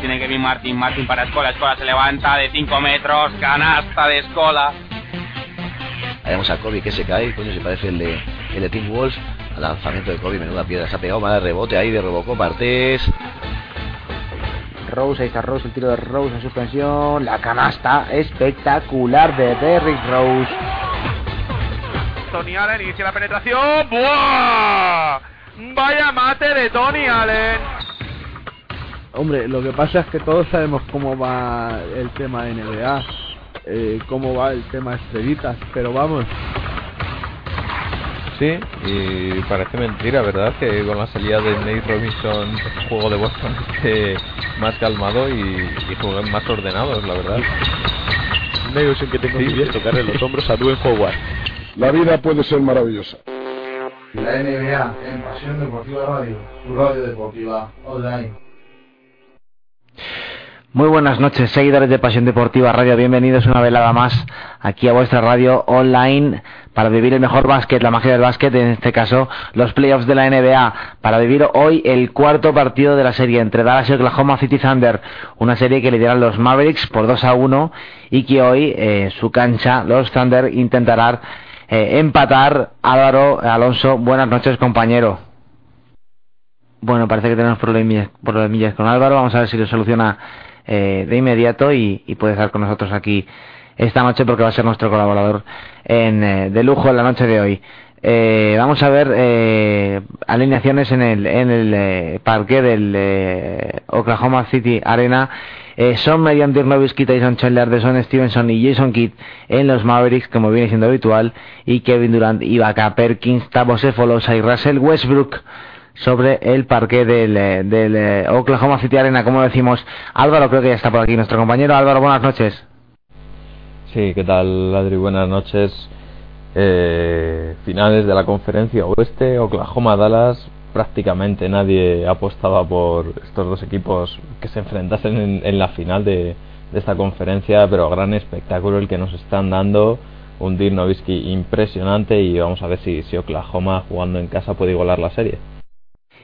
Tiene que vir Martín, Martín para Escola, Escola se levanta de 5 metros, canasta de Escola. Vemos a Kobe que se cae, coño, se parece el de, el de Tim Walsh. Al lanzamiento de Kobe, menuda piedra, se ha pegado mal rebote ahí de Robocop Artés. Rose, ahí está Rose, el tiro de Rose en suspensión, la canasta espectacular de Derrick Rose. Tony Allen inicia la penetración. ¡Buah! Vaya mate de Tony Allen. Hombre, lo que pasa es que todos sabemos cómo va el tema de NBA, eh, cómo va el tema estrellitas, pero vamos. Sí, y parece mentira, ¿verdad? Que con la salida de Nate Robinson el juego de Boston esté más calmado y, y jueguen más ordenados, la verdad. Una ilusión que tengo sí. es tocarle los hombros a Dwayne Howard. La vida puede ser maravillosa. La NBA en Pasión Deportiva Radio, tu radio deportiva online. Muy buenas noches, seguidores de Pasión Deportiva Radio. Bienvenidos una velada más aquí a vuestra radio online para vivir el mejor básquet, la magia del básquet, en este caso los playoffs de la NBA, para vivir hoy el cuarto partido de la serie entre Dallas y Oklahoma City Thunder, una serie que lideran los Mavericks por 2 a 1 y que hoy eh, su cancha, los Thunder, intentarán eh, empatar. Álvaro Alonso, buenas noches compañero. Bueno, parece que tenemos problemillas, problemillas con Álvaro, vamos a ver si lo soluciona eh, de inmediato y, y, puede estar con nosotros aquí esta noche porque va a ser nuestro colaborador en, eh, de lujo en la noche de hoy. Eh, vamos a ver eh, alineaciones en el, en el eh, parque del Oklahoma City Arena. Son Median Dirnovsky, Tyson Chandler, Deson Stevenson y Jason Kidd en los Mavericks, como viene siendo habitual, y Kevin Durant, Ibaka, Perkins, Tabo Folosa y Russell Westbrook sobre el parque del, eh, del eh, Oklahoma City Arena, como decimos. Álvaro, creo que ya está por aquí nuestro compañero. Álvaro, buenas noches. Sí, ¿qué tal, Adri? Buenas noches. Eh, finales de la conferencia oeste, Oklahoma-Dallas. Prácticamente nadie apostaba por estos dos equipos que se enfrentasen en, en la final de, esta conferencia, pero gran espectáculo el que nos están dando. Un Dirk impresionante y vamos a ver si, si Oklahoma jugando en casa puede igualar la serie.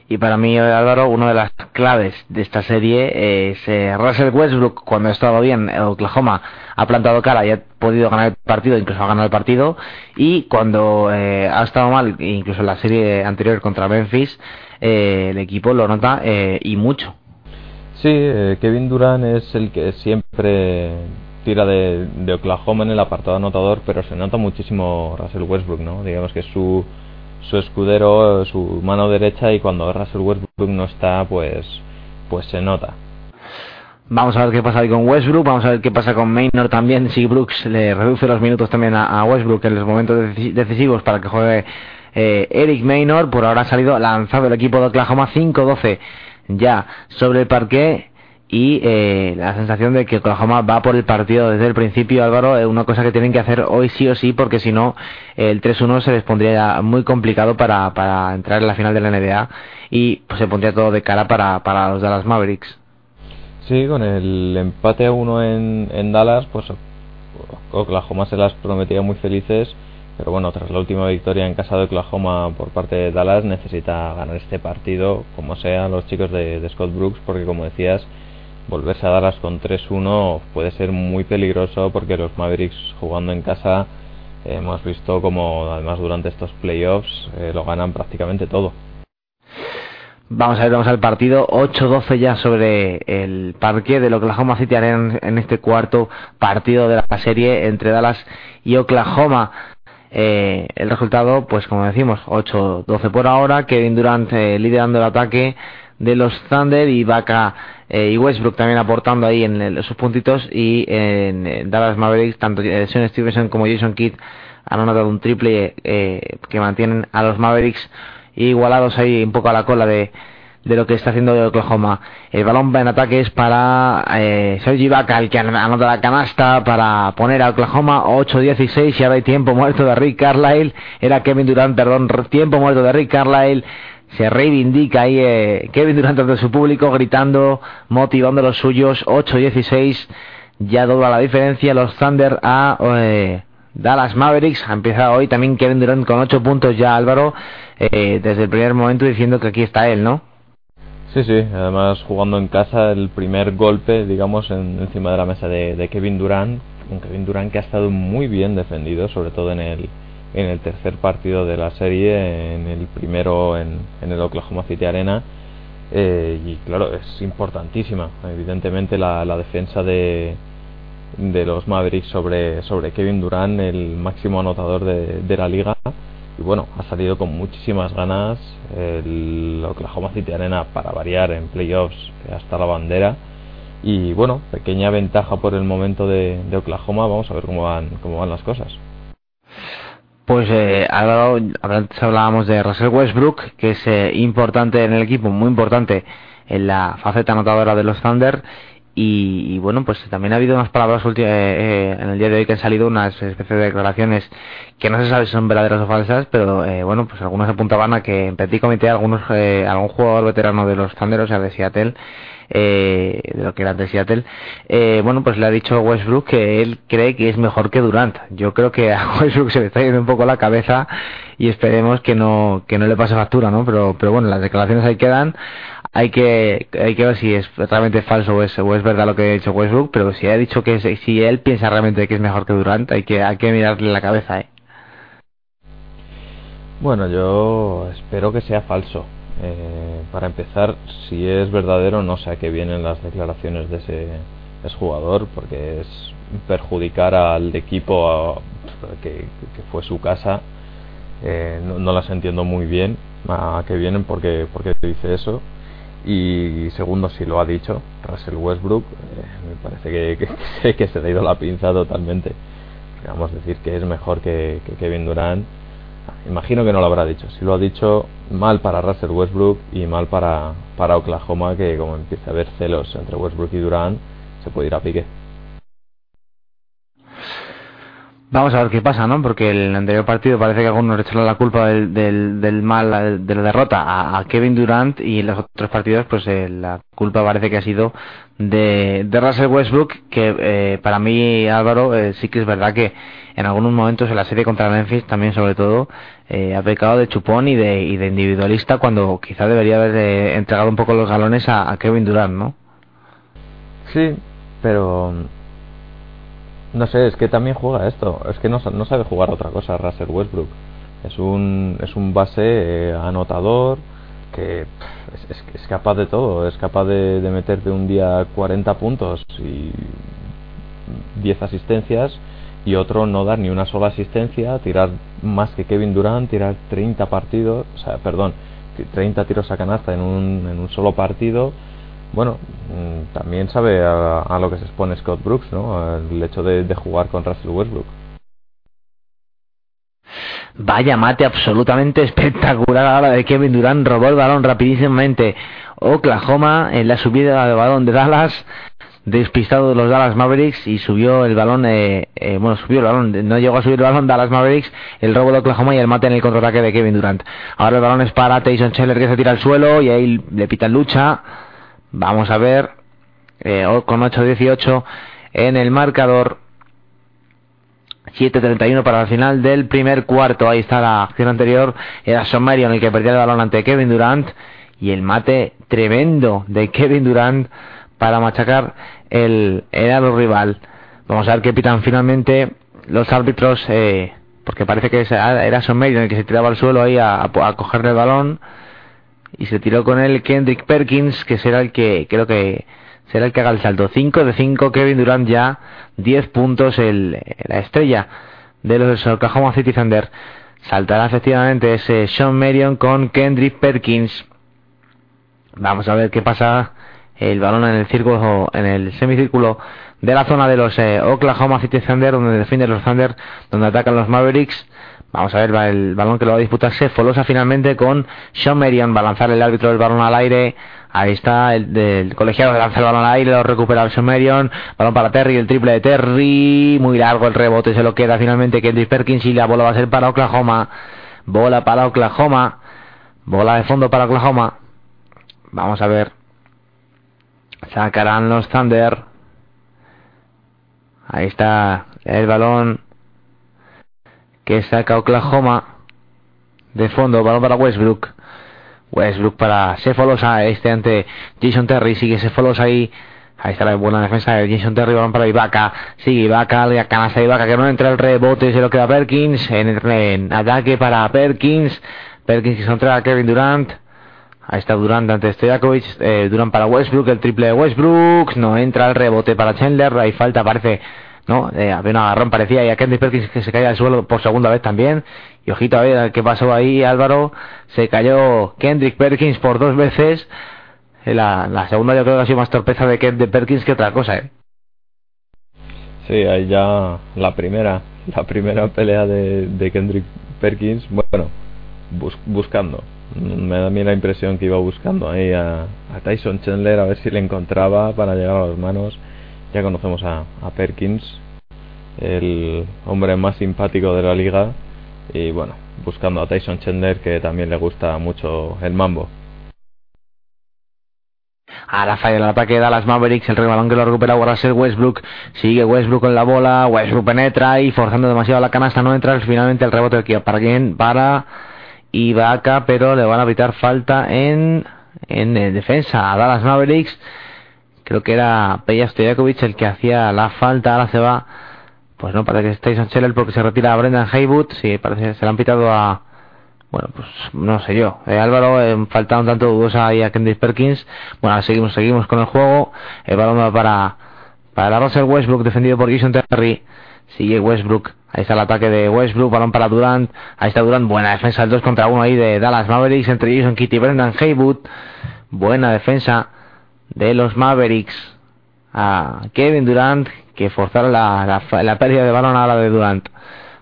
Y para mí, Álvaro, una de las claves de esta serie es eh, Russell Westbrook, cuando ha estado bien, Oklahoma ha plantado cara y ha podido ganar el partido, incluso ha ganado el partido, y cuando eh, ha estado mal, incluso en la serie anterior contra Memphis, eh, el equipo lo nota eh, y mucho. Sí, Kevin Durant es el que siempre tira de, de Oklahoma en el apartado anotador, pero se nota muchísimo Russell Westbrook, ¿no? Digamos que su su escudero, su mano derecha y cuando Russell Westbrook no está, pues pues se nota. Vamos a ver qué pasa ahí con Westbrook, vamos a ver qué pasa con Maynard también, si Brooks le reduce los minutos también a, Westbrook en los momentos decisivos para que juegue eh, Eric Maynard, por ahora ha salido lanzado el equipo de Oklahoma 5-12 ya sobre el parque y eh, la sensación de que Oklahoma va por el partido desde el principio, Álvaro, es una cosa que tienen que hacer hoy sí o sí, porque si no, el 3-1 se les pondría muy complicado para, para entrar en la final de la NBA y pues, se pondría todo de cara para, para los Dallas Mavericks. Sí, con el empate a uno en, en Dallas, pues Oklahoma se las prometía muy felices, pero bueno, tras la última victoria en casa de Oklahoma por parte de Dallas, necesita ganar este partido, como sea, los chicos de, de Scott Brooks, porque como decías, volverse a Dallas con 3-1 puede ser muy peligroso porque los Mavericks jugando en casa eh, hemos visto como además durante estos playoffs eh, lo ganan prácticamente todo. Vamos a ver, vamos al partido 8-12 ya sobre el parque del Oklahoma City Arena en este cuarto partido de la serie entre Dallas y Oklahoma. Eh, el resultado, pues como decimos, 8-12 por ahora, Kevin Durant liderando el ataque de los Thunder y Vaca eh, y Westbrook también aportando ahí en, el, sus puntitos y en, Dallas Mavericks tanto Sean Stevenson como Jason Kidd han anotado un triple eh, que mantienen a los Mavericks igualados ahí un poco a la cola de, de lo que está haciendo Oklahoma. El balón va en ataque es para eh, Sergi Ibaka, el que anota la canasta para poner a Oklahoma 8-16 y ahora hay tiempo muerto de Rick Carlisle. Era Kevin Durant, perdón, tiempo muerto de Rick Carlisle. Se reivindica ahí eh, Kevin Durant ante su público gritando, motivando a los suyos 8-16. Ya dobla la diferencia los Thunder a eh, Dallas Mavericks. Ha empezado hoy también Kevin Durant con 8 puntos ya Álvaro. Eh, desde el primer momento diciendo que aquí está él, ¿no? Sí, sí, además jugando en casa el primer golpe, digamos, en, encima de la mesa de, Kevin Durant, un Kevin Durant que ha estado muy bien defendido, sobre todo en el, en el tercer partido de la serie, en el primero en, el Oklahoma City Arena. Eh, y claro, es importantísima, evidentemente, la, la defensa de, de los Mavericks sobre, sobre Kevin Durant, el máximo anotador de, de la liga y bueno, ha salido con muchísimas ganas el Oklahoma City Arena para variar en playoffs hasta la bandera y bueno, pequeña ventaja por el momento de, Oklahoma, vamos a ver cómo van, cómo van las cosas. Pues eh, antes hablábamos de Russell Westbrook, que es eh, importante en el equipo, muy importante en la faceta anotadora de los Thunder. Y, bueno, pues también ha habido unas palabras eh, eh, en el día de hoy que han salido unas especies de declaraciones que no se sabe si son verdaderas o falsas, pero eh, bueno, pues algunos apuntaban a que en Petit Comité algunos, algún jugador veterano de los Thunder, o sea, de Seattle, eh, de lo que era de Seattle, eh, bueno, pues le ha dicho Westbrook que él cree que es mejor que Durant. Yo creo que a Westbrook se le está yendo un poco la cabeza y esperemos que no, que no le pase factura, ¿no? Pero, pero bueno, las declaraciones ahí quedan hay que hay que ver si es realmente falso o es, o es verdad lo que ha dicho Westbrook, pero si ha dicho que si él piensa realmente que es mejor que Durant, hay que hay que mirarle la cabeza, ¿eh? Bueno, yo espero que sea falso. Eh, para empezar, si es verdadero, no sé a qué vienen las declaraciones de ese, jugador, porque es perjudicar al equipo que, fue su casa. Eh, no, no, las entiendo muy bien a qué vienen, porque, porque dice eso y segundo, si lo ha dicho Russell Westbrook, eh, me parece que, que, se le ha ido la pinza totalmente. Vamos a decir que es mejor que, Kevin Durant. Imagino que no lo habrá dicho. Si lo ha dicho, mal para Russell Westbrook y mal para, para Oklahoma, que como empieza a haber celos entre Westbrook y Durant, se puede ir a pique. Vamos a ver qué pasa, ¿no? Porque el anterior partido parece que algunos echaron la culpa del, del, mal, de la derrota a, Kevin Durant y en los otros partidos, pues eh, la culpa parece que ha sido de, de Russell Westbrook, que eh, para mí, Álvaro, eh, sí que es verdad que en algunos momentos en la serie contra Memphis, también sobre todo, ha pecado de chupón y de, individualista cuando quizá debería haber entregado un poco los galones a, Kevin Durant, ¿no? Sí, pero no sé, es que también juega esto. Es que no, sabe jugar otra cosa Russell Westbrook. Es un, es un base eh, anotador que es, es, capaz de todo. Es capaz de, de meterte un día 40 puntos y 10 asistencias y otro no dar ni una sola asistencia, tirar más que Kevin Durant, tirar 30 partidos, o sea, perdón, 30 tiros a canasta en un, en un solo partido bueno, mm, también sabe a, lo que se expone Scott Brooks, ¿no? El hecho de, jugar con Russell Westbrook. Vaya mate absolutamente espectacular a la de Kevin Durant, robó el balón rapidísimamente. Oklahoma en la subida del balón de Dallas, despistado de los Dallas Mavericks y subió el balón, eh, eh, bueno, subió el balón, no llegó a subir el balón Dallas Mavericks, el robo de Oklahoma y el mate en el contraataque de Kevin Durant. Ahora el balón es para Tyson Scheller que se tira al suelo y ahí le pitan lucha. Vamos a ver eh, con 8-18 en el marcador. 7-31 para el final del primer cuarto. Ahí está la acción anterior. Era Son en el que perdía el balón ante Kevin Durant. Y el mate tremendo de Kevin Durant para machacar el, el rival. Vamos a ver qué pitan finalmente los árbitros. Eh, porque parece que era en el que se tiraba al suelo ahí a, a cogerle el balón y se tiró con él Kendrick Perkins, que será el que creo que será el que haga el salto. 5 de 5, Kevin Durant ya 10 puntos el, la estrella de los Oklahoma City Thunder. Saltará efectivamente ese Sean Marion con Kendrick Perkins. Vamos a ver qué pasa el balón en el círculo en el semicírculo de la zona de los eh, Oklahoma City Thunder donde defienden los Thunder donde atacan los Mavericks Vamos a ver el balón que lo va a disputar Sefolosa finalmente con Sean Marion. Va a lanzar el árbitro del balón al aire. Ahí está el del colegiado que lanza el balón al aire. Lo recupera Sean Marion. Balón para Terry. El triple de Terry. Muy largo el rebote. Se lo queda finalmente Kendrick Perkins. Y la bola va a ser para Oklahoma. Bola para Oklahoma. Bola de fondo para Oklahoma. Vamos a ver. Sacarán los Thunder. Ahí está el balón que saca Oklahoma de fondo, balón para Westbrook. Westbrook para Sefolosa, este ante Jason Terry, sigue Sefolosa ahí. Ahí está la buena defensa de Jason Terry, balón para Ibaka. Sigue Ibaka, la canasta de Ibaka que no entra el rebote, se lo queda Perkins. En, ataque para Perkins. Perkins que se entra a Kevin Durant. Ahí está Durant ante Stojakovic. Eh, Durant para Westbrook, el triple de Westbrook. No entra el rebote para Chandler. Hay falta, parece ¿no? Eh, había un agarrón, parecía, y a Kendrick Perkins que se caía al suelo por segunda vez también. Y ojito a ver qué pasó ahí, Álvaro. Se cayó Kendrick Perkins por dos veces. Eh, la, segunda yo creo que ha sido más torpeza de Kendrick Perkins que otra cosa, ¿eh? Sí, ahí ya la primera, la primera pelea de Kendrick Perkins, bueno, buscando. Me da a mí la impresión que iba buscando ahí a, a Tyson Chandler a ver si le encontraba para llegar a las manos. Ya conocemos a, Perkins, el hombre más simpático de la liga. Y bueno, buscando a Tyson Chandler, que también le gusta mucho el mambo. Ahora falla el ataque de Dallas Mavericks, el balón que lo recupera Russell Westbrook, sigue Westbrook con la bola, Westbrook penetra y forzando demasiado la canasta. No entra, finalmente el rebote aquí para quién, para Ibaka, pero le van a evitar falta en, en defensa a Dallas Mavericks. Creo que era Peja Stojakovic el que hacía la falta, ahora se va, pues no, parece que es Tyson Scheller porque se retira a Brendan Haywood, sí, parece que se le han pitado a, bueno, pues no sé yo, eh, Álvaro, eh, falta un tanto dudosa ahí a Kendrick Perkins, bueno, seguimos, seguimos con el juego, el balón va para, para Russell Westbrook, defendido por Jason Terry, sigue Westbrook, Ahí está el ataque de Westbrook, balón para Durant. Ahí está Durant, buena defensa, el 2 contra 1 ahí de Dallas Mavericks entre Jason Kitty y Brendan Haywood. Buena defensa de los Mavericks a Kevin Durant que forzaron la, pérdida de balón a la de Durant.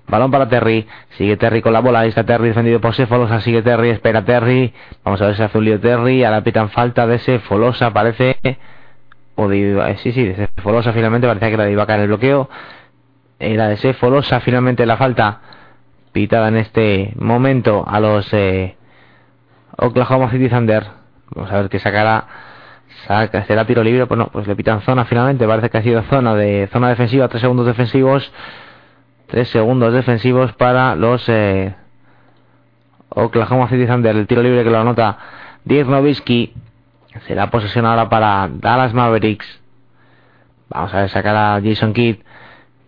Balón para Terry. Sigue Terry con la bola. Ahí está Terry defendido por Sefolosa. Sigue Terry. Espera Terry. Vamos a ver si hace un lío Terry. Ahora pitan falta de Sefolosa. Parece. O de, eh, sí, sí, de Sefolosa finalmente. Parecía que la de caer en el bloqueo. Era de Sefolosa finalmente la falta. Pitada en este momento a los eh, Oklahoma City Thunder. Vamos a ver qué sacará Saca, será tiro libre, pues no, pues le pitan zona finalmente, parece que ha sido zona de zona defensiva, tres segundos defensivos, tres segundos defensivos para los eh, Oklahoma City Thunder, el tiro libre que lo anota Dirk Nowitzki, será posesión ahora para Dallas Mavericks, vamos a ver sacar a Jason Kidd,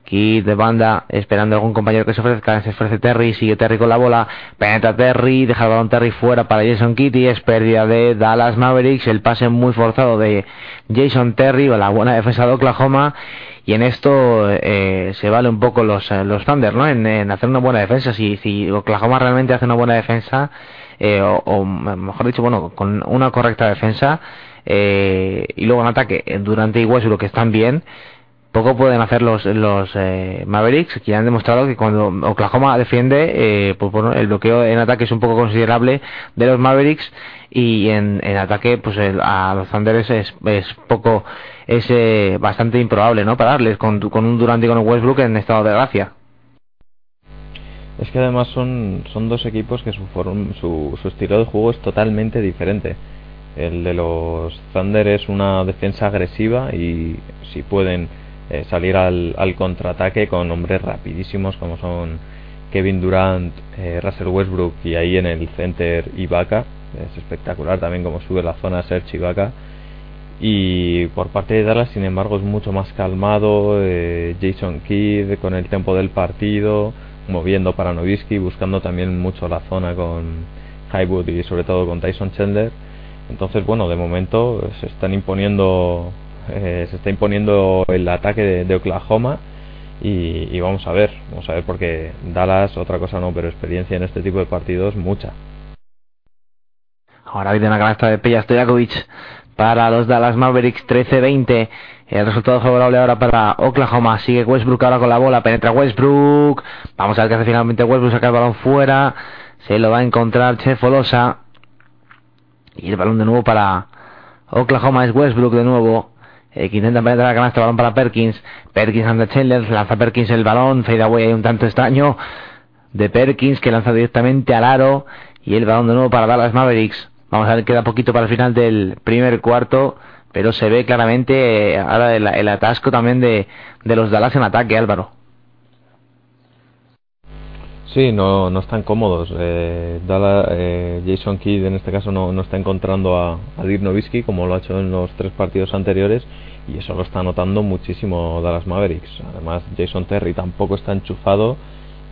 Kid de banda, esperando algún compañero que se ofrezca, se ofrece Terry, sigue Terry con la bola, penetra Terry, deja el balón Terry fuera para Jason Kitty, es pérdida de Dallas Mavericks, el pase muy forzado de Jason Terry, la buena defensa de Oklahoma, y en esto eh, se vale un poco los, eh, los Thunder, ¿no? En, hacer una buena defensa, si, si Oklahoma realmente hace una buena defensa, eh, o, mejor dicho, bueno, con una correcta defensa, y luego en ataque durante y lo que están bien, poco pueden hacer los, los eh, Mavericks, que han demostrado que cuando Oklahoma defiende, eh, pues el bloqueo en ataque es un poco considerable de los Mavericks y en, ataque pues a los Thunder es, es, poco, es eh, bastante improbable, ¿no? Pararles con, con un Durant y con un Westbrook en estado de gracia. Es que además son, son dos equipos que su, su, su estilo de juego es totalmente diferente. El de los Thunder es una defensa agresiva y si pueden eh, salir al, al, contraataque con hombres rapidísimos como son Kevin Durant, eh, Russell Westbrook y ahí en el center Ibaka. Es espectacular también como sube la zona Serge Ibaka. Y por parte de Dallas, sin embargo, es mucho más calmado. Eh, Jason Kidd con el tempo del partido, moviendo para Novisky, buscando también mucho la zona con Highwood y sobre todo con Tyson Chandler. Entonces, bueno, de momento se están imponiendo eh, se está imponiendo el ataque de, Oklahoma y, vamos a ver, vamos a ver porque Dallas otra cosa no, pero experiencia en este tipo de partidos mucha. Ahora viene una canasta de Peja Stojakovic para los Dallas Mavericks 13-20. El resultado favorable ahora para Oklahoma. Sigue Westbrook ahora con la bola. Penetra Westbrook. Vamos a ver qué hace finalmente Westbrook. Saca el balón fuera. Se lo va a encontrar Chefolosa. Y el balón de nuevo para Oklahoma es Westbrook de nuevo. Eh, que intenta penetrar la canasta, balón para Perkins. Perkins anda Chandler, lanza Perkins el balón. Fade away hay un tanto extraño de Perkins que lanza directamente al aro. Y el balón de nuevo para Dallas Mavericks. Vamos a ver, queda poquito para el final del primer cuarto. Pero se ve claramente eh, ahora el, atasco también de, de los Dallas en ataque, Álvaro. Sí, no, no están cómodos. Eh, eh, Jason Kidd en este caso no, no está encontrando a, a Nowitzki como lo ha hecho en los tres partidos anteriores y eso lo está notando muchísimo Dallas Mavericks. Además, Jason Terry tampoco está enchufado.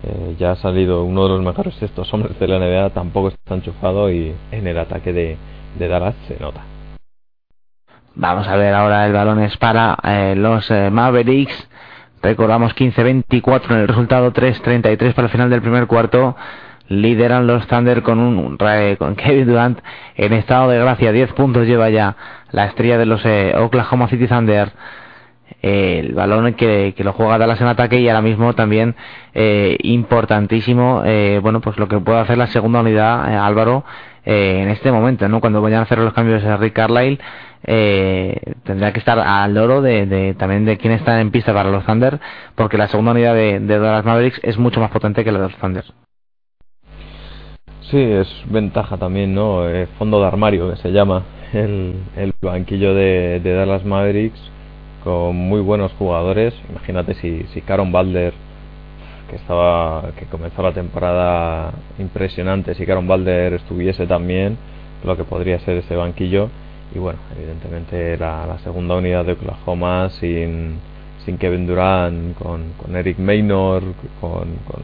Eh, ya ha salido uno de los mejores estos hombres de la NBA, tampoco está enchufado y en el ataque de, Dallas se nota. Vamos a ver ahora el balón es para eh, los Mavericks. Recordamos 15-24 en el resultado, 3-33 para el final del primer cuarto. Lideran los Thunder con un con Kevin Durant en estado de gracia. 10 puntos lleva ya la estrella de los eh, Oklahoma City Thunder. el balón que, que, lo juega Dallas en ataque y ahora mismo también eh, importantísimo eh, bueno pues lo que puede hacer la segunda unidad Álvaro en este momento no cuando vayan a hacer los cambios a Rick Carlisle eh, tendrá que estar al oro de, también de quién está en pista para los Thunder, porque la segunda unidad de, Dallas Mavericks es mucho más potente que la de los Thunder. Sí, es ventaja también, ¿no? Eh, fondo de armario que se llama el, el banquillo de, de, Dallas Mavericks con muy buenos jugadores. Imagínate si, si Caron Balder, que estaba que comenzó la temporada impresionante, si Caron Balder estuviese también, lo que podría ser ese banquillo y bueno, evidentemente la, segunda unidad de Oklahoma sin, sin Kevin Durant, con, con Eric Maynor, con, con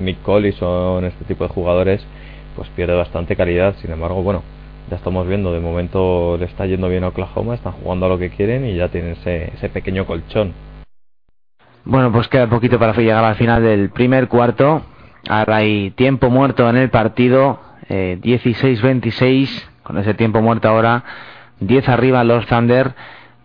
Nick Collison, este tipo de jugadores, pues pierde bastante calidad. Sin embargo, bueno, ya estamos viendo, de momento le está yendo bien a Oklahoma, están jugando a lo que quieren y ya tienen ese, ese pequeño colchón. Bueno, pues queda poquito para llegar al final del primer cuarto. Ahora hay tiempo muerto en el partido, eh, 16-26, con ese tiempo muerto ahora 10 arriba los Thunder,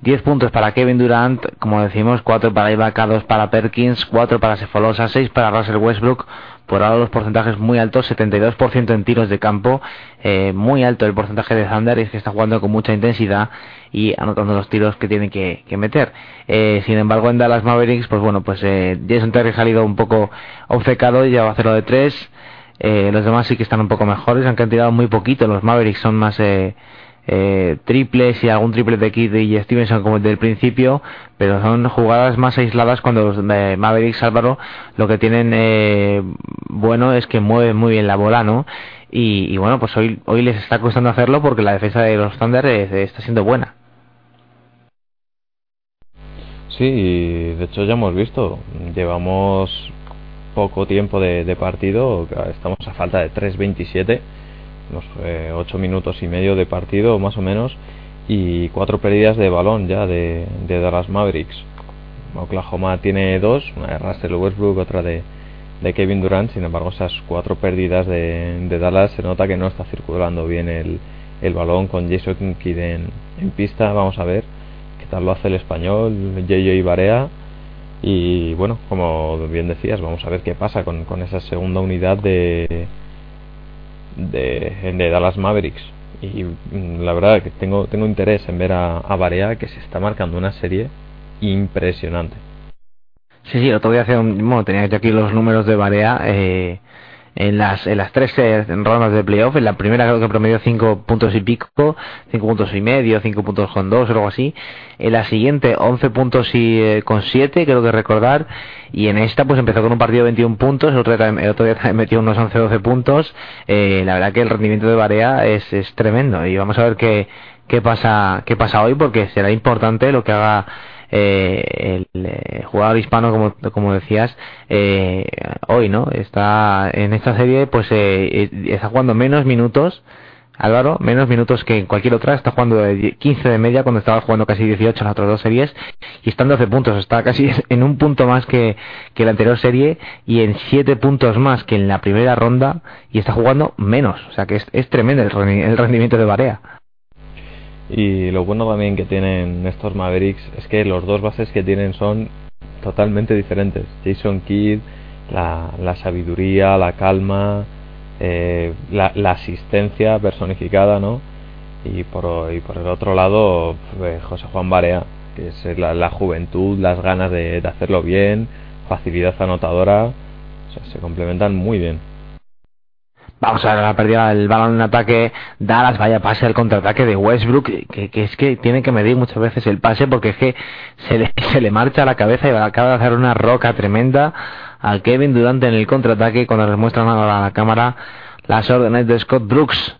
10 puntos para Kevin Durant, como decimos, 4 para Ibaka, 2 para Perkins, 4 para Sefolosa, 6 para Russell Westbrook. Por ahora los porcentajes muy altos, 72% en tiros de campo, eh, muy alto el porcentaje de Thunder, y es que está jugando con mucha intensidad y anotando los tiros que tiene que, meter. Eh, sin embargo, en Dallas Mavericks, pues bueno, pues eh, Jason Terry ha salido un poco obcecado y ya va a hacerlo de 3. los demás sí que están un poco mejores, han tirado muy poquito. Los Mavericks son más eh, triples y algún triple de Kid y Stevenson como el del principio, pero son jugadas más aisladas cuando los eh, Mavericks Álvaro lo que tienen eh, bueno es que mueven muy bien la bola, ¿no? Y, bueno, pues hoy, hoy les está costando hacerlo porque la defensa de los Thunder está siendo buena. Sí, de hecho ya hemos visto, llevamos poco tiempo de, de partido, estamos a falta de 3.27 unos eh, 8 minutos y medio de partido más o menos y cuatro pérdidas de balón ya de, de Dallas Mavericks. Oklahoma tiene dos, una de Russell Westbrook, otra de, de Kevin Durant, sin embargo esas cuatro pérdidas de, de, Dallas se nota que no está circulando bien el, el balón con Jason Kidd en, en, pista, vamos a ver qué tal lo hace el español, JJ Barea. Y bueno, como bien decías, vamos a ver qué pasa con, con esa segunda unidad de, de, de Dallas Mavericks y mm, la verdad que tengo tengo interés en ver a, a Barea que se está marcando una serie impresionante. Sí, sí, otro día hace un, bueno, tenía yo aquí los números de Barea eh, en las en las tres eh, rondas de playoff. En la primera creo que promedió 5 puntos y pico, 5 puntos y medio, 5 puntos con 2 o algo así. En la siguiente 11 puntos y eh, con 7, creo que recordar. Y en esta pues empezó con un partido de 21 puntos, el otro, día, metió unos 11-12 puntos. Eh, la verdad que el rendimiento de Barea es, es tremendo. Y vamos a ver qué, qué, pasa, qué pasa hoy porque será importante lo que haga eh, el eh, jugador hispano como, decías eh, hoy no está en esta serie pues eh, está jugando menos minutos Álvaro, menos minutos que en cualquier otra, está jugando de 15 de media cuando estaba jugando casi 18 en las otras dos series y está en 12 puntos, está casi en un punto más que, que la anterior serie y en 7 puntos más que en la primera ronda y está jugando menos, o sea que es, es tremendo el, rendimiento de Barea. Y lo bueno también que tienen estos Mavericks es que los dos bases que tienen son totalmente diferentes. Jason Kidd, la, la sabiduría, la calma, eh, la, asistencia personificada, ¿no? Y por, y por el otro lado, pues, José Juan Barea, que es la, la juventud, las ganas de, de, hacerlo bien, facilidad anotadora, o sea, se complementan muy bien. Vamos a ver la pérdida del balón en ataque. Dallas vaya pase al contraataque de Westbrook. Que, es que tiene que medir muchas veces el pase porque es que se le, se le marcha la cabeza y acaba de hacer una roca tremenda a Kevin Durant en el contraataque cuando les muestran a la cámara las órdenes de Scott Brooks.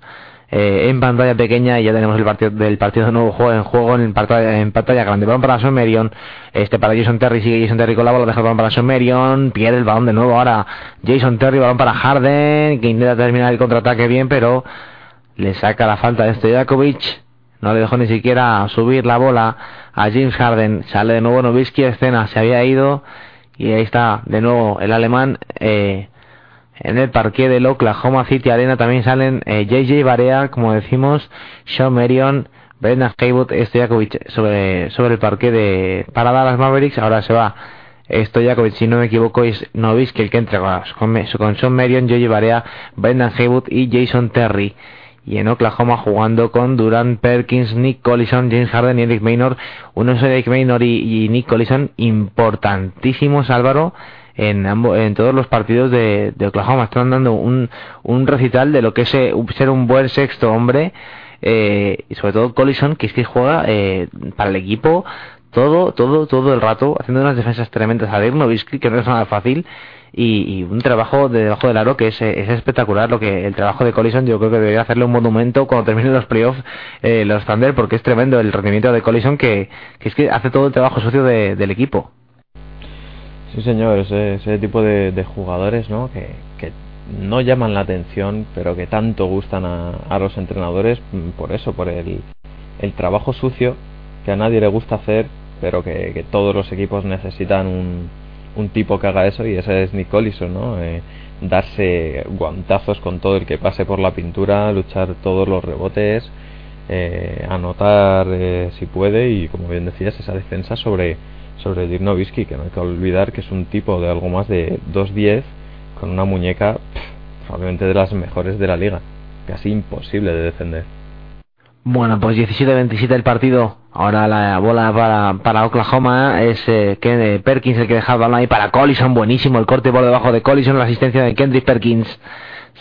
Eh, en pantalla pequeña y ya tenemos el partido del partido de nuevo juego en juego en pantalla, en pantalla grande. Balón para Merion este para Jason Terry, sigue Jason Terry con la bola, deja el balón para Merion pierde el balón de nuevo ahora Jason Terry, balón para Harden, que intenta terminar el contraataque bien, pero le saca la falta de Stojakovic, no le dejó ni siquiera subir la bola a James Harden, sale de nuevo Nowitzki, escena, se había ido. Y ahí está de nuevo el alemán eh, en el parque del Oklahoma City Arena también salen eh, JJ Barea, como decimos, Sean Marion, Brendan Haywood, Stojakovic sobre, sobre el parque de para Dallas Mavericks. Ahora se va Stojakovic, si no me equivoco, es Novisky el que entra con, con Sean Marion, JJ Barea, Brendan Haywood y Jason Terry. Y en Oklahoma jugando con Durant, Perkins, Nick Collison, James Harden y Eric Maynor. Unos Eric Maynor y Nick Collison importantísimos, Álvaro en, en todos los partidos de, Oklahoma. Están dando un, un recital de lo que es eh, ser un buen sexto hombre. Eh, y sobre todo Collison, que es que juega eh, para el equipo todo, todo, todo el rato, haciendo unas defensas tremendas a Dirk Nowitzki, que no es nada fácil, y, un trabajo de debajo del aro que es, es, espectacular. Lo que el trabajo de Collison, yo creo que debería hacerle un monumento cuando terminen los playoffs, eh, los Thunder, porque es tremendo el rendimiento de Collison, que, es que hace todo el trabajo sucio de, del equipo. Sí, señor, ese, tipo de, jugadores, ¿no? Que, que, no llaman la atención, pero que tanto gustan a, a los entrenadores mm, por eso, por el, el, trabajo sucio que a nadie le gusta hacer, pero que, que todos los equipos necesitan un, un, tipo que haga eso y ese es Nick Collison, ¿no? Eh, darse guantazos con todo el que pase por la pintura, luchar todos los rebotes, eh, anotar eh, si puede y, como bien decías, esa defensa sobre sobre Dirk que no hay que olvidar que es un tipo de algo más de 2'10 con una muñeca probablemente de las mejores de la liga, casi imposible de defender. Bueno, pues 17-27 el partido. Ahora la bola para, para Oklahoma es eh, que Perkins el que deja el balón ahí para Collison. Buenísimo el corte por debajo de Collison. La asistencia de Kendrick Perkins.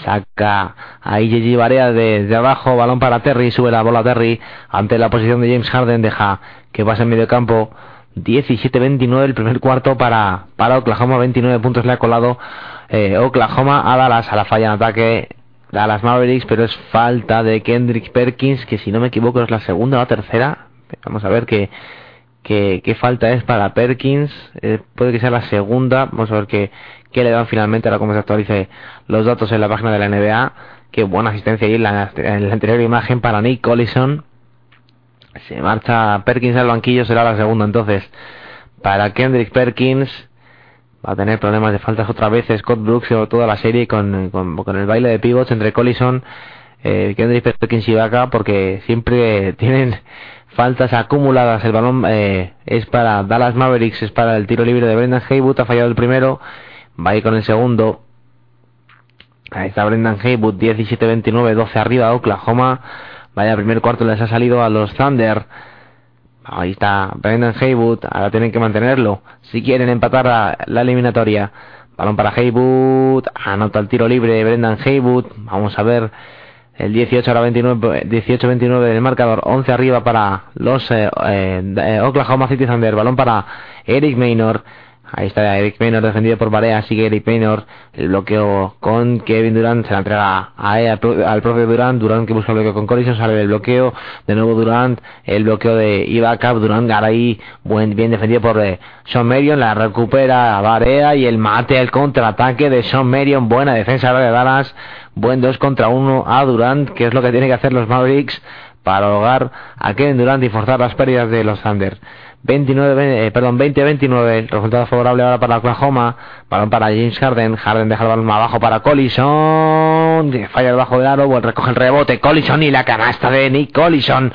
Saca ahí Gigi Barea de, de, abajo. Balón para Terry. Sube la bola Terry. Ante la posición de James Harden. Deja que pase en medio campo. 17-29 el primer cuarto para, para Oklahoma, 29 puntos le ha colado eh, Oklahoma a Dallas a la falla en ataque Dallas Mavericks, pero es falta de Kendrick Perkins, que si no me equivoco es la segunda o la tercera. Vamos a ver qué, qué, falta es para Perkins. Eh, puede que sea la segunda. Vamos a ver qué, qué le dan finalmente ahora como se actualice los datos en la página de la NBA. Qué buena asistencia ahí en la anterior imagen para Nick Collison se marcha Perkins al banquillo, será la segunda entonces. Para Kendrick Perkins va a tener problemas de faltas otra vez Scott Brooks toda la serie con, con, con el baile de pivots entre Collison, eh, Kendrick Perkins y Vaca porque siempre tienen faltas acumuladas. El balón eh, es para Dallas Mavericks, es para el tiro libre de Brendan Haywood, ha fallado el primero, va a ir con el segundo. Ahí está Brendan Haywood, 17-29, 12 arriba, Oklahoma. Vaya, primer cuarto les ha salido a los Thunder. Ahí está Brendan Haywood. Ahora tienen que mantenerlo. Si quieren empatar a la eliminatoria. Balón para Haywood. Anota el tiro libre Brendan Haywood. Vamos a ver. El 18 a 29, 18-29 del marcador. 11 arriba para los eh, eh, Oklahoma City Thunder. Balón para Eric Maynor. Ahí está Eric Maynor defendido por Barea, sigue Eric Maynor, el bloqueo con Kevin Durant, se la entrega a, al, al propio Durant, Durant que busca el bloqueo con Collison, sale del bloqueo, de nuevo Durant, el bloqueo de Ibaka, Durant ahí buen, bien defendido por eh, Sean Marion, la recupera Barea y el mate al contraataque de Sean Marion, buena defensa de Dallas, buen 2 contra 1 a Durant, que es lo que tienen que hacer los Mavericks para ahogar a Kevin Durant y forzar las pérdidas de los Thunder. 29, eh, perdón, 20-29, resultado favorable ahora para Oklahoma, balón para James Harden, Harden deja el balón abajo para Collison, falla debajo del aro, recoge el rebote, Collison y la canasta de Nick Collison.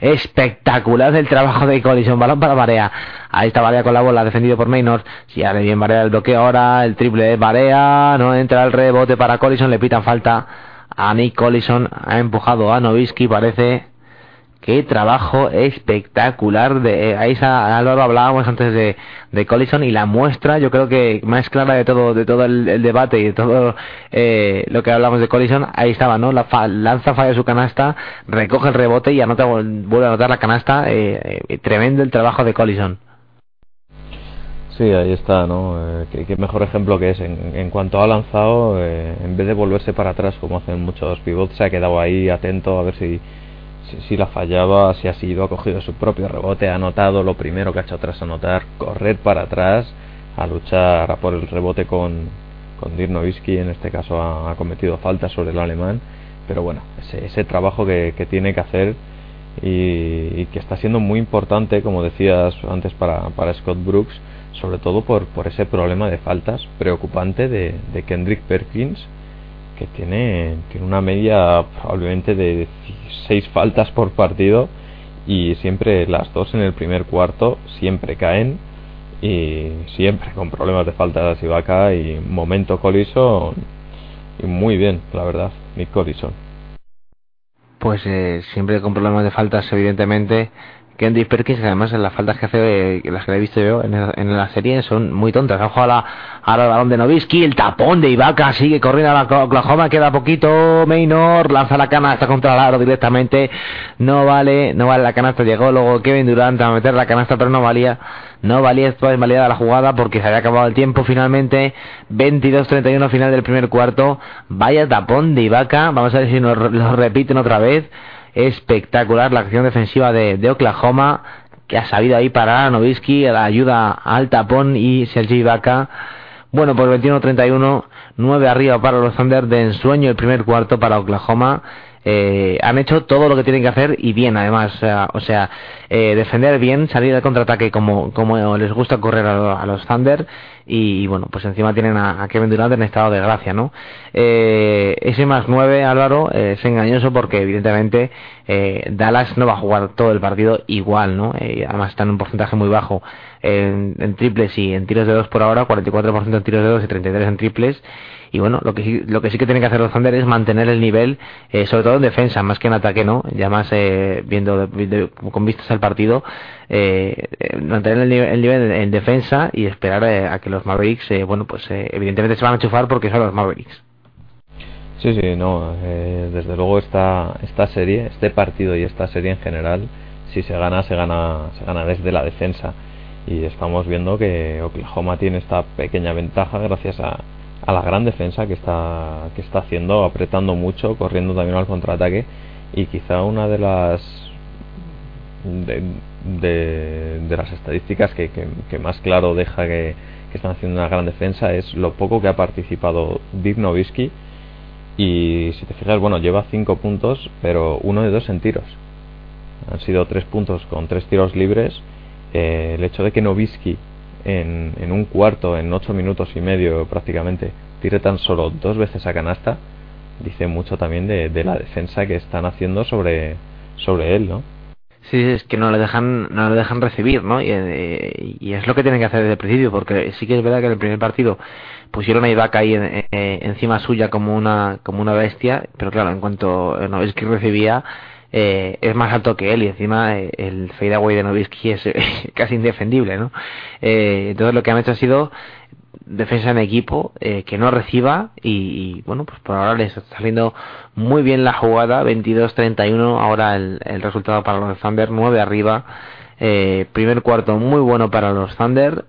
Espectacular el trabajo de Collison, balón para Barea. Ahí está Barea con la bola, defendido por Maynor. Si hace bien Barea el bloqueo ahora, el triple de Barea, no entra el rebote para Collison, le pitan falta a Nick Collison, ha empujado a Novisky, parece Qué trabajo espectacular de eh, Álvaro hablábamos antes de, Collison y la muestra yo creo que más clara de todo de todo el, debate y de todo eh, lo que hablamos de Collison ahí estaba no la lanza falla su canasta recoge el rebote y anota vuelve a anotar la canasta eh, tremendo el trabajo de Collison Sí, ahí está, ¿no? qué, mejor ejemplo que es. En, en cuanto ha lanzado, en vez de volverse para atrás como hacen muchos pivots, se ha quedado ahí atento a ver si, si, la fallaba, si ha sido, ha cogido su propio rebote, ha anotado lo primero que ha hecho tras anotar, correr para atrás, a luchar por el rebote con, con Dirk en este caso ha, cometido falta sobre el alemán, pero bueno, ese, ese trabajo que, que, tiene que hacer y, que está siendo muy importante, como decías antes, para, para Scott Brooks, sobre todo por, por ese problema de faltas preocupante de, de Kendrick Perkins, que tiene, tiene una media probablemente de 6 faltas por partido y siempre las dos en el primer cuarto siempre caen y siempre con problemas de faltas y vaca y momento Collison y muy bien la verdad Nick Collison. Pues eh, siempre con problemas de faltas evidentemente Kendy Perkins, además en las faltas que hace, las que he visto yo en, la serie, son muy tontas. Ojo a la, al balón de Novisky, el tapón de Ibaka, sigue corriendo a la Oklahoma, queda poquito, Maynor, lanza la canasta contra el directamente, no vale, no vale la canasta, llegó luego Kevin Durant a meter la canasta, pero no valía, no valía toda invalidada la jugada porque se había acabado el tiempo finalmente, 22-31 final del primer cuarto, vaya tapón de Ibaka, vamos a ver si nos lo repiten otra vez, espectacular la acción defensiva de, Oklahoma que ha sabido ahí parar a Novisky, la ayuda al tapón y Sergi. Bueno, pues 21-31, 9 arriba para los Thunder de ensueño el primer cuarto para Oklahoma. Eh, han hecho todo lo que tienen que hacer y bien además o sea, eh, defender bien salir al contraataque como, les gusta correr a, los Thunder y, bueno pues encima tienen a, Kevin Durant en estado de gracia no eh, ese más 9 Álvaro es engañoso porque evidentemente Dallas no va a jugar todo el partido igual no además está en un porcentaje muy bajo en, en triples y en tiros de dos por ahora 44% en tiros de dos y 33 en triples y bueno, lo que sí, lo que sí que tienen que hacer los Thunder es mantener el nivel, eh, sobre todo en defensa, más que en ataque, ¿no? Ya más eh, viendo con vistas al partido, eh, mantener el nivel, el nivel, en defensa y esperar a que los Mavericks, bueno, pues evidentemente se van a enchufar porque son los Mavericks. Sí, sí, no, desde luego esta, esta serie, este partido y esta serie en general, si se gana, se gana, se gana desde la defensa. Y estamos viendo que Oklahoma tiene esta pequeña ventaja gracias a, a la gran defensa que está que está haciendo apretando mucho corriendo también al contraataque. Y quizá una de las de, las estadísticas que, más claro deja que, están haciendo una gran defensa es lo poco que ha participado Dirk Nowitzki. Y si te fijas bueno lleva 5 puntos pero uno de dos en tiros. Han sido 3 puntos con 3 tiros libres. Eh, el hecho de que Nowitzki en, en un cuarto, en ocho minutos y medio prácticamente, tire tan solo dos veces a canasta, dice mucho también de, de la defensa que están haciendo sobre, sobre él, ¿no? Sí, es que no le dejan, no le dejan recibir, ¿no? Y, eh, y, es lo que tienen que hacer desde el principio, porque sí que es verdad que en el primer partido pusieron a Ibaka ahí en, encima suya como una, como una bestia, pero claro, en cuanto no es que recibía, eh, es más alto que él y encima eh, el fadeaway de Novisky es casi indefendible, ¿no? Eh, entonces lo que han hecho ha sido defensa en equipo que no reciba y, bueno pues por ahora les está saliendo muy bien la jugada 22-31 ahora el, resultado para los Thunder 9 arriba primer cuarto muy bueno para los Thunder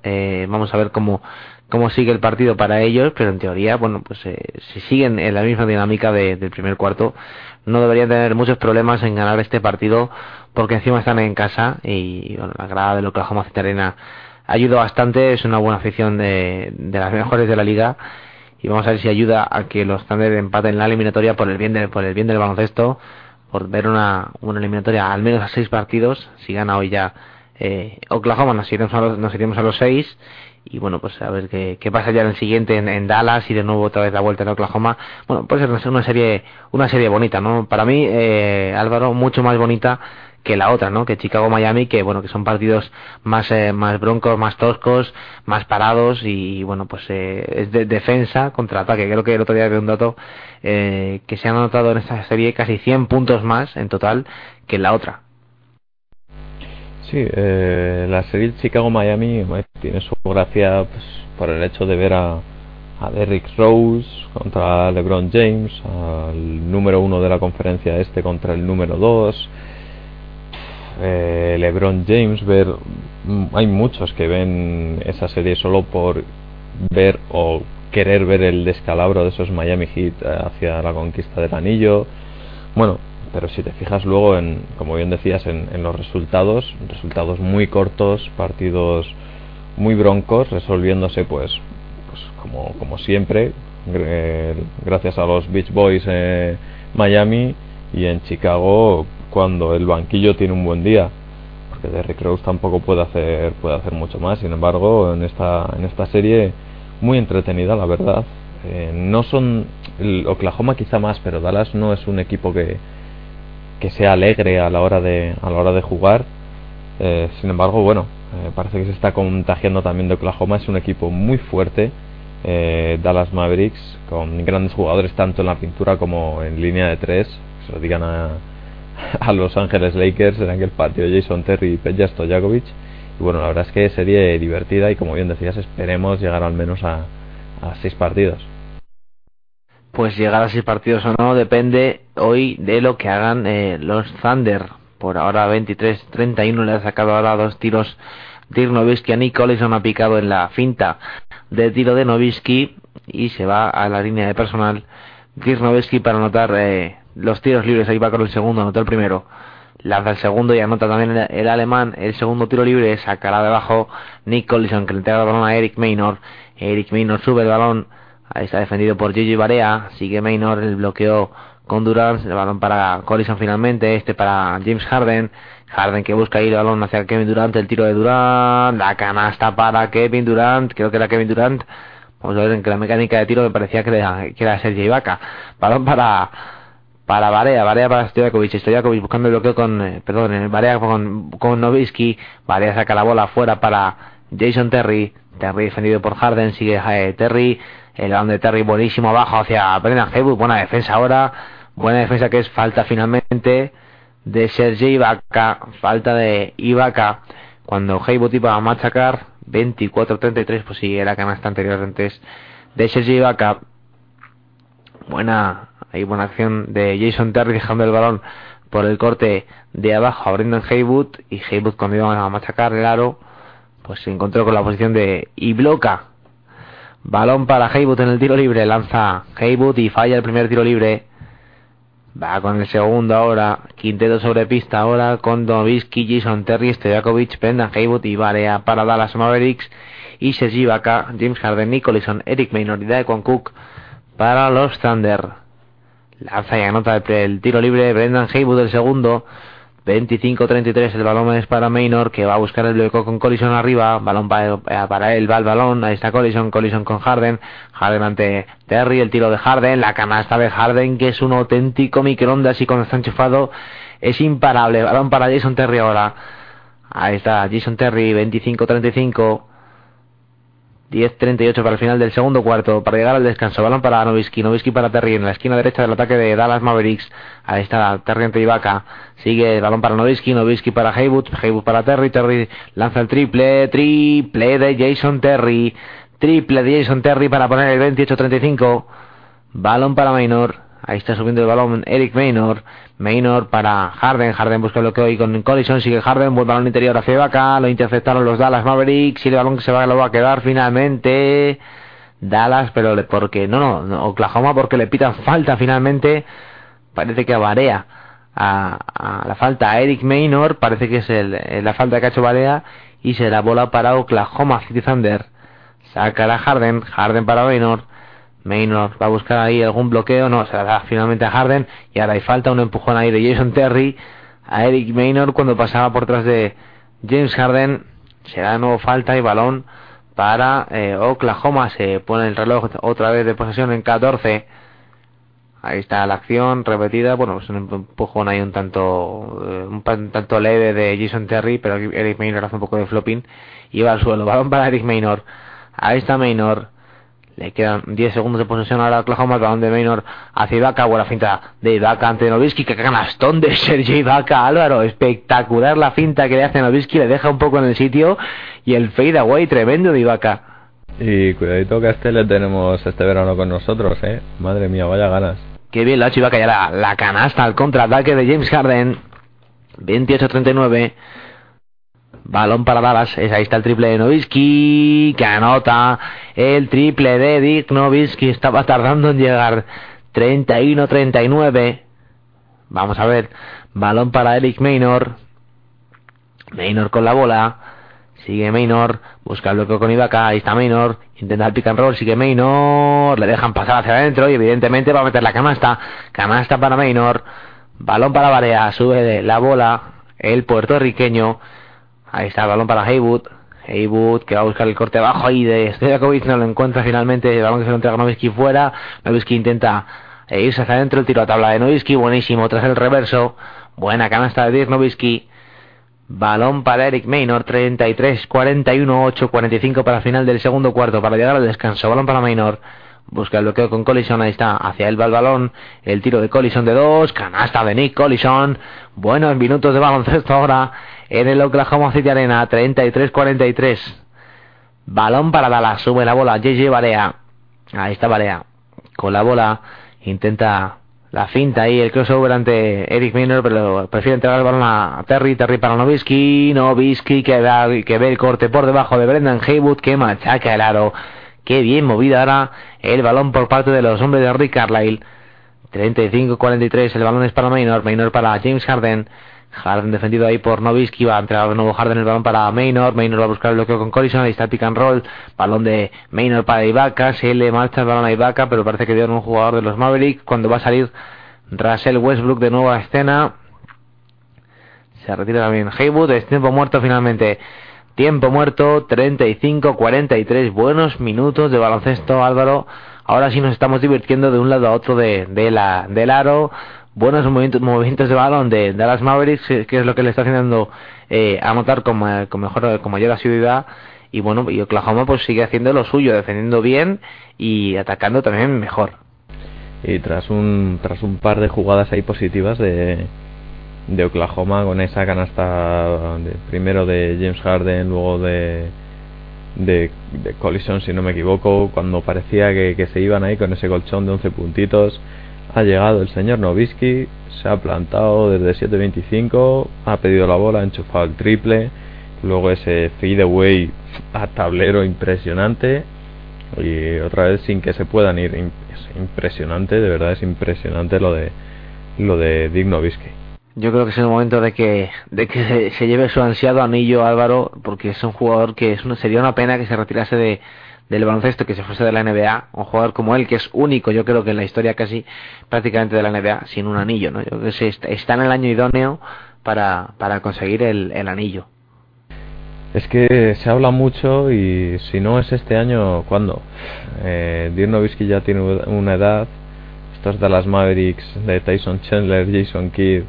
vamos a ver cómo cómo sigue el partido para ellos pero en teoría bueno pues si siguen en la misma dinámica del primer cuarto no deberían tener muchos problemas en ganar este partido porque encima están en casa y bueno, la grada del Oklahoma City Arena ayuda bastante, es una buena afición de, de las mejores de la liga y vamos a ver si ayuda a que los Thunder empaten la eliminatoria por el bien del, por el bien del baloncesto, por ver una, una eliminatoria al menos a seis partidos, si gana hoy ya eh, Oklahoma nos iremos a los, nos iremos a los seis y bueno pues a ver qué, qué pasa ya en el siguiente en, Dallas y de nuevo otra vez la vuelta en Oklahoma bueno puede ser una serie una serie bonita no para mí eh, Álvaro mucho más bonita que la otra, ¿no? Que Chicago Miami, que bueno, que son partidos más eh, más broncos, más toscos, más parados y bueno, pues eh, es de defensa contra ataque. Creo que el otro día vi un dato eh, que se han anotado en esta serie casi 100 puntos más en total que en la otra. Sí, eh, la serie Chicago-Miami tiene su gracia pues, por el hecho de ver a, a Derrick Rose contra LeBron James, al número uno de la conferencia este contra el número dos. Eh, LeBron James, ver. Mm, hay muchos que ven esa serie solo por ver o querer ver el descalabro de esos Miami Heat eh, hacia la conquista del anillo. Bueno, pero si te fijas luego en, como bien decías, en, los resultados, resultados muy cortos, partidos muy broncos, resolviéndose pues, pues como, como siempre, gracias a los Beach Boys en Miami y en Chicago cuando el banquillo tiene un buen día. Porque Derrick Rose tampoco puede hacer puede hacer mucho más. Sin embargo en esta en esta serie muy entretenida la verdad. Eh, no son el Oklahoma quizá más pero Dallas no es un equipo que que sea alegre a la hora de, a la hora de jugar. Eh, sin embargo, bueno, eh, parece que se está contagiando también de Oklahoma. Es un equipo muy fuerte, eh, Dallas Mavericks, con grandes jugadores tanto en la pintura como en línea de tres. Se lo digan a, a Los Ángeles Lakers en aquel partido Jason Terry y Peja Stojakovic. Y bueno, la verdad es que sería divertida y como bien decías, esperemos llegar al menos a, a seis partidos pues llegar a seis partidos o no depende hoy de lo que hagan eh, los Thunder. Por ahora 23-31 le ha sacado ahora dos tiros Dirk Nowitzki a Nick Collison ha picado en la finta de tiro de Nowitzki y se va a la línea de personal Dirk Nowitzki para anotar eh, los tiros libres. Ahí va con el segundo, anotó el primero. Lanza el segundo y anota también el, alemán. El segundo tiro libre sacará debajo Nick que le entrega el balón a Eric Maynor. Eric Maynor sube el balón Ahí está defendido por Gigi Barea. Sigue Maynor el bloqueo con Durant. El balón para Collison finalmente. Este para James Harden. Harden que busca ir el balón hacia Kevin Durant. El tiro de Durant. La canasta para Kevin Durant. Creo que era Kevin Durant. Vamos a ver en que la mecánica de tiro me parecía que era, que era. Balón para para Barea, Barea para Stojakovic, Stojakovic buscando el bloqueo con, eh, perdón, eh, Barea con, con Novisky, Barea saca la bola fuera para Jason Terry, Terry defendido por Harden, sigue eh, Terry, el balón de Terry buenísimo abajo hacia Brennan Haywood. Buena defensa ahora. Buena defensa que es falta finalmente de Sergei Ibaka. Falta de Ibaka. Cuando Haywood iba a machacar 24-33. Pues sí, era canasta anterior antes de Sergei Ibaka. Buena, hay buena acción de Jason Terry dejando el balón por el corte de abajo a Brendan Haywood. Y Haywood cuando iba a machacar el aro. Pues se encontró con la posición de Ibloka Balón para Haywood en el tiro libre. Lanza Haywood y falla el primer tiro libre. Va con el segundo ahora. Quinteto sobre pista ahora con Donovisky, Jason Terry, Stojakovic, Brendan Haywood y Barea para Dallas Mavericks. Y Sergi Vaca, James Harden, Nicholson, Eric Maynard y Daequan Cook para los Thunder. Lanza y anota el tiro libre. Brendan Haywood el segundo. 25-33 el balón es para Maynor que va a buscar el bloqueo con Collison arriba. Balón para, eh, para él va el balón ahí está Collison Collison con Harden. Harden ante Terry el tiro de Harden la canasta de Harden que es un auténtico microondas y cuando está enchufado es imparable. Balón para Jason Terry ahora. Ahí está Jason Terry 25-35 10-38 para el final del segundo cuarto, para llegar al descanso. Balón para Novisky, Novisky para Terry en la esquina derecha del ataque de Dallas Mavericks. Ahí está Terry ante Ibaka. Sigue el balón para Novisky, Novisky para Haywood, Haywood para Terry, Terry lanza el triple, triple de Jason Terry. Triple de Jason Terry para poner el 28-35. Balón para Maynor. Ahí está subiendo el balón Eric Maynor. Maynor para Harden. Harden busca bloqueo ahí con Collison. Sigue Harden. Vuelve balón interior hacia Ibaka. Lo interceptaron los Dallas Mavericks. Y el balón que se va lo va a quedar finalmente. Dallas, pero porque no, no, Oklahoma porque le pitan falta finalmente. Parece que Barea a, la falta a Eric Maynor. Parece que es el, la falta que ha hecho Barea. Y se la bola para Oklahoma City Thunder. Sacará Harden. Harden para Maynor. Maynor va a buscar ahí algún bloqueo, no, se la da finalmente a Harden y ahora hay falta, un empujón ahí de Jason Terry a Eric Maynor cuando pasaba por detrás de, James Harden. Será de nuevo falta y balón para eh, Oklahoma. Se pone el reloj otra vez de posesión en 14. Ahí está la acción repetida. Bueno, es un empujón ahí un tanto eh, un tanto leve de Jason Terry, pero Eric Maynor hace un poco de flopping y va al suelo. Balón para Eric Maynor. Ahí está Maynor. Le quedan 10 segundos de posesión ahora a Oklahoma, el balón de Maynor hacia Ibaka, buena finta de Ibaka ante Novisky, que canastón de Sergio Ibaka, Álvaro, espectacular la finta que le hace Novisky, le deja un poco en el sitio y el fade away tremendo de Ibaka. Y cuidadito que a este le tenemos este verano con nosotros, eh. Madre mía, vaya ganas. Qué bien lo ha hecho Ibaka ya la, la canasta al contraataque de James Harden. 28-39. Balón para Dallas. ahí está el triple de Novisky. Que anota el triple de Dick Novisky. Estaba tardando en llegar. 31-39. Vamos a ver. Balón para Eric Maynor. Maynor con la bola. Sigue Maynor. Busca el bloqueo con Ibaka. Ahí está Maynor. Intenta el pick and roll. Sigue Maynor. Le dejan pasar hacia adentro. Y evidentemente va a meter la canasta. Canasta para Maynor. Balón para Barea. Sube la bola. El puertorriqueño. Ahí está el balón para Haywood. Haywood que va a buscar el corte abajo ahí de Stojakovic, no lo encuentra finalmente. El balón que se lo entrega a Novisky fuera. Novisky intenta eh, irse hacia adentro. El tiro a tabla de Novisky, buenísimo. Tras el reverso, buena canasta de Dirk Novisky. Balón para Eric Maynor, 33, 41, 8, 45 para final del segundo cuarto, para llegar al descanso. Balón para Maynor. Busca el bloqueo con Collison, ahí está, hacia él va el balón, el tiro de Collison de dos, canasta de Nick Collison, buenos minutos de baloncesto ahora en el Oklahoma City Arena, 33-43. Balón para Dallas, sube la bola, JJ Barea. Ahí está Barea. Con la bola intenta la finta ahí, el crossover ante Eric Miner, pero prefiere entregar el balón a Terry, Terry para Novisky, Novisky que, que ve el corte por debajo de Brendan Haywood que machaca el aro. Qué bien movida ahora el balón por parte de los hombres de Rick Carlisle. 35-43, el balón es para Maynor, Maynor para James Harden. Harden defendido ahí por Novisky, va a entregar de nuevo Harden el balón para Maynor, Maynor va a buscar el bloqueo con Collison, ahí está pick and roll, balón de Maynor para Ibaka, se le marcha el balón a Ibaka, pero parece que dieron un jugador de los Mavericks, cuando va a salir Russell Westbrook de nuevo a escena, se retira también Haywood, es tiempo muerto finalmente, tiempo muerto, 35-43, buenos minutos de baloncesto Álvaro, ahora sí nos estamos divirtiendo de un lado a otro de, de la, del aro, buenos movimientos, movimientos de balón de Dallas Mavericks, que es lo que le está haciendo eh, anotar con, con, mejor, con mayor asiduidad. Y bueno, y Oklahoma pues sigue haciendo lo suyo, defendiendo bien y atacando también mejor. Y tras un, tras un par de jugadas ahí positivas de, de Oklahoma con esa canasta de, primero de James Harden, luego de, de, de si no me equivoco, cuando parecía que, que, se iban ahí con ese colchón de 11 puntitos, ha llegado el señor Novisky, se ha plantado desde 7.25, ha pedido la bola, ha enchufado el triple, luego ese away a tablero impresionante y otra vez sin que se puedan ir. Es impresionante, de verdad es impresionante lo de lo de Dick Novisky. Yo creo que es el momento de que de que se, lleve su ansiado anillo Álvaro, porque es un jugador que es sería una pena que se retirase de, del baloncesto que se fuese de la NBA, un jugador como él, que es único, yo creo que en la historia casi prácticamente de la NBA, sin un anillo, ¿no? Está en el año idóneo para, para conseguir el, el anillo. Es que se habla mucho y si no es este año, ¿cuándo? Eh, Dirk ya tiene una edad, estos de las Mavericks, de Tyson Chandler, Jason Kidd,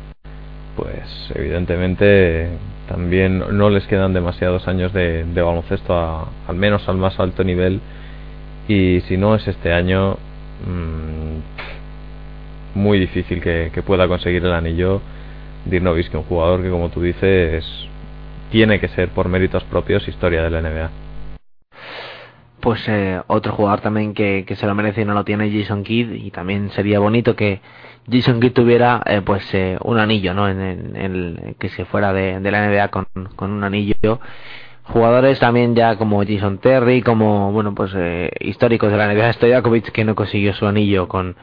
pues evidentemente también no les quedan demasiados años de, baloncesto al menos al más alto nivel. Y si no es este año mmm, muy difícil que, pueda conseguir el anillo Dirnovis que un jugador que como tú dices tiene que ser por méritos propios historia de la NBA pues eh, otro jugador también que, que se lo merece y no lo tiene Jason Kidd y también sería bonito que Jason Kidd tuviera eh, pues eh, un anillo, ¿no? En, el que se fuera de, la NBA con, un anillo. Jugadores también ya como Jason Terry, como bueno pues eh, históricos de la NBA, Stojakovic que no consiguió su anillo con,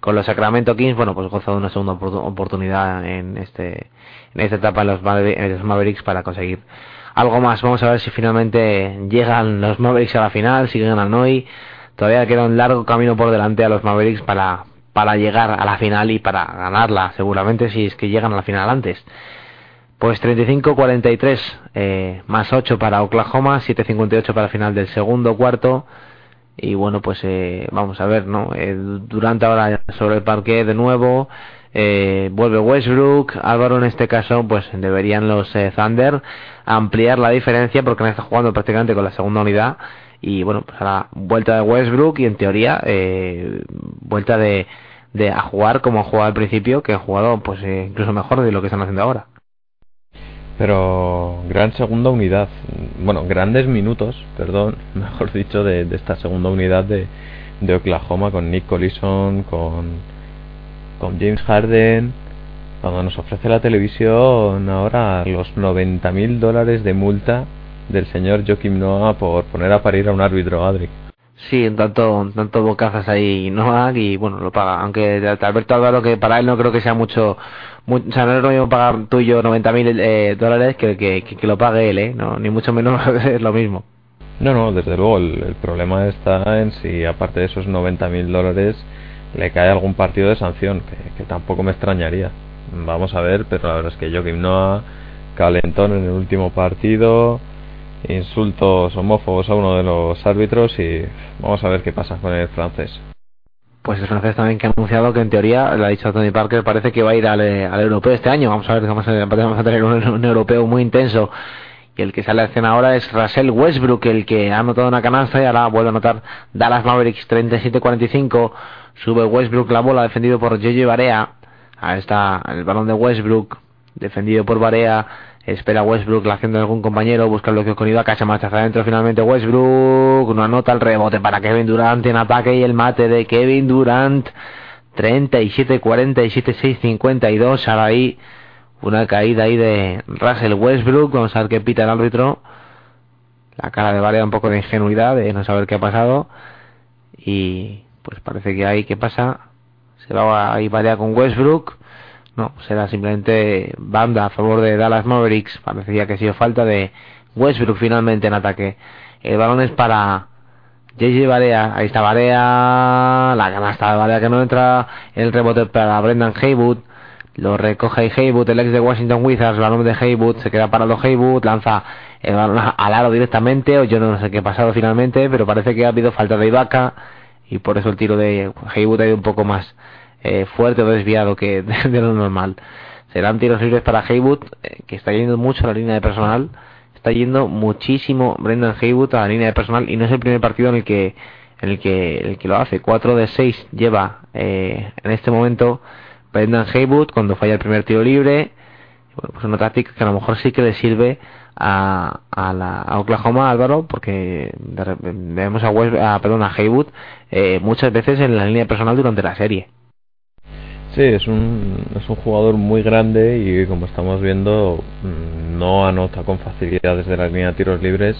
con los Sacramento Kings, bueno pues goza de una segunda oportunidad en este en esta etapa en los, Mavericks para conseguir algo más. Vamos a ver si finalmente llegan los Mavericks a la final, si ganan hoy. Todavía queda un largo camino por delante a los Mavericks para, para llegar a la final y para ganarla, seguramente si es que llegan a la final antes. Pues 35-43 eh, más 8 para Oklahoma, 7-58 para el final del segundo cuarto. Y bueno, pues eh, vamos a ver, ¿no? Eh, Durante ahora sobre el parque de nuevo. Eh, vuelve Westbrook, Álvaro en este caso, pues deberían los eh, Thunder ampliar la diferencia porque han estado jugando prácticamente con la segunda unidad y bueno, pues ahora vuelta de Westbrook y en teoría eh, vuelta de, de a jugar como han jugado al principio, que han jugado pues eh, incluso mejor de lo que están haciendo ahora. Pero gran segunda unidad, bueno, grandes minutos, perdón, mejor dicho, de, de esta segunda unidad de, de Oklahoma con Nick Collison, con con James Harden, cuando nos ofrece la televisión ahora los 90 mil dólares de multa del señor Joakim Noah por poner a parir a un árbitro, Adri. Sí, un tanto, un tanto bocazas ahí Noah y bueno, lo paga. Aunque Alberto Álvaro, que para él no creo que sea mucho, mu- o sea, no es lo mismo pagar tú y yo 90 mil eh, dólares que, que, que, que lo pague él, ¿eh? No, ni mucho menos es lo mismo. No, no, desde luego el, el problema está en si aparte de esos 90 mil dólares le cae algún partido de sanción, que, que tampoco me extrañaría. Vamos a ver, pero la verdad es que Joakim Noah calentón en el último partido, insultos homófobos a uno de los árbitros y vamos a ver qué pasa con el francés. Pues el francés también que ha anunciado que en teoría, le ha dicho Tony Parker, parece que va a ir al, eh, al europeo este año. Vamos a ver, vamos a, vamos a tener un, europeo muy intenso. Y el que sale a escena ahora es Russell Westbrook, el que ha anotado una canasta y ahora vuelve a anotar Dallas Mavericks 37-45. Sube Westbrook la bola, defendido por J.J. Barea. Ahí está el balón de Westbrook, defendido por Barea. Espera Westbrook la acción de algún compañero, busca el bloqueo con Ibaka, se marcha hacia adentro finalmente Westbrook, no anota el rebote para Kevin Durant en ataque y el mate de Kevin Durant. 37-47-6-52, ahora ahí una caída ahí de Russell Westbrook, vamos a ver qué pita el árbitro, la cara de Barea un poco de ingenuidad de no saber qué ha pasado. Y pues parece que ahí qué pasa, se va ahí Barea con Westbrook, no, será simplemente banda a favor de Dallas Mavericks. Parecía que ha sido falta de Westbrook finalmente en ataque. El balón es para JJ Barea. Ahí está Barea. La canasta de Barea que no entra. El rebote para Brendan Haywood. Lo recoge Haywood, el ex de Washington Wizards. Balón de Haywood. Se queda parado Haywood. Lanza el balón al aro directamente. O yo no sé qué ha pasado finalmente. Pero parece que ha habido falta de Ibaka. Y por eso el tiro de Haywood ha ido un poco más eh, fuerte o desviado que de, lo normal. Serán tiros libres para Haywood, eh, que está yendo mucho a la línea de personal. Está yendo muchísimo Brendan Haywood a la línea de personal y no es el primer partido en el que en el que, el que lo hace. 4 de 6 lleva eh, en este momento Brendan Haywood cuando falla el primer tiro libre. Bueno, pues una táctica que a lo mejor sí que le sirve a, a, la, a Oklahoma Álvaro porque vemos a, West, a, perdón, a Haywood eh, muchas veces en la línea personal durante la serie. Sí, es un, es un jugador muy grande y como estamos viendo no anota con facilidad desde la línea de tiros libres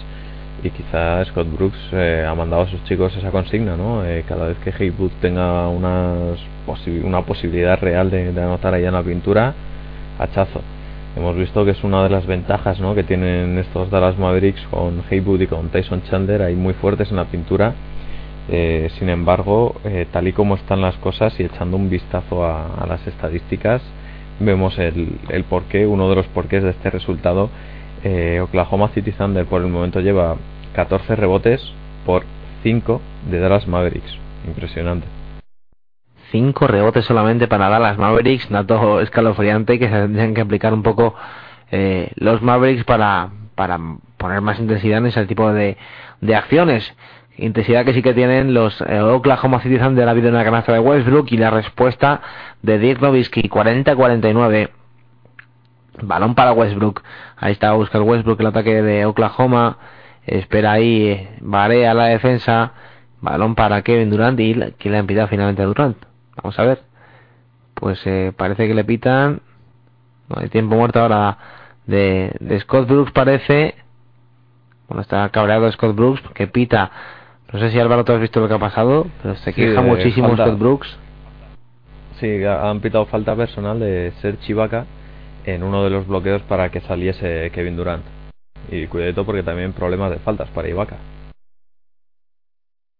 y quizá Scott Brooks eh, ha mandado a sus chicos esa consigna, ¿no? Eh, cada vez que Haywood tenga una posibilidad real de, de, anotar allá en la pintura, hachazo. Hemos visto que es una de las ventajas ¿no? que tienen estos Dallas Mavericks con Haywood y con Tyson Chandler, ahí muy fuertes en la pintura. Eh, sin embargo, eh, tal y como están las cosas y echando un vistazo a, las estadísticas, vemos el, el porqué, uno de los porqués de este resultado. Eh, Oklahoma City Thunder por el momento lleva 14 rebotes por 5 de Dallas Mavericks. Impresionante. 5 rebotes solamente para Dallas Mavericks, dato escalofriante que se tendrían que aplicar un poco eh, los Mavericks para, para poner más intensidad en ese tipo de acciones intensidad que sí que tienen los eh, Oklahoma City Thunder ha habido una canasta de Westbrook y la respuesta de Dirk Nowitzki 40-49 balón para Westbrook. Ahí está Oscar Westbrook el ataque de Oklahoma. Espera ahí Barea la defensa. Balón para Kevin Durant y que le han pitado finalmente a Durant. Vamos a ver. Pues eh, parece que le pitan. No hay tiempo muerto ahora de, de Scott Brooks parece. Bueno está cabreado Scott Brooks que pita no sé si Álvaro tú has visto lo que ha pasado, pero se queja sí, muchísimo falta. Scott Brooks. Sí, han pitado falta personal de ser Chivaca en uno de los bloqueos para que saliese Kevin Durant. Y cuidado porque también problemas de faltas para Ibaka.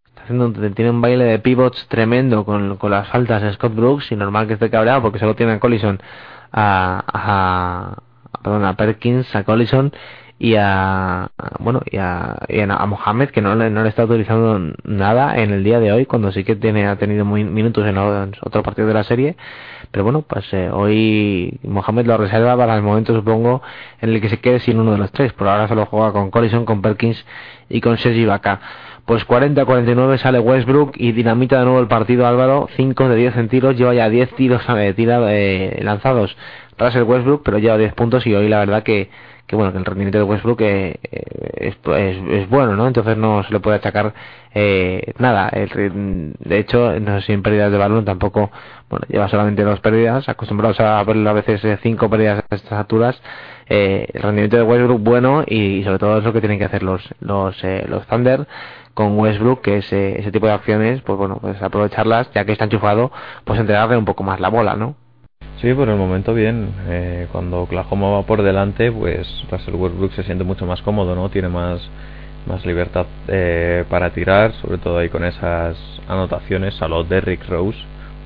Está haciendo, tiene un baile de pivots tremendo con, con las faltas de Scott Brooks y normal que esté cabreado porque solo tiene a Collison a, a, perdón, a Perkins, a Collison y a bueno y a, y a Mohamed que no le, no le está utilizando nada en el día de hoy cuando sí que tiene ha tenido muy, minutos en, otro partido de la serie. Pero bueno pues eh, hoy Mohamed lo reserva para el momento supongo en el que se quede sin uno de los tres. Por ahora solo juega con Collison con Perkins y con Sergi Vaca pues 40-49 sale Westbrook y dinamita de nuevo el partido Álvaro. 5 de 10 en tiros lleva ya 10 tiros eh, eh, lanzados tras el Westbrook pero lleva 10 puntos y hoy la verdad que que bueno que el rendimiento de Westbrook eh, es, es, bueno no entonces no se le puede achacar eh, nada. De hecho no sé si en pérdidas de balón tampoco bueno lleva solamente dos pérdidas. Acostumbrados a ver a veces eh, cinco pérdidas a estas alturas el rendimiento de Westbrook bueno y, sobre todo es lo que tienen que hacer los los los Thunder con Westbrook que es ese tipo de acciones pues bueno pues aprovecharlas ya que está enchufado pues entregarle un poco más la bola no Sí, por el momento bien. Eh, cuando Oklahoma va por delante, pues Russell Westbrook se siente mucho más cómodo, ¿no? Tiene más, más libertad eh, para tirar, sobre todo ahí con esas anotaciones a los Derrick Rose,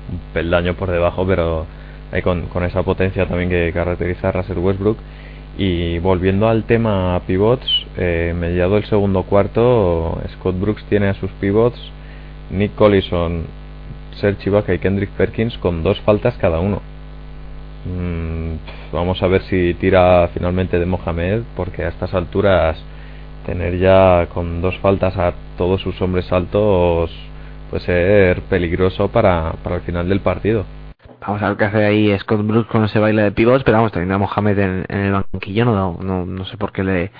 un peldaño por debajo, pero ahí con, con esa potencia también que caracteriza a Russell Westbrook. Y volviendo al tema pivots, eh, mediado el segundo cuarto, Scott Brooks tiene a sus pivots Nick Collison, Serge Ibaka y Kendrick Perkins con dos faltas cada uno Mm, vamos a ver si tira finalmente de Mohamed, porque a estas alturas tener ya con dos faltas a todos sus hombres altos puede ser peligroso para, para el final del partido. Vamos a ver qué hace ahí Scott Brooks con ese baile de pivots, pero vamos, teniendo a Mohamed en, el banquillo, no, no, no sé por qué le,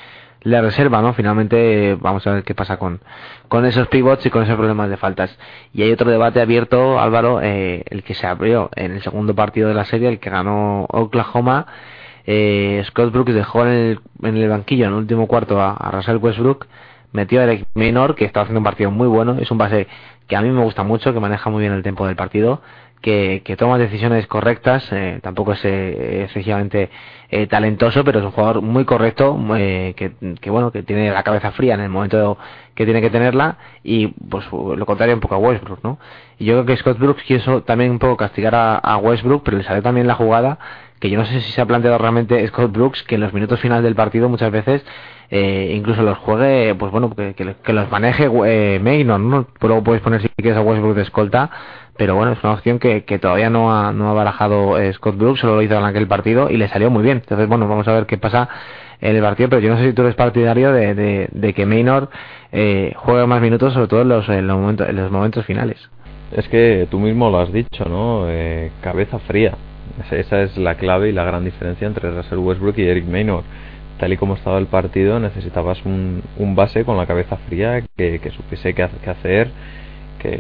le reserva, ¿no? Finalmente vamos a ver qué pasa con, con esos pivots y con esos problemas de faltas. Y hay otro debate abierto, Álvaro, eh, el que se abrió en el segundo partido de la serie, el que ganó Oklahoma. Eh, Scott Brooks dejó en el, en el banquillo en el último cuarto a, Russell Westbrook, metió a Eric Minor, que está haciendo un partido muy bueno, es un base que a mí me gusta mucho, que maneja muy bien el tiempo del partido que, toma decisiones correctas, eh, tampoco es eh, excesivamente eh, talentoso, pero es un jugador muy correcto, que, que, bueno, que tiene la cabeza fría en el momento que tiene que tenerla y pues lo contrario un poco a Westbrook, ¿no? Y yo creo que Scott Brooks quiso también un poco castigar a, Westbrook, pero le sale también la jugada que yo no sé si se ha planteado realmente Scott Brooks que en los minutos finales del partido muchas veces incluso los juegue, pues bueno, que, que, los maneje eh, Maynor, ¿no? Luego puedes poner si quieres a Westbrook de escolta, pero bueno, es una opción que, que todavía no ha, no ha barajado eh, Scott Brooks, solo lo hizo en aquel partido y le salió muy bien. Entonces, bueno, vamos a ver qué pasa en el partido, pero yo no sé si tú eres partidario de, de, que Maynor eh, juegue más minutos, sobre todo en los, en los, momentos, en los momentos finales. Es que tú mismo lo has dicho, ¿no? Eh, cabeza fría. Esa es la clave y la gran diferencia entre Russell Westbrook y Eric Maynor. Tal y como estaba el partido, necesitabas un, un base con la cabeza fría que, que supiese qué hacer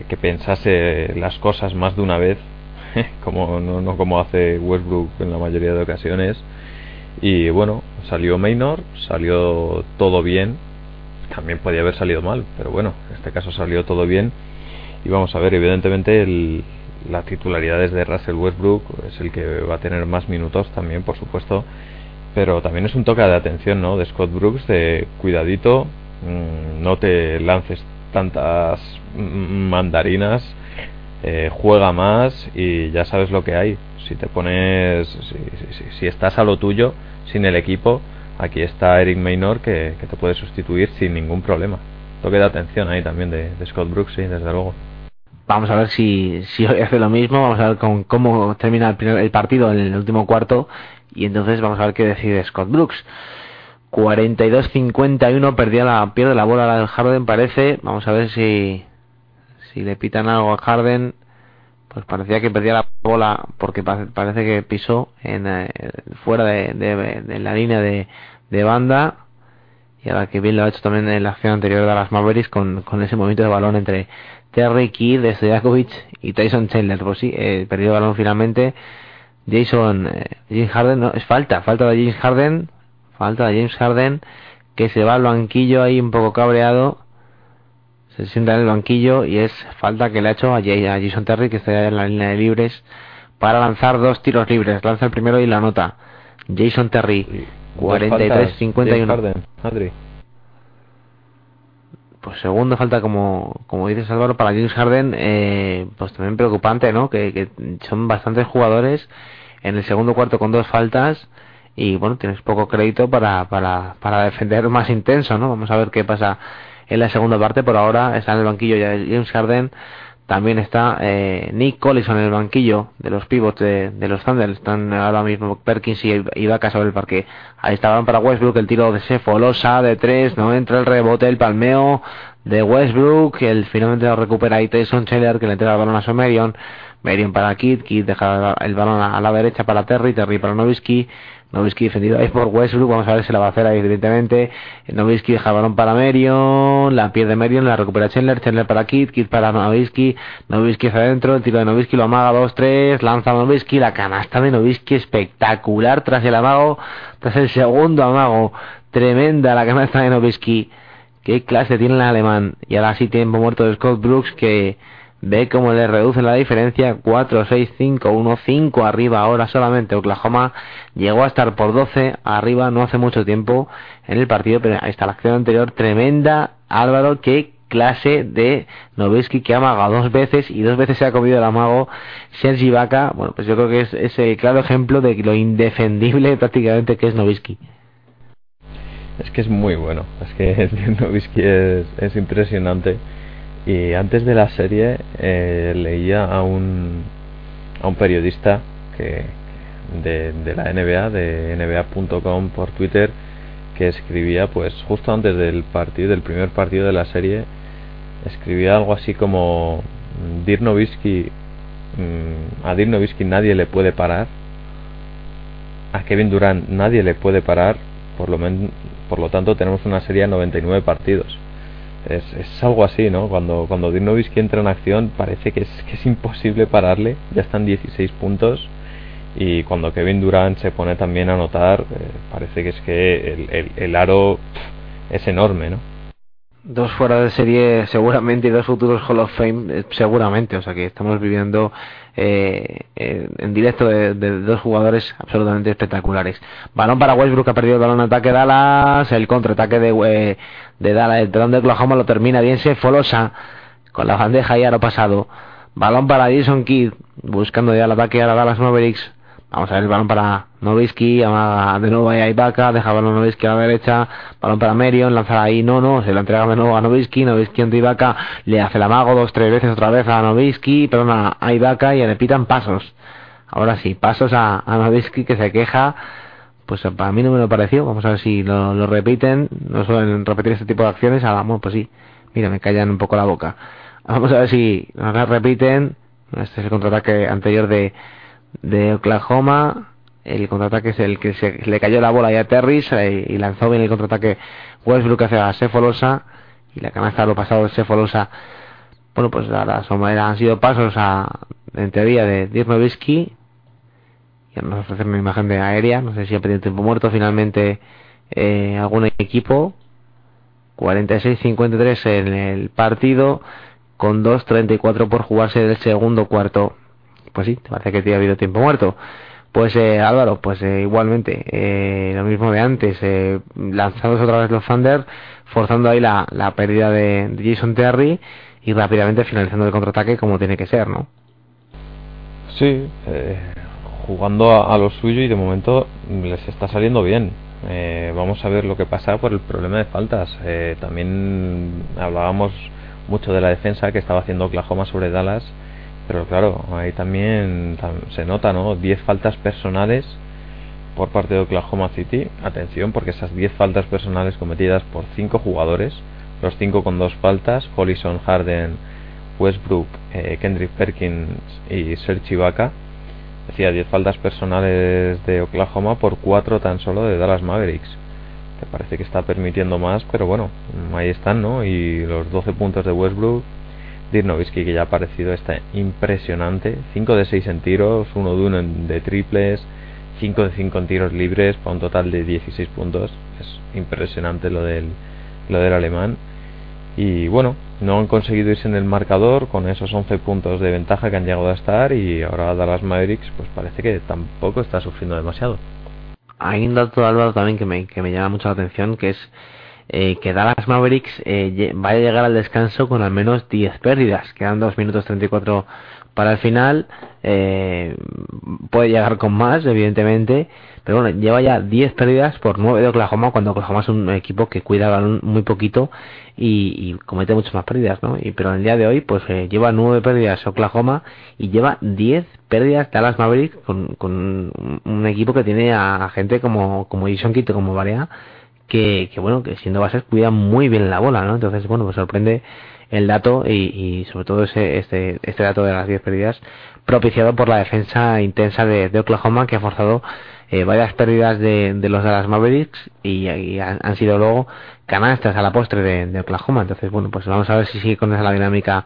que, pensase las cosas más de una vez, como no, como hace Westbrook en la mayoría de ocasiones. Y bueno, salió Maynor, salió todo bien. También podía haber salido mal, pero bueno, en este caso salió todo bien. Y vamos a ver, evidentemente el, la titularidad es de Russell Westbrook, es el que va a tener más minutos también, por supuesto. Pero también es un toque de atención, ¿no? De Scott Brooks, de cuidadito, mm, no te lances tantas mandarinas, eh, juega más y ya sabes lo que hay. Si te pones, si, estás a lo tuyo, sin el equipo, aquí está Eric Maynor que, te puede sustituir sin ningún problema. Toque de atención ahí también de, Scott Brooks, sí, desde luego. Vamos a ver si, si hace lo mismo, vamos a ver con cómo termina el, primer, el partido en el último cuarto y entonces vamos a ver qué decide Scott Brooks. 42-51 perdía la, pierde la bola la del Harden parece. Vamos a ver si si le pitan algo a Harden. Pues parecía que perdía la bola porque parece que pisó en eh, fuera de, la línea de, de, banda. Y ahora que bien lo ha hecho también en la acción anterior de las Mavericks con, con ese movimiento de balón entre Terry Kidd, Stojakovic y Tyson Chandler. Pues sí, eh, perdió el balón finalmente. Jason eh, James Harden no, es falta, falta de James Harden Falta de James Harden que se va al banquillo ahí un poco cabreado. Se sienta en el banquillo y es falta que le ha hecho a Jason Terry que está en la línea de libres para lanzar dos tiros libres. Lanza el primero y la nota. Jason Terry, 43-51. Pues segundo falta como, como dices Álvaro para James Harden, eh, pues también preocupante, ¿no? Que, que son bastantes jugadores en el segundo cuarto con dos faltas y bueno, tienes poco crédito para, para, para defender más intenso, ¿no? Vamos a ver qué pasa en la segunda parte. Por ahora está en el banquillo ya James Harden. También está eh, Nick Collison en el banquillo de los pivots de, los Thunder. Están ahora mismo Perkins y Ibaka sobre el parque. Ahí estaban para Westbrook el tiro de Sefolosa de tres. No entra el rebote, el palmeo de Westbrook. El finalmente lo recupera ahí Tyson Scheller que le entrega el balón a Somerion. Merion para Kid. Kid deja el balón a la derecha para Terry. Terry para Novisky. Novisky defendido ahí por Westbrook, vamos a ver si la va a hacer ahí evidentemente. Novisky deja el balón para Merion, la pierde Merion, la recupera Chandler, Chandler para Kid, Kid para Novisky, Novisky hacia adentro, el tiro de Novisky lo amaga 2-3, lanza Novisky, la canasta de Novisky espectacular tras el amago, tras el segundo amago, tremenda la canasta de Novisky. Qué clase tiene el alemán. Y ahora sí tiempo muerto de Scott Brooks que Ve cómo le reducen la diferencia 4, 6, 5, 1, 5 arriba ahora solamente. Oklahoma llegó a estar por 12 arriba no hace mucho tiempo en el partido, pero está la acción anterior tremenda. Álvaro, qué clase de Novisky que ha amagado dos veces y dos veces se ha comido el amago Sergi Vaca. Bueno, pues yo creo que es, es el claro ejemplo de lo indefendible prácticamente que es Novisky. Es que es muy bueno, es que Novisky es impresionante y antes de la serie eh, leía a un, a un periodista que, de, la NBA, de NBA.com por Twitter, que escribía, pues justo antes del partido, del primer partido de la serie, escribía algo así como Dirk Nowitzki, mm, a Dirk nadie le puede parar, a Kevin Durant nadie le puede parar, por lo, por lo tanto tenemos una serie de 99 partidos es, es algo así, ¿no? Cuando, cuando que entra en acción parece que es, que es imposible pararle, ya están 16 puntos y cuando Kevin Durant se pone también a anotar, eh, parece que es que el, el, el aro es enorme, ¿no? Dos fuera de serie seguramente y dos futuros Hall of Fame eh, seguramente. O sea que estamos viviendo eh, en directo de, dos jugadores absolutamente espectaculares. Balón para Westbrook ha perdido el balón ataque Dallas. El contraataque de, eh, de Dallas el telón de Oklahoma lo termina bien. Se Folosa con la bandeja ya lo pasado. Balón para Jason Kidd buscando ya el ataque a la Dallas Mavericks Vamos a ver el balón para Novisky, de nuevo a Ibaka, deja el balón Novisky a la derecha, balón para Merion, lanza ahí, no, no, se lo entrega de nuevo a Novisky, Novisky ante Ibaka, le hace el amago dos, tres veces otra vez a Novisky, perdón, a Ibaka y le pitan pasos. Ahora sí, pasos a, a Novisky que se queja, pues para mí no me lo pareció, vamos a ver si lo, repiten, no suelen repetir este tipo de acciones, ah, vamos, pues sí, mira, me callan un poco la boca. Vamos a ver si nos repiten, este es el contraataque anterior de de Oklahoma. El contraataque es el que se le cayó la bola a Terris eh, y lanzó bien el contraataque Westbrook hacia Sefolosa y la canasta lo pasado de Sefolosa. Bueno, pues ahora han sido pasos a, en teoría de Dirk Nowitzki. Ya nos ofrecen una imagen de aérea. No sé si ha pedido tiempo muerto finalmente eh, algún equipo. 46-53 en el partido con 2-34 por jugarse del segundo cuarto pues sí, parece que te ha habido tiempo muerto. Pues eh, Álvaro, pues eh, igualmente, eh, lo mismo de antes, eh, lanzados otra vez los Thunder, forzando ahí la, la pérdida de, Jason Terry y rápidamente finalizando el contraataque como tiene que ser, ¿no? Sí, eh, jugando a, a, lo suyo y de momento les está saliendo bien. Eh, vamos a ver lo que pasa por el problema de faltas. También hablábamos mucho de la defensa que estaba haciendo Oklahoma sobre Dallas pero claro, ahí también se nota, ¿no? 10 faltas personales por parte de Oklahoma City. Atención, porque esas 10 faltas personales cometidas por 5 jugadores, los 5 con 2 faltas, Hollison, Harden, Westbrook, eh, Kendrick Perkins y Serge Ibaka. Decía 10 faltas personales de Oklahoma por 4 tan solo de Dallas Mavericks. Que parece que está permitiendo más, pero bueno, ahí están, ¿no? Y los 12 puntos de Westbrook, Dirnovski que ya ha aparecido está impresionante. 5 de 6 en tiros 1 de 1 de triples 5 de 5 en tiros libres para un total de 16 puntos. Es impresionante lo del, lo del alemán. Y bueno, no han conseguido irse en el marcador con esos 11 puntos de ventaja que han llegado a estar y ahora Dallas Mavericks pues parece que tampoco está sufriendo demasiado. Hay un dato Álvaro también que me, que me llama mucho la atención que es eh, que Dallas Mavericks eh, vaya a llegar al descanso con al menos 10 pérdidas. Quedan 2 minutos 34 para el final. Eh, puede llegar con más, evidentemente. Pero bueno, lleva ya 10 pérdidas por 9 de Oklahoma, cuando Oklahoma es un equipo que cuida muy poquito y, comete muchas más pérdidas, ¿no? Y, pero en el día de hoy, pues eh, lleva 9 pérdidas Oklahoma y lleva 10 pérdidas Dallas Mavericks con, con un equipo que tiene a, gente como, como Jason Kidd, como Barea, que, bueno, que siendo bases cuida muy bien la bola, ¿no? Entonces, bueno, pues sorprende el dato y, sobre todo ese, este, este dato de las 10 pérdidas propiciado por la defensa intensa de, Oklahoma que ha forzado eh, varias pérdidas de, de, los Dallas Mavericks y, han, sido luego canastas a la postre de, de, Oklahoma. Entonces, bueno, pues vamos a ver si sigue con esa la dinámica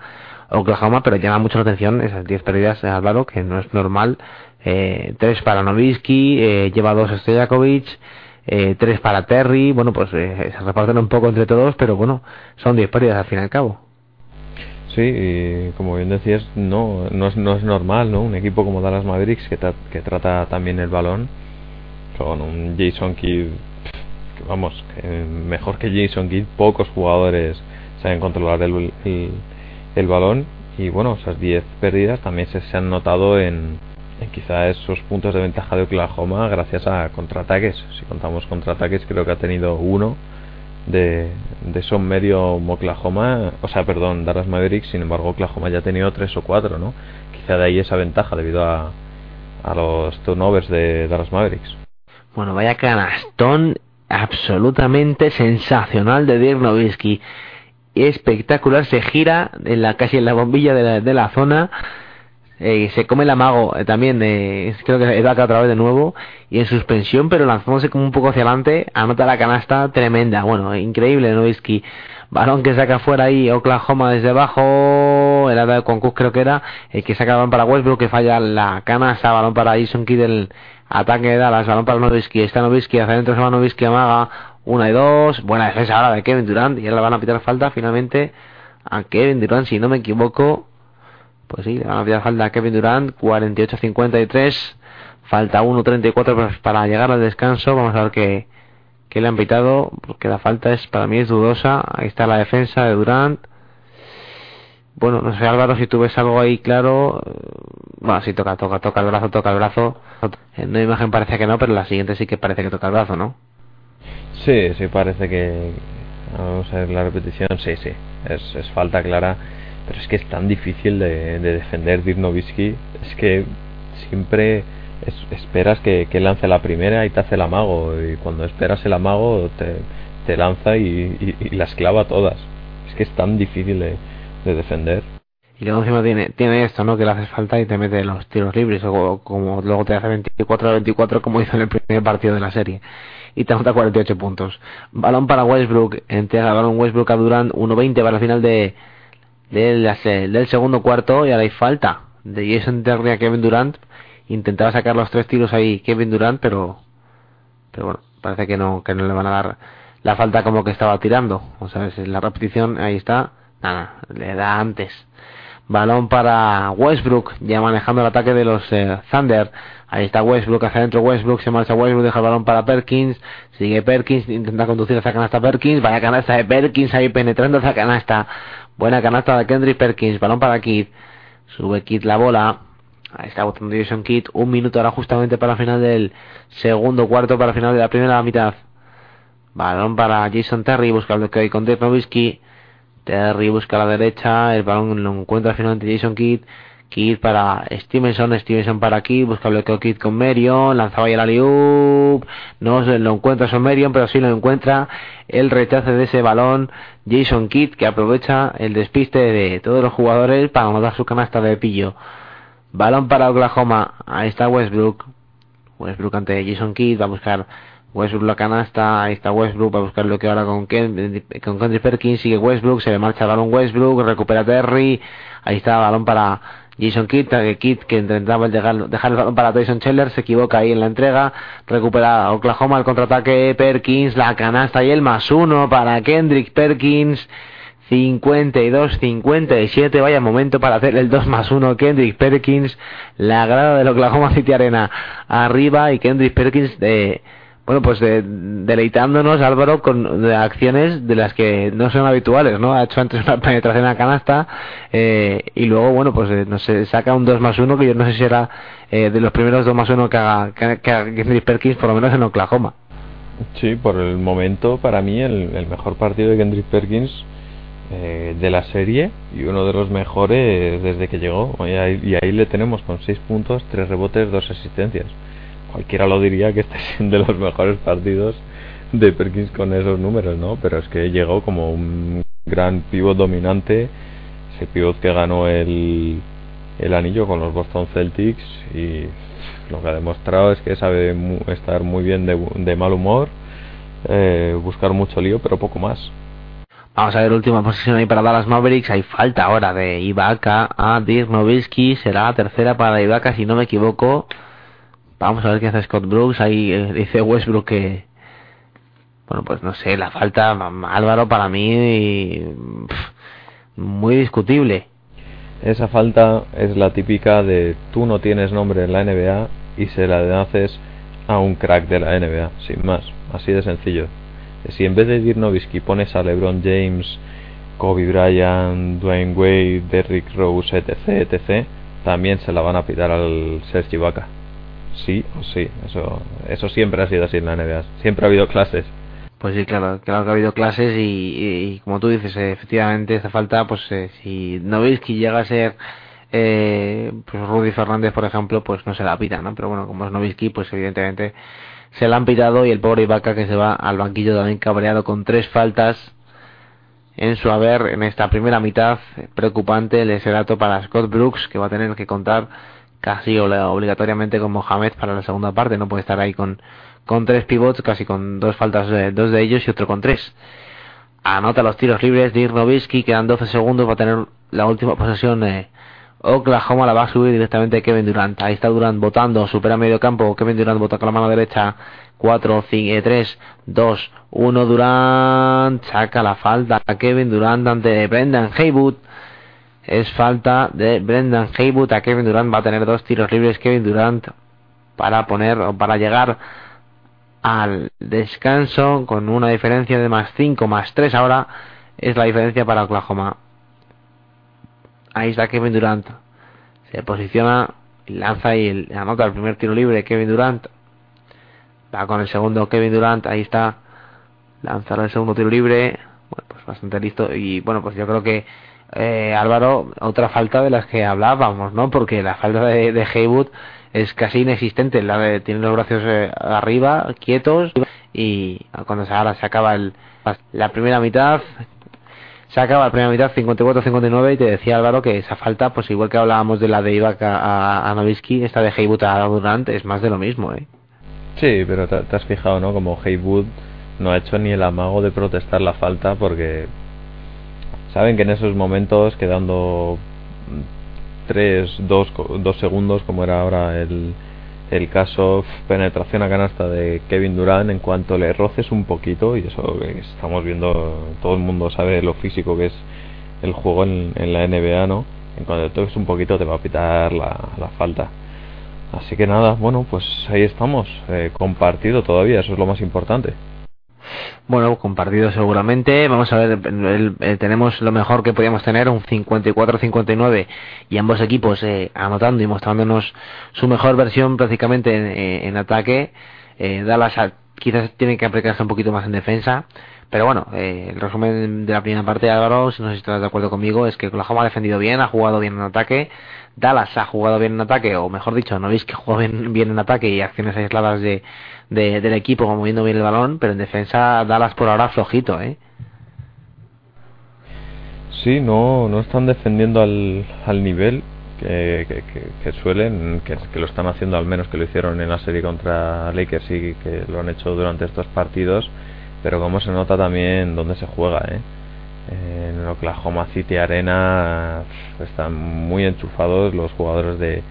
Oklahoma, pero llama mucho la atención esas 10 pérdidas de Álvaro, que no es normal. Eh, tres para Novisky, eh, lleva dos Stojakovic, eh, tres para Terry. Bueno, pues eh, se reparten un poco entre todos, pero bueno, son 10 pérdidas al fin y al cabo. Sí, como bien decías, no, no, es, no es normal, ¿no? Un equipo como Dallas Mavericks que, que trata también el balón con un Jason Kidd, vamos, que mejor que Jason Kidd, pocos jugadores saben controlar el, el, el balón y bueno, esas 10 pérdidas también se, se han notado en quizá esos puntos de ventaja de Oklahoma gracias a contraataques. Si contamos contraataques, creo que ha tenido uno de, de son medio Oklahoma, o sea, perdón, Dallas Mavericks, sin embargo, Oklahoma ya ha tenido tres o cuatro, ¿no? Quizá de ahí esa ventaja debido a, a los turnovers de Dallas Mavericks. Bueno, vaya canastón absolutamente sensacional de Dirk Nowitzki. Espectacular, se gira en la casi en la bombilla de la, de la zona. Eh, se come el amago eh, también, eh, creo que Edaka otra vez de nuevo, y en suspensión, pero lanzándose como un poco hacia adelante, anota la canasta tremenda. Bueno, increíble Nowitzki. Balón que saca fuera ahí Oklahoma desde abajo, el de Concus creo que era, el que saca el balón para Westbrook, que falla la canasta, balón para Jason Kidd, el Ataque de Dallas, balón para Novisky, está Novisky, hacia adentro se va Novisky, amaga, una y dos, buena defensa ahora de Kevin Durant, y ahora le van a pitar falta finalmente a Kevin Durant, si no me equivoco, pues sí, van a pitar falta a Kevin Durant, 48-53, falta 1-34 para llegar al descanso, vamos a ver qué, qué le han pitado, porque la falta es, para mí es dudosa, ahí está la defensa de Durant, bueno, no sé Álvaro si tú ves algo ahí claro. Bueno, sí toca, toca, toca el brazo, toca el brazo. En una imagen parece que no, pero la siguiente sí que parece que toca el brazo, ¿no? Sí, sí parece que... Vamos a ver la repetición, sí, sí. Es, es falta clara. Pero es que es tan difícil de, de defender Dirnovitsky. Es que siempre es, esperas que, que, lance la primera y te hace el amago. Y cuando esperas el amago te, lanza y, las clava todas. Es que es tan difícil de de defender. Y luego encima tiene, tiene esto, ¿no? Que le hace falta y te mete los tiros libres, o como luego te hace 24 a 24 como hizo en el primer partido de la serie. Y te anota 48 puntos. Balón para Westbrook, entrega balón Westbrook a Durant, 1-20 para el final de, de del segundo cuarto y ahora hay falta de Jason Terry a Kevin Durant. Intentaba sacar los tres tiros ahí Kevin Durant, pero, pero bueno, parece que no, que no le van a dar la falta como que estaba tirando. O sea, la repetición, ahí está Nada, le da antes. Balón para Westbrook, ya manejando el ataque de los eh, Thunder. Ahí está Westbrook, hacia adentro Westbrook, se marcha Westbrook, deja el balón para Perkins. Sigue Perkins, intenta conducir hacia canasta Perkins. Vaya canasta de Perkins ahí penetrando hacia canasta. Buena canasta de Kendrick Perkins, balón para Kid. Sube Kid la bola. Ahí está votando Jason Kidd. Un minuto ahora justamente para el final del segundo cuarto, para final de la primera mitad. Balón para Jason Terry, busca el bloqueo con Dirk Nowitzki. Terry busca a la derecha, el balón lo encuentra finalmente Jason Kidd. Kidd para Stevenson, Stevenson para Kidd, busca bloqueo Kidd con Merion, lanzaba ahí el aliup, no lo encuentra son Merion, pero sí lo encuentra el rechace de ese balón Jason Kidd que aprovecha el despiste de todos los jugadores para mandar su canasta de pillo. Balón para Oklahoma, ahí está Westbrook. Westbrook ante Jason Kidd va a buscar Westbrook la canasta, ahí está Westbrook para buscar lo que ahora con, Ken, con Kendrick Perkins, sigue Westbrook, se le marcha el balón Westbrook, recupera Terry, ahí está balón para Jason Kidd, Kidd que intentaba dejar, dejar el balón para Tyson Scheller, se equivoca ahí en la entrega, recupera Oklahoma el contraataque, Perkins, la canasta y el más uno para Kendrick Perkins, 52-57, vaya momento para hacer el 2 más 1, Kendrick Perkins, la grada del Oklahoma City Arena arriba y Kendrick Perkins de bueno, pues de, deleitándonos Álvaro con acciones de las que no son habituales, ¿no? Ha hecho antes una penetración a canasta eh, y luego, bueno, pues eh, no sé, saca un 2 más 1 que yo no sé si era eh, de los primeros 2 más 1 que haga, que, Perkins, por lo menos en Oklahoma. Sí, por el momento, para mí, el, mejor partido de Kendrick Perkins de la serie y uno de los mejores desde que llegó. Y ahí, y ahí le tenemos con 6 puntos, 3 rebotes, 2 asistencias cualquiera lo diría que este es de los mejores partidos de Perkins con esos números, ¿no? Pero es que llegó como un gran pivot dominante, ese pivot que ganó el, el anillo con los Boston Celtics y lo que ha demostrado es que sabe estar muy bien de, mal humor, eh, buscar mucho lío, pero poco más. Vamos a ver, última posición ahí para Dallas Mavericks. Hay falta ahora de Ibaka a Dirk Nowitzki. Será la tercera para Ibaka, si no me equivoco. Vamos a ver qué hace Scott Brooks. Ahí eh, dice Westbrook que. Bueno, pues no sé, la falta, Álvaro, para mí. muy discutible. Esa falta es la típica de tú no tienes nombre en la NBA y se la haces a un crack de la NBA, sin más, así de sencillo. Si en vez de Dirk pones a LeBron James, Kobe Bryant, Dwayne Wade, Derrick Rose, etc., etc., también se la van a pitar al Sergi Ibaka sí o sí. Eso, eso siempre ha sido así en la NBA. Siempre ha habido clases. Pues sí, claro, claro que ha habido clases y, como tú dices, efectivamente hace falta, pues eh, si que llega a ser eh, pues Rudy Fernández, por ejemplo, pues no se la pita, ¿no? Pero bueno, como es Novisky, pues evidentemente se la han pitado y el pobre Ibaka que se va al banquillo también cabreado con tres faltas en su haber en esta primera mitad. Preocupante el ese dato para Scott Brooks, que va a tener que contar casi obligatoriamente con Mohamed para la segunda parte, no puede estar ahí con, con tres pivots, casi con dos faltas, dos de ellos y otro con tres. Anota los tiros libres de Nowitzki, quedan 12 segundos, va a tener la última posesión. Eh, Oklahoma la va a subir directamente Kevin Durant. Ahí está Durant votando, supera medio campo. Kevin Durant vota con la mano derecha. 4, 5, 3, 2, 1. Durant saca la falta. Kevin Durant ante Brendan Haywood es falta de Brendan Haywood. A Kevin Durant va a tener dos tiros libres. Kevin Durant para poner o para llegar al descanso con una diferencia de más 5 más 3 ahora es la diferencia para Oklahoma. Ahí está Kevin Durant. Se posiciona lanza y anota el primer tiro libre. Kevin Durant va con el segundo. Kevin Durant ahí está. Lanzar el segundo tiro libre. Bueno pues bastante listo. Y bueno pues yo creo que eh, Álvaro, otra falta de las que hablábamos, ¿no? Porque la falta de, de Haywood es casi inexistente. La tiene los brazos eh, arriba, quietos, y cuando se, ahora se acaba el, la primera mitad, se acaba la primera mitad 54-59 y te decía Álvaro que esa falta, pues igual que hablábamos de la de Ibaka a, Novisky, esta de Haywood a Durant es más de lo mismo, ¿eh? Sí, pero te, te has fijado, ¿no? Como Haywood no ha hecho ni el amago de protestar la falta porque saben que en esos momentos, quedando 3, 2, 2 segundos, como era ahora el, el caso, penetración a canasta de Kevin Durant, en cuanto le roces un poquito, y eso estamos viendo, todo el mundo sabe lo físico que es el juego en, la NBA, ¿no? En cuanto toques un poquito te va a pitar la, la falta. Así que nada, bueno, pues ahí estamos, eh, compartido todavía, eso es lo más importante. Bueno, compartido seguramente. Vamos a ver, tenemos lo mejor que podíamos tener, un 54-59 y ambos equipos eh, anotando y mostrándonos su mejor versión prácticamente en, ataque. Eh, Dallas quizás tiene que aplicarse un poquito más en defensa. Pero bueno, eh, el resumen de la primera parte, Álvaro, si no estás de acuerdo conmigo, es que Oklahoma ha defendido bien, ha jugado bien en ataque, Dallas ha jugado bien en ataque, o mejor dicho, no veis que juega bien, bien en ataque y acciones aisladas de, del equipo moviendo bien el balón, pero en defensa Dallas por ahora flojito, ¿eh? Sí, no, no están defendiendo al, al nivel que, que, suelen, que, que, lo están haciendo al menos que lo hicieron en la serie contra Lakers y que lo han hecho durante estos partidos, pero como se nota también dónde se juega, ¿eh? En Oklahoma City Arena están muy enchufados los jugadores de,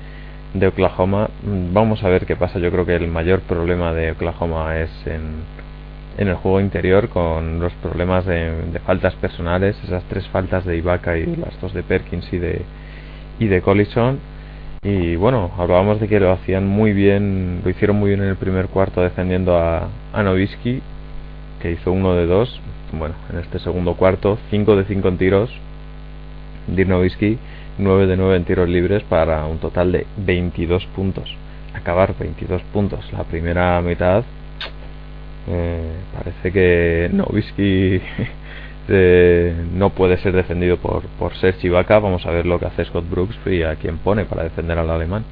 de Oklahoma. Vamos a ver qué pasa. Yo creo que el mayor problema de Oklahoma es en, en el juego interior con los problemas de, faltas personales, esas tres faltas de Ibaka y las dos de Perkins y de, y de Collison. Y bueno, hablábamos de que lo hacían muy bien, lo hicieron muy bien en el primer cuarto defendiendo a, a Novisky, que hizo uno de dos. Bueno, en este segundo cuarto, 5 de 5 en tiros. Dirk Nowitzki, 9 de 9 en tiros libres para un total de 22 puntos. Acabar 22 puntos la primera mitad. Eh, parece que Nowitzki eh, no puede ser defendido por, por Serge. Vamos a ver lo que hace Scott Brooks y a quién pone para defender al alemán.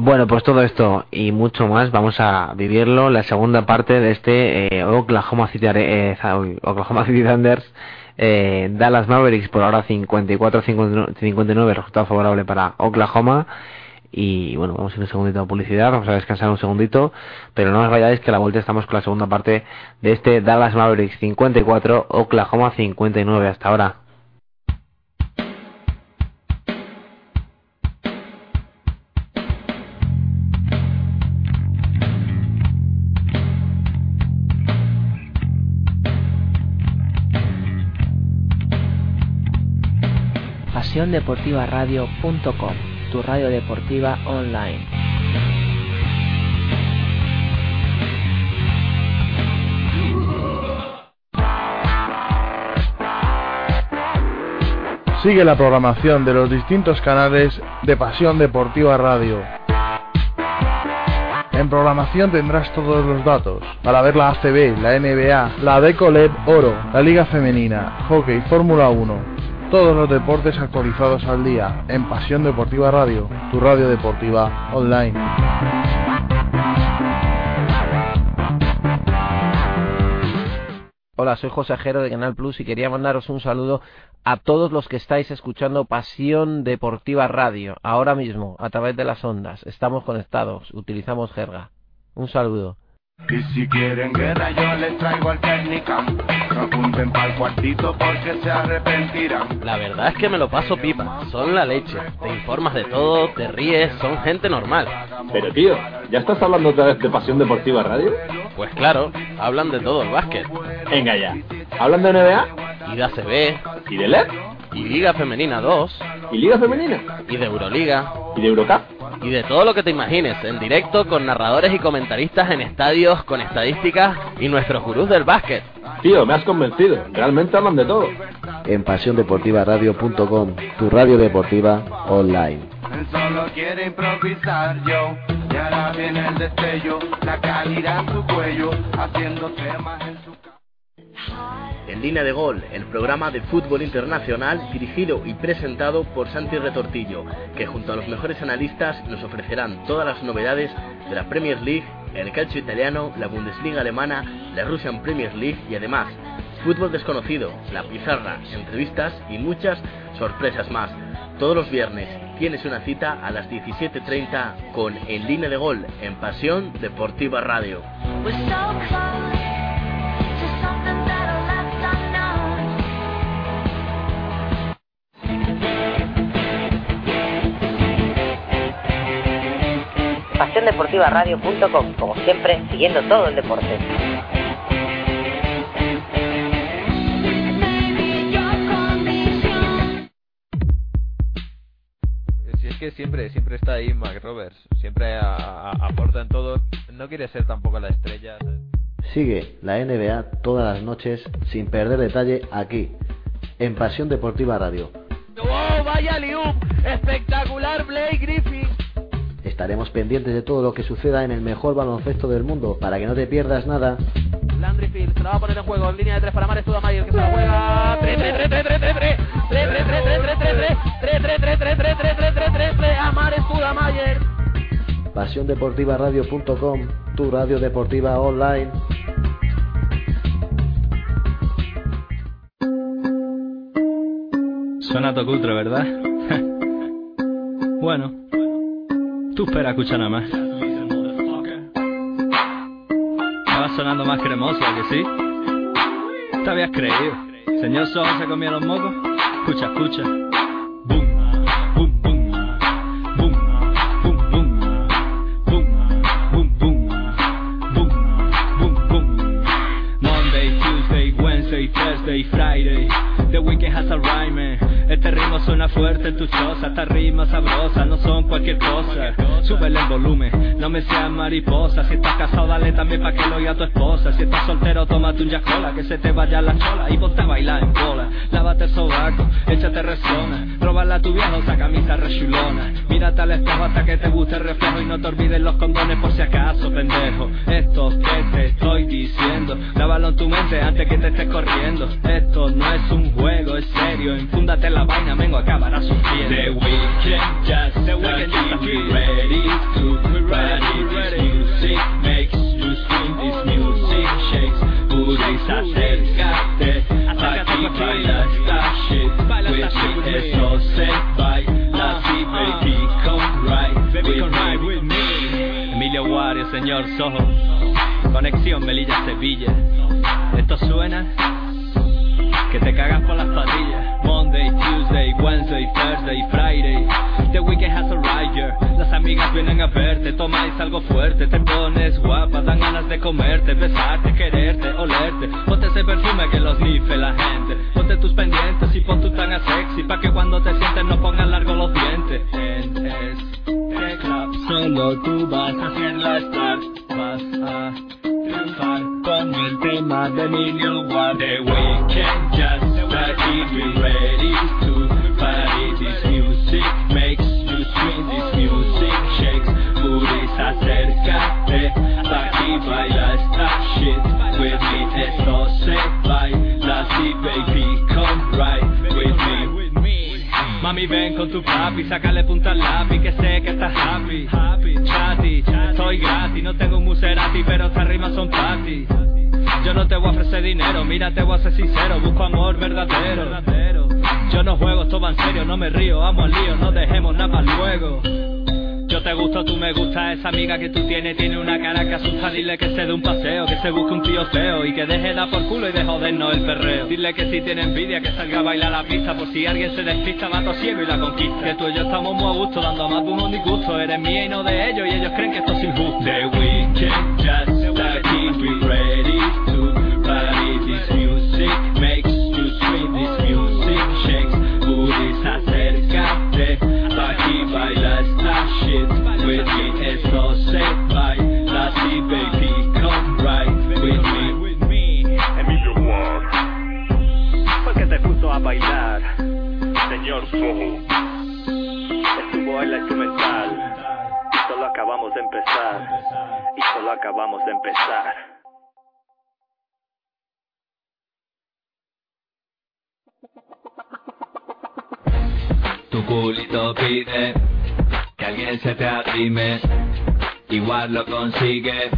Bueno, pues todo esto y mucho más vamos a vivirlo la segunda parte de este eh, Oklahoma City eh, Oklahoma City Thunders eh, Dallas Mavericks por ahora 54-59 resultado favorable para Oklahoma y bueno, vamos a ir un segundito de publicidad, vamos a descansar un segundito, pero no os vayáis que a la vuelta estamos con la segunda parte de este Dallas Mavericks 54 Oklahoma 59 hasta ahora. pasiondeportivaradio.com, tu radio deportiva online. Sigue la programación de los distintos canales de Pasión Deportiva Radio. En programación tendrás todos los datos para ver la ACB, la NBA, la Decoleb Oro, la Liga Femenina, Hockey, Fórmula 1, todos los deportes actualizados al día en Pasión Deportiva Radio, tu radio deportiva online. Hola, soy José Jero de Canal Plus y quería mandaros un saludo a todos los que estáis escuchando Pasión Deportiva Radio ahora mismo a través de las ondas. Estamos conectados, utilizamos jerga. Un saludo. Y si quieren guerra yo les traigo al Technicam No apunten pa'l cuartito porque se arrepentirán. La verdad es que me lo paso pipa, son la leche. Te informas de todo, te ríes, son gente normal. Pero tío, ¿ya estás hablando otra vez de Pasión Deportiva Radio? Pues claro, hablan de todo el básquet. Venga ya, ¿hablan de NBA? Y de ACB ¿Y de LED? Y Liga Femenina 2 ¿Y Liga Femenina? Y de Euroliga ¿Y de Eurocup? y de todo lo que te imagines, en directo con narradores y comentaristas en estadios, con estadísticas y nuestros gurús del básquet. Tío, me has convencido, realmente hablan de todo. En pasiondeportivaradio.com, tu radio deportiva online. Solo quiere improvisar yo, y ahora viene el destello, la calidad en su cuello, haciendo temas en línea de gol, el programa de fútbol internacional dirigido y presentado por Santi Retortillo, que junto a los mejores analistas nos ofrecerán todas las novedades de la Premier League, el calcio italiano, la Bundesliga alemana, la Russian Premier League y además fútbol desconocido, la pizarra, entrevistas y muchas sorpresas más. Todos los viernes tienes una cita a las 17.30 con En línea de gol en Pasión Deportiva Radio. pasiondeportivaradio.com, como siempre, siguiendo todo el deporte. Si es que siempre, siempre está ahí Mac Roberts, siempre aporta en todo, no quiere ser tampoco la estrella. Sigue la NBA todas las noches sin perder detalle aquí, en Pasión Deportiva Radio. ¡Oh, vaya liup! ¡Espectacular Blake Griffin! Estaremos pendientes de todo lo que suceda en el mejor baloncesto del mundo para que no te pierdas nada. Landry Field se la va a poner en juego en línea de tres para Mares Tudamayer que se la juega 3 3 3 3 3 3 3 3 3 3 3 3 3 3 3 3 3 3 3 3 3 3 a Mares Tudamayer pasiondeportivaradio.com tu radio deportiva online Suena tu culto, ¿verdad? bueno, Tú espera, escucha nada más. Va sonando más cremoso, que sí? Te habías creído. Señor Sol se comió los mocos. Escucha, escucha. No me seas mariposa. Si estás casado, dale también pa' que lo oiga tu esposa. Si estás soltero, tómate un yacola, que se te vaya la chola. Y ponte a bailar en bola. Lávate el sobaco, échate resona. Róbala a tu viejo, esa camisa rechulona. Mírate al espejo hasta que te guste el reflejo. Y no te olvides los condones por si acaso, pendejo. Esto que te estoy diciendo, grábalo en tu mente antes que te estés corriendo. Esto no es un juego, es serio. Enfúndate la vaina, vengo acabará sufriendo. The weekend just The weekend we ready to ready, party. ready. This music makes you swing, this music shakes. Booties, acércate, señor Soho. Conexión Melilla Sevilla. Esto suena que te cagas por las patillas. Monday, Tuesday, Wednesday, Thursday, Friday. The weekend has arrived. Las amigas vienen a verte, tomáis algo fuerte, te pones guapa, dan ganas de comerte, besarte, quererte, olerte. Ponte ese perfume que los nife la gente. Ponte tus pendientes y pon tu tanga sexy pa' que cuando te sientes no pongan largo los dientes. Solo tú vas a hacerla estar, vas a triunfar con el tema de Emilio Ward. The weekend just started, we ready to party. This music makes you swing, this music shakes. Booties, acércate, aquí baila esta shit. With me esto se baila así, baby, come right. Mami ven con tu papi, sácale punta al lápiz que sé que estás happy, happy, chatty, estoy gratis, no tengo un Muserati pero estas rimas son para ti. Yo no te voy a ofrecer dinero, mira te voy a ser sincero, busco amor verdadero. Yo no juego, esto va en serio, no me río, amo al lío, no dejemos nada para luego. Yo te gusto, tú me gusta, esa amiga que tú tienes tiene una cara que asusta, dile que se dé un paseo, que se busque un tío feo y que deje dar por culo y de jodernos el perreo. Dile que si tiene envidia que salga a bailar a la pista, por si alguien se despista, mato ciego y la conquista. Que tú y yo estamos muy a gusto, dando más de un disgusto, eres mía y no de ellos y ellos creen que esto es injusto. The weekend just ready to party. Aquí baila esta shit. With me esto se baila así, baby, come right with me. Emilio Ward fue que te puso a bailar, señor Soho. Estuvo en la instrumental. Solo acabamos de empezar. Y solo acabamos de empezar. Tu culito pide que alguien se te arrime, igual lo consigue.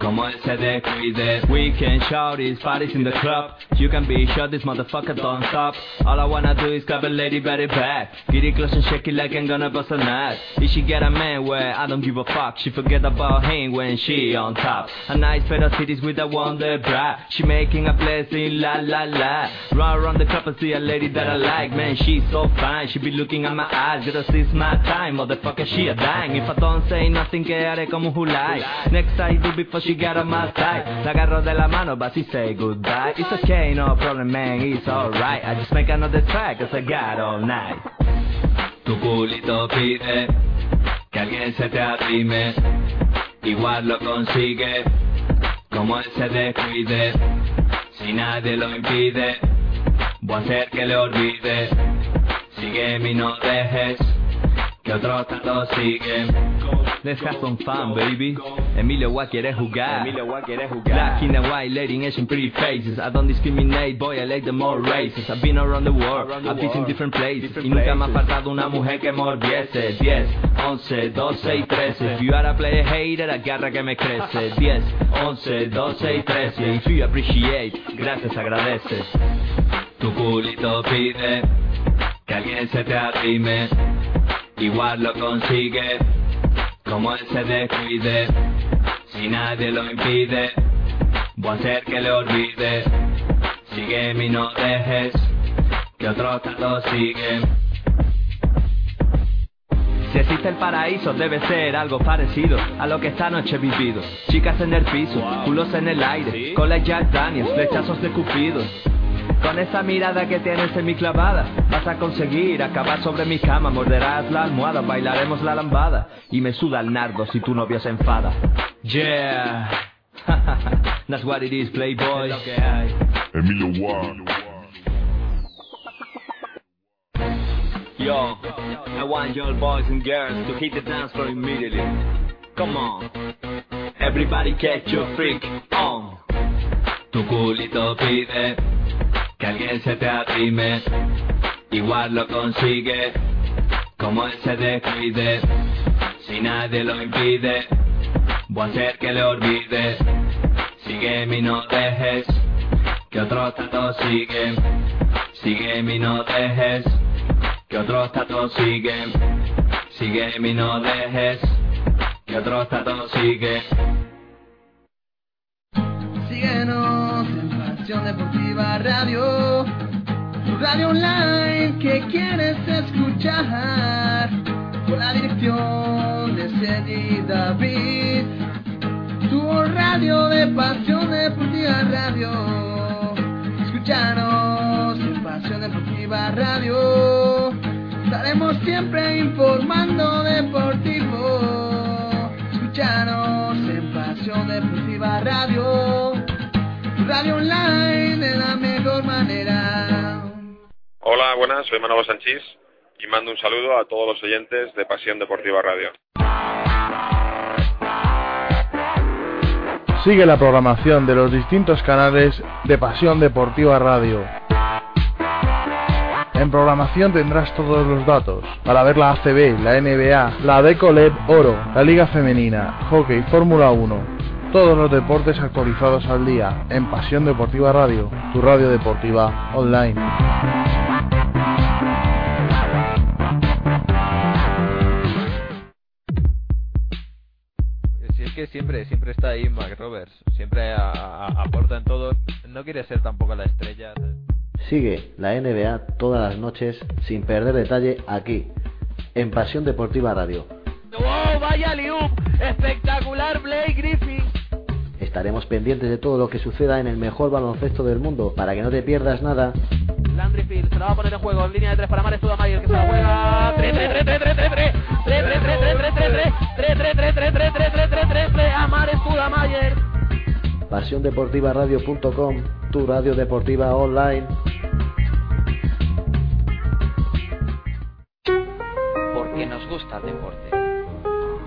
Como él se descuide Weekend shorties, parties in the club. You can be sure this motherfucker don't stop. All I wanna do is grab a lady very back. Get it close and shake it like I'm gonna bust a nut. If she get a man where I don't give a fuck. She forget about him when she on top. A nice pair of titties with a wonder bra. She making a blessing, la la la. Run around the club and see a lady that I like. Man, she's so fine, she be looking at my eyes. This is my time, motherfucker, she a dime If I don't say nothing, haré como un July Next I do before she got on my side La agarro de la mano, but she say goodbye. It's okay, no problem, man, it's alright. I just make another track, cause I got all night. Tu culito pide que alguien se te arrime, igual lo consigue, como él se descuide, si nadie lo impide, voy a hacer que le olvide, sigue y no dejes, que otros tanto siguen. Let's have some fun, baby. Emilio Wa quiere jugar. Emilio Wa quiere jugar. Black in and white, lady Asian pretty faces. I don't discriminate, boy, I like the more races. I've been around the world, I've been in different places. Y nunca me ha faltado una mujer que mordiese. 10, 11, 12 y 13. If you are a player hater, agarra que me crece. 10, 11, 12 y 13. If you appreciate, gracias, agradeces. Tu culito pide que alguien se te arrime, igual lo consigue, como él se descuide, si nadie lo impide, voy a hacer que le olvide, sigue y no dejes, que otros tantos siguen. Si existe el paraíso debe ser algo parecido a lo que esta noche he vivido. Chicas en el piso, culos en el aire, cola Jack Daniels, flechazos de cupido Con esa mirada que tienes en mi clavada, vas a conseguir acabar sobre mi cama, morderás la almohada, bailaremos la lambada y me suda el nardo si tu novio se enfada. Yeah, that's what it is, playboy. Emilio One. Yo, I want your boys and girls to hit the dance floor immediately. Come on, everybody get your freak on. Tu culito pide que alguien se te arrime, igual lo consigue, como él se descuide, si nadie lo impide, voy a hacer que le olvide, sigue mi no dejes, que otros tantos siguen, sigue mi no dejes, que otros tantos siguen, sigue mi no dejes, que otros tantos siguen. Deportiva Radio, tu radio online que quieres escuchar, con la dirección de Cedi David, tu radio de Pasión Deportiva Radio. Escúchanos en Pasión Deportiva Radio, estaremos siempre informando deportivo. Escúchanos en Pasión Deportiva Radio, radio online de la mejor manera. Hola, buenas, soy Manolo Sanchís y mando un saludo a todos los oyentes de Pasión Deportiva Radio. Sigue la programación de los distintos canales de Pasión Deportiva Radio. En programación tendrás todos los datos para ver la ACB, la NBA, la Decoleb Oro, la Liga Femenina, Hockey, Fórmula 1. Todos los deportes actualizados al día en Pasión Deportiva Radio, tu radio deportiva online. Si es que siempre, siempre está ahí Mac Roberts, siempre a- a- aporta en todo, no quiere ser tampoco la estrella. Sigue la NBA todas las noches sin perder detalle aquí, en Pasión Deportiva Radio. ¡Wow! ¡Vaya liup! ¡Espectacular Blake Griffin! Estaremos pendientes de todo lo que suceda en el mejor baloncesto del mundo para que no te pierdas nada. Landry Field se la va a poner en juego en línea de tres para Mares Studamayer que se la juega. 3 3 3 3 3 3 3 3 3 3 3 3 3 3 3 3 3 3 3 3 3 3 3 a Mares Studamayer. PasiónDeportivaRadio.com, tu radio deportiva online. Porque nos gusta el deporte.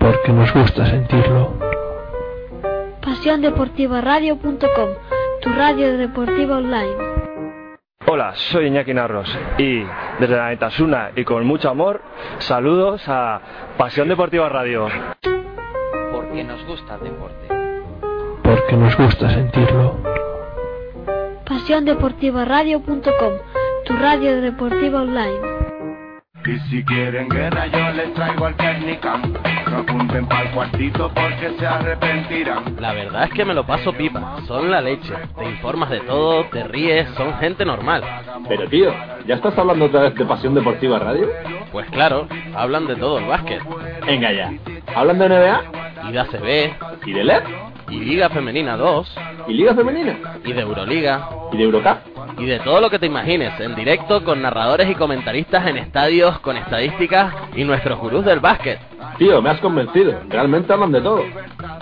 Porque nos gusta sentirlo. PasiónDeportivaRadio.com, tu radio deportiva online. Hola, soy Iñaki Narros y desde la Netasuna y con mucho amor, saludos a Pasión Deportiva Radio. Porque nos gusta el deporte. Porque nos gusta sentirlo. PasiónDeportivaRadio.com, tu radio deportiva online. Y si quieren guerra yo les traigo al No apunten pa'l cuartito porque se arrepentirán La verdad es que me lo paso pipa, son la leche. Te informas de todo, te ríes, son gente normal. Pero tío, ¿ya estás hablando otra vez de Pasión Deportiva Radio? Pues claro, hablan de todo el básquet. Venga ya. ¿Hablan de NBA? Y de ACB. ¿Y de LED? Y Liga Femenina 2. ¿Y Liga Femenina? Y de Euroliga. ¿Y de Eurocup? Y de todo lo que te imagines, en directo con narradores y comentaristas en estadios, con estadísticas y nuestros gurús del básquet. Tío, me has convencido. Realmente hablan de todo.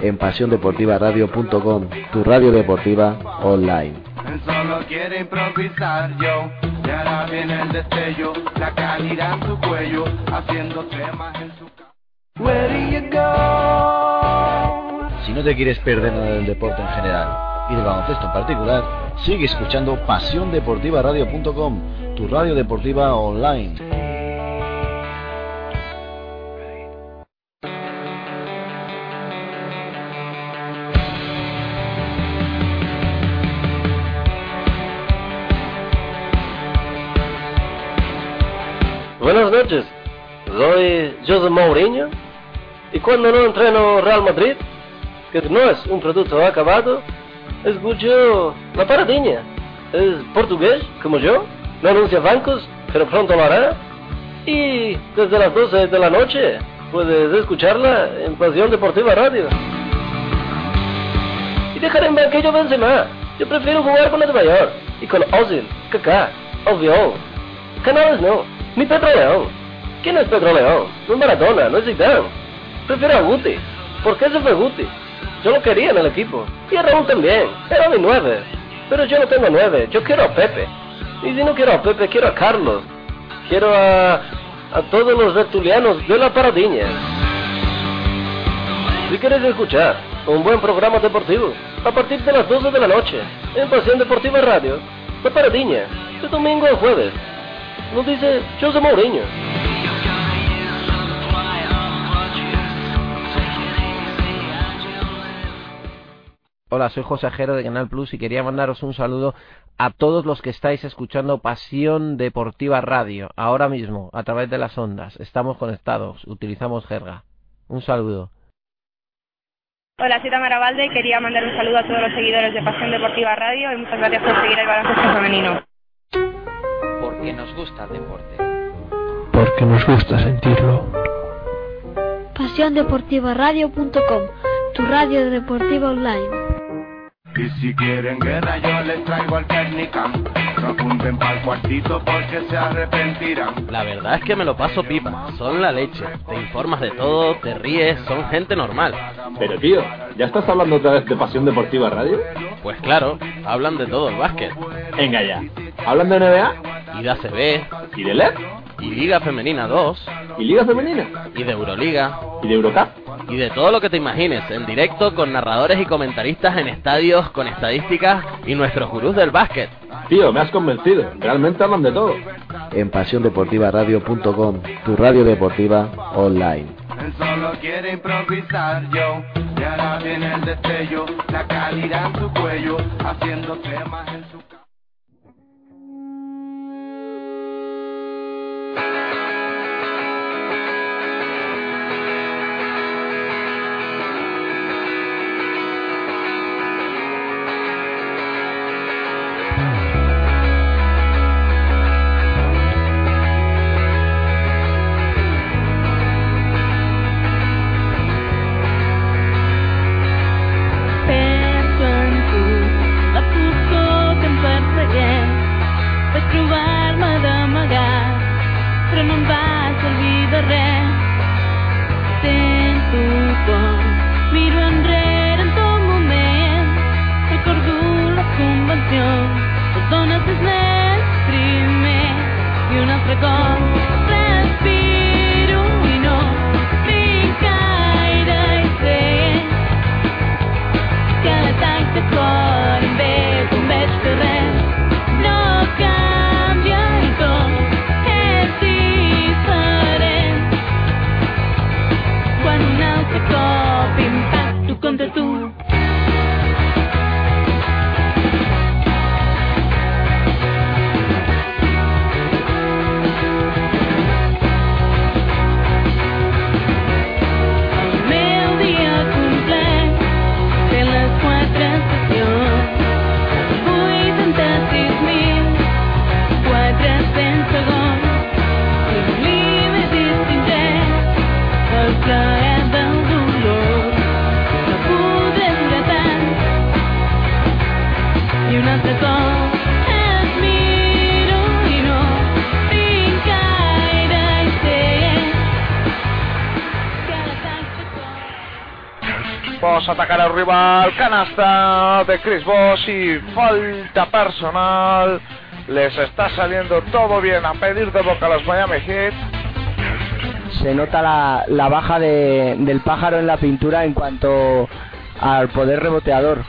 En PasiónDeportivaRadio.com, tu radio deportiva online. Él solo quiere improvisar yo Y ahora viene el destello La calidad en su cuello Haciendo temas en su Where do you go? Si no te quieres perder nada del deporte en general. Y del baloncesto en particular, sigue escuchando PasiónDeportivaRadio.com, tu radio deportiva online. Buenas noches, soy José Mourinho. Y cuando no entreno Real Madrid, que no es un producto acabado, escucho la paradiña. Es portugués, como yo, no anuncia bancos, pero pronto lo hará. Y desde las 12 de la noche puedes escucharla en Pasión Deportiva Radio. Y dejar en banquillo Benzema. Yo prefiero jugar con el mayor y con Ozil. Kaká, obvio. Canales no, ni Pedro León. ¿Quién es Pedro León? No es Maradona, no es Zidane. Prefiero a Guti. ¿Por qué se fue Guti? Yo lo quería en el equipo. Y a Raúl también. Era mi nueve. Pero yo no tengo nueve. Yo quiero a Pepe. Y si no quiero a Pepe, quiero a Carlos. Quiero a, a todos los reptilianos de la paradiña. Si quieres escuchar un buen programa deportivo, a partir de las 12 de la noche, en Pasión Deportiva Radio, La Paradiña, de domingo a jueves. Nos dice José Mourinho. Hola, soy José Jero de Canal Plus y quería mandaros un saludo a todos los que estáis escuchando Pasión Deportiva Radio ahora mismo a través de las ondas. Estamos conectados, utilizamos jerga. Un saludo. Hola, soy Tamara Valde y quería mandar un saludo a todos los seguidores de Pasión Deportiva Radio y muchas gracias por seguir el baloncesto femenino. Porque nos gusta el deporte. Porque nos gusta sentirlo. PasiónDeportivaRadio.com, tu radio deportiva online. Y si quieren guerra yo les traigo al Technican No apunten para el cuartito porque se arrepentirán La verdad es que me lo paso pipa, son la leche. Te informas de todo, te ríes, son gente normal. Pero tío, ¿ya estás hablando otra vez de Pasión Deportiva Radio? Pues claro, hablan de todo el básquet. Venga ya. ¿Hablan de NBA? Y de ACB. ¿Y de LED? Y Liga Femenina 2. ¿Y Liga Femenina? Y de Euroliga. ¿Y de Eurocup? Y de todo lo que te imagines, en directo con narradores y comentaristas en estadios, con estadísticas y nuestros gurús del básquet. Tío, me has convencido. Realmente hablan de todo. En pasiondeportivaradio.com, tu radio deportiva online. Él solo quiere improvisar yo Y ahora viene el destello La calidad en su cuello Haciendo temas en su canasta de Chris Boss y falta personal. Les está saliendo todo bien a pedir de boca a los Miami Heat. se nota la, la baja de- del pájaro en la pintura en cuanto al poder reboteador.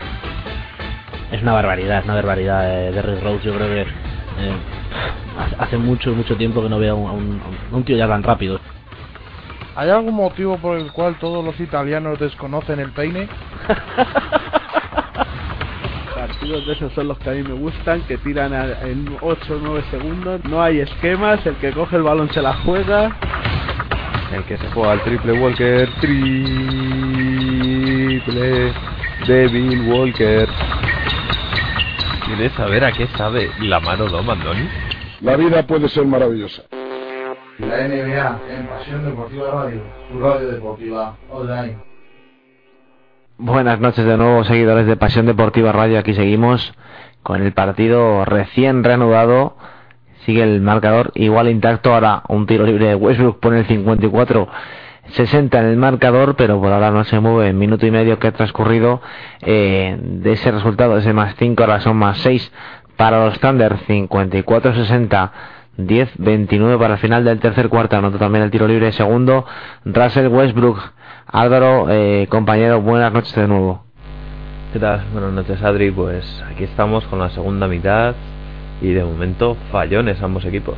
Es una barbaridad, es una barbaridad de Derrick Rose. Yo creo que eh, hace mucho, mucho tiempo que no veo a un, a un- a un tío ya tan rápido. ¿Hay algún motivo por el cual todos los italianos desconocen el peine? Partidos de esos son los que a mí me gustan, que tiran a- en 8 o 9 segundos. No hay esquemas, el que coge el balón se la juega. El que se juega al triple Walker. Triple de Bill Walker. ¿Quieres saber a qué sabe la mano de Mandoni? La vida puede ser maravillosa. La NBA en Pasión Deportiva Radio, tu radio deportiva online. Buenas noches de nuevo, seguidores de Pasión Deportiva Radio. Aquí seguimos. con el partido recién reanudado. Sigue el marcador igual intacto. Ahora un tiro libre de Westbrook pone el 54. 60 en el marcador, pero por ahora no se mueve. Minuto y medio que ha transcurrido eh, de ese resultado, ese más 5, ahora son más 6 para los Thunder, 54-60. 10-29 para el final del tercer cuarto. Anotó también el tiro libre segundo. Russell Westbrook. Álvaro, eh, compañero, buenas noches de nuevo. ¿Qué tal? Buenas noches, Adri. Pues aquí estamos con la segunda mitad y de momento fallones ambos equipos.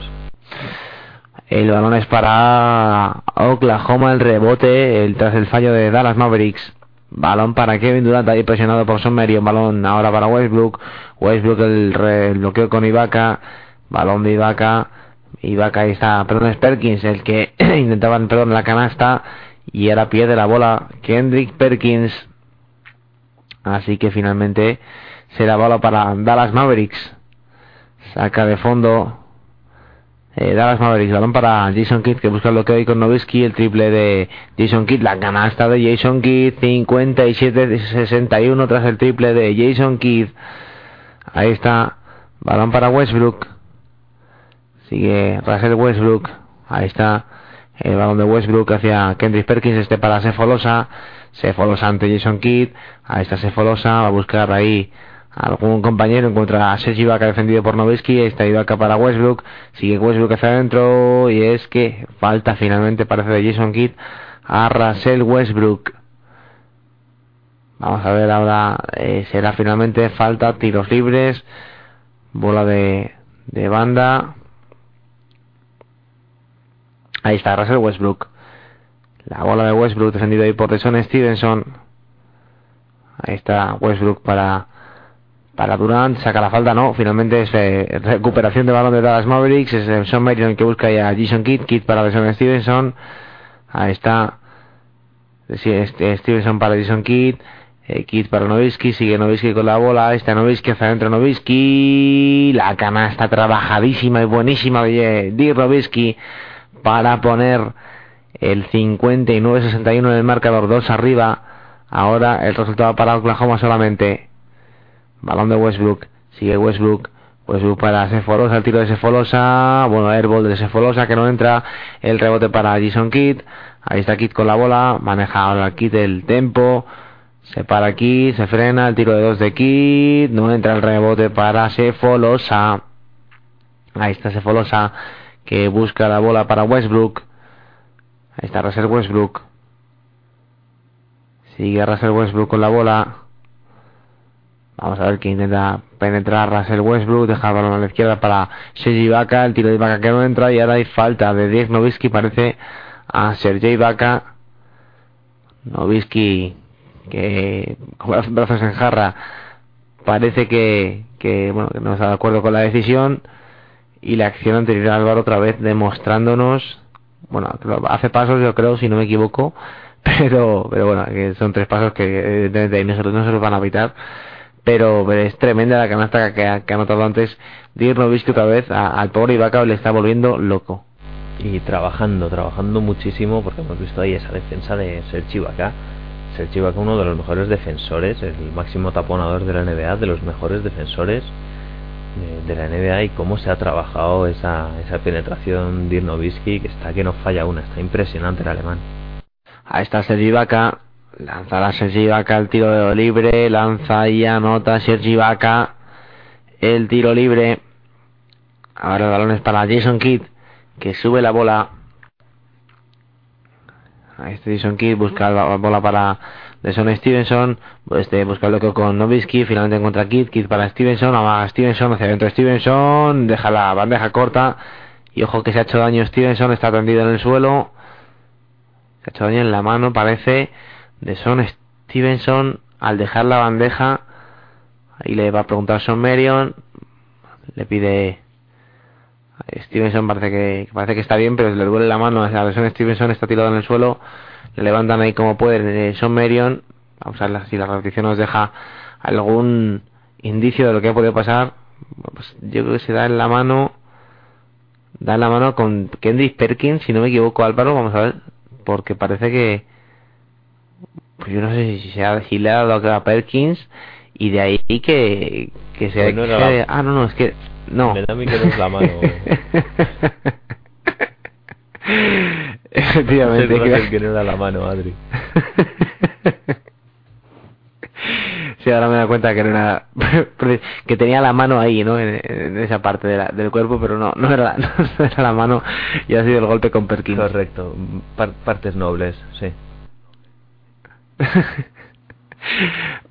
El balón es para Oklahoma, el rebote el, tras el fallo de Dallas Mavericks. Balón para Kevin Durant, ahí presionado por Un balón ahora para Westbrook. Westbrook el, re, el bloqueo con Ibaka. Balón de Ibaka. Ibaka ahí está, perdón, es Perkins el que intentaban, perdón, la canasta. Y era pie de la bola Kendrick Perkins. Así que finalmente será bola para Dallas Mavericks. Saca de fondo eh, Dallas Mavericks, balón para Jason Kidd que busca el bloqueo ahí con Novisky, el triple de Jason Kidd, la canasta de Jason Kidd, 57-61 tras el triple de Jason Kidd. Ahí está, balón para Westbrook. Sigue Russell Westbrook. Ahí está el balón de Westbrook hacia Kendrick Perkins, este para Sefolosa. Sefolosa ante Jason Kidd. Ahí está Sefolosa, va a buscar ahí algún compañero encuentra a Sergi Ibaka defendido por Novisky, está Ibaka para Westbrook, sigue Westbrook hacia adentro y es que falta finalmente parece de Jason Kidd a Russell Westbrook. Vamos a ver ahora, eh, será finalmente falta, tiros libres, bola de banda. Ahí está Russell Westbrook. La bola de Westbrook defendido ahí por Deson Stevenson. Ahí está Westbrook para para Durant, saca la falta, no, finalmente es eh, recuperación de balón de Dallas Mavericks, es el Sean Marion que busca ya a Jason Kidd, Kidd para Jason Stevenson, ahí está, este, Stevenson para Jason Kidd, eh, Kidd para Novisky, sigue Novisky con la bola, está Novisky hacia adentro Novisky, la canasta trabajadísima y buenísima de Dirk Novisky para poner el 59-61 en el marcador, dos arriba, ahora el resultado para Oklahoma solamente Balón de Westbrook. Sigue Westbrook. Westbrook para Sefolosa. El tiro de Sefolosa. Bueno, airball de Sefolosa que no entra. El rebote para Jason Kidd. Ahí está Kidd con la bola. Maneja ahora Kidd el tempo. Se para aquí, se frena, el tiro de dos de Kidd, no entra el rebote para Sefolosa. Ahí está Sefolosa que busca la bola para Westbrook. Ahí está Russell Westbrook. Sigue Russell Westbrook con la bola. Vamos a ver que intenta penetrar Russell Westbrook, deja a la izquierda para Sergi Ibaka, el tiro de Ibaka que no entra y ahora hay falta de Diez Novisky, parece a Sergei Ibaka. Novisky que con brazos en jarra parece que, que, bueno, que no está de acuerdo con la decisión y la acción anterior Álvaro otra vez demostrándonos, bueno, hace pasos yo creo si no me equivoco, pero, pero bueno, que son tres pasos que no se, no se los van a evitar pero es tremenda la canasta que, ha, que ha anotado antes Dirk Nowitzki otra vez al pobre Ibaka le está volviendo loco. Y trabajando, trabajando muchísimo porque hemos visto ahí esa defensa de Sergi Ibaka. Sergi Ibaka uno de los mejores defensores el máximo taponador de la NBA de los mejores defensores de, la NBA y cómo se ha trabajado esa, esa penetración de Nowitzki que está que no falla una, está impresionante el alemán ahí está Sergi Ibaka Lanza la Sergi Vaca el tiro libre. Lanza y anota Sergi Vaca el tiro libre. Ahora el balón para Jason Kidd que sube la bola. Ahí está Jason Kidd busca la bola para Deson Stevenson. Este busca loco con Novisky. Finalmente encuentra Kidd. Kidd para Stevenson. Amaga Stevenson hacia adentro Stevenson. Deja la bandeja corta. Y ojo que se ha hecho daño Stevenson. Está tendido en el suelo. Se ha hecho daño en la mano parece de Son Stevenson al dejar la bandeja ahí le va a preguntar a Son Marion le pide Stevenson parece que parece que está bien pero le duele la mano a Son Stevenson está tirado en el suelo le levantan ahí como puede Son Marion vamos a ver si la repetición nos deja algún indicio de lo que ha podido pasar. Pues yo creo que se da en la mano da en la mano con Kendrick Perkins si no me equivoco Álvaro vamos a ver porque parece que pues yo no sé si, se ha, si le ha dado a Perkins y de ahí que, que se no era que- la- ah no no es que no. Me da a mí que no es la mano. efectivamente que- que no era la mano, Adri. Sí, ahora me da cuenta que no era que tenía la mano ahí, ¿no? En, en esa parte de la- del cuerpo, pero no, no era, no era la mano y ha sido el golpe con Perkins. Correcto. Par- partes nobles, sí.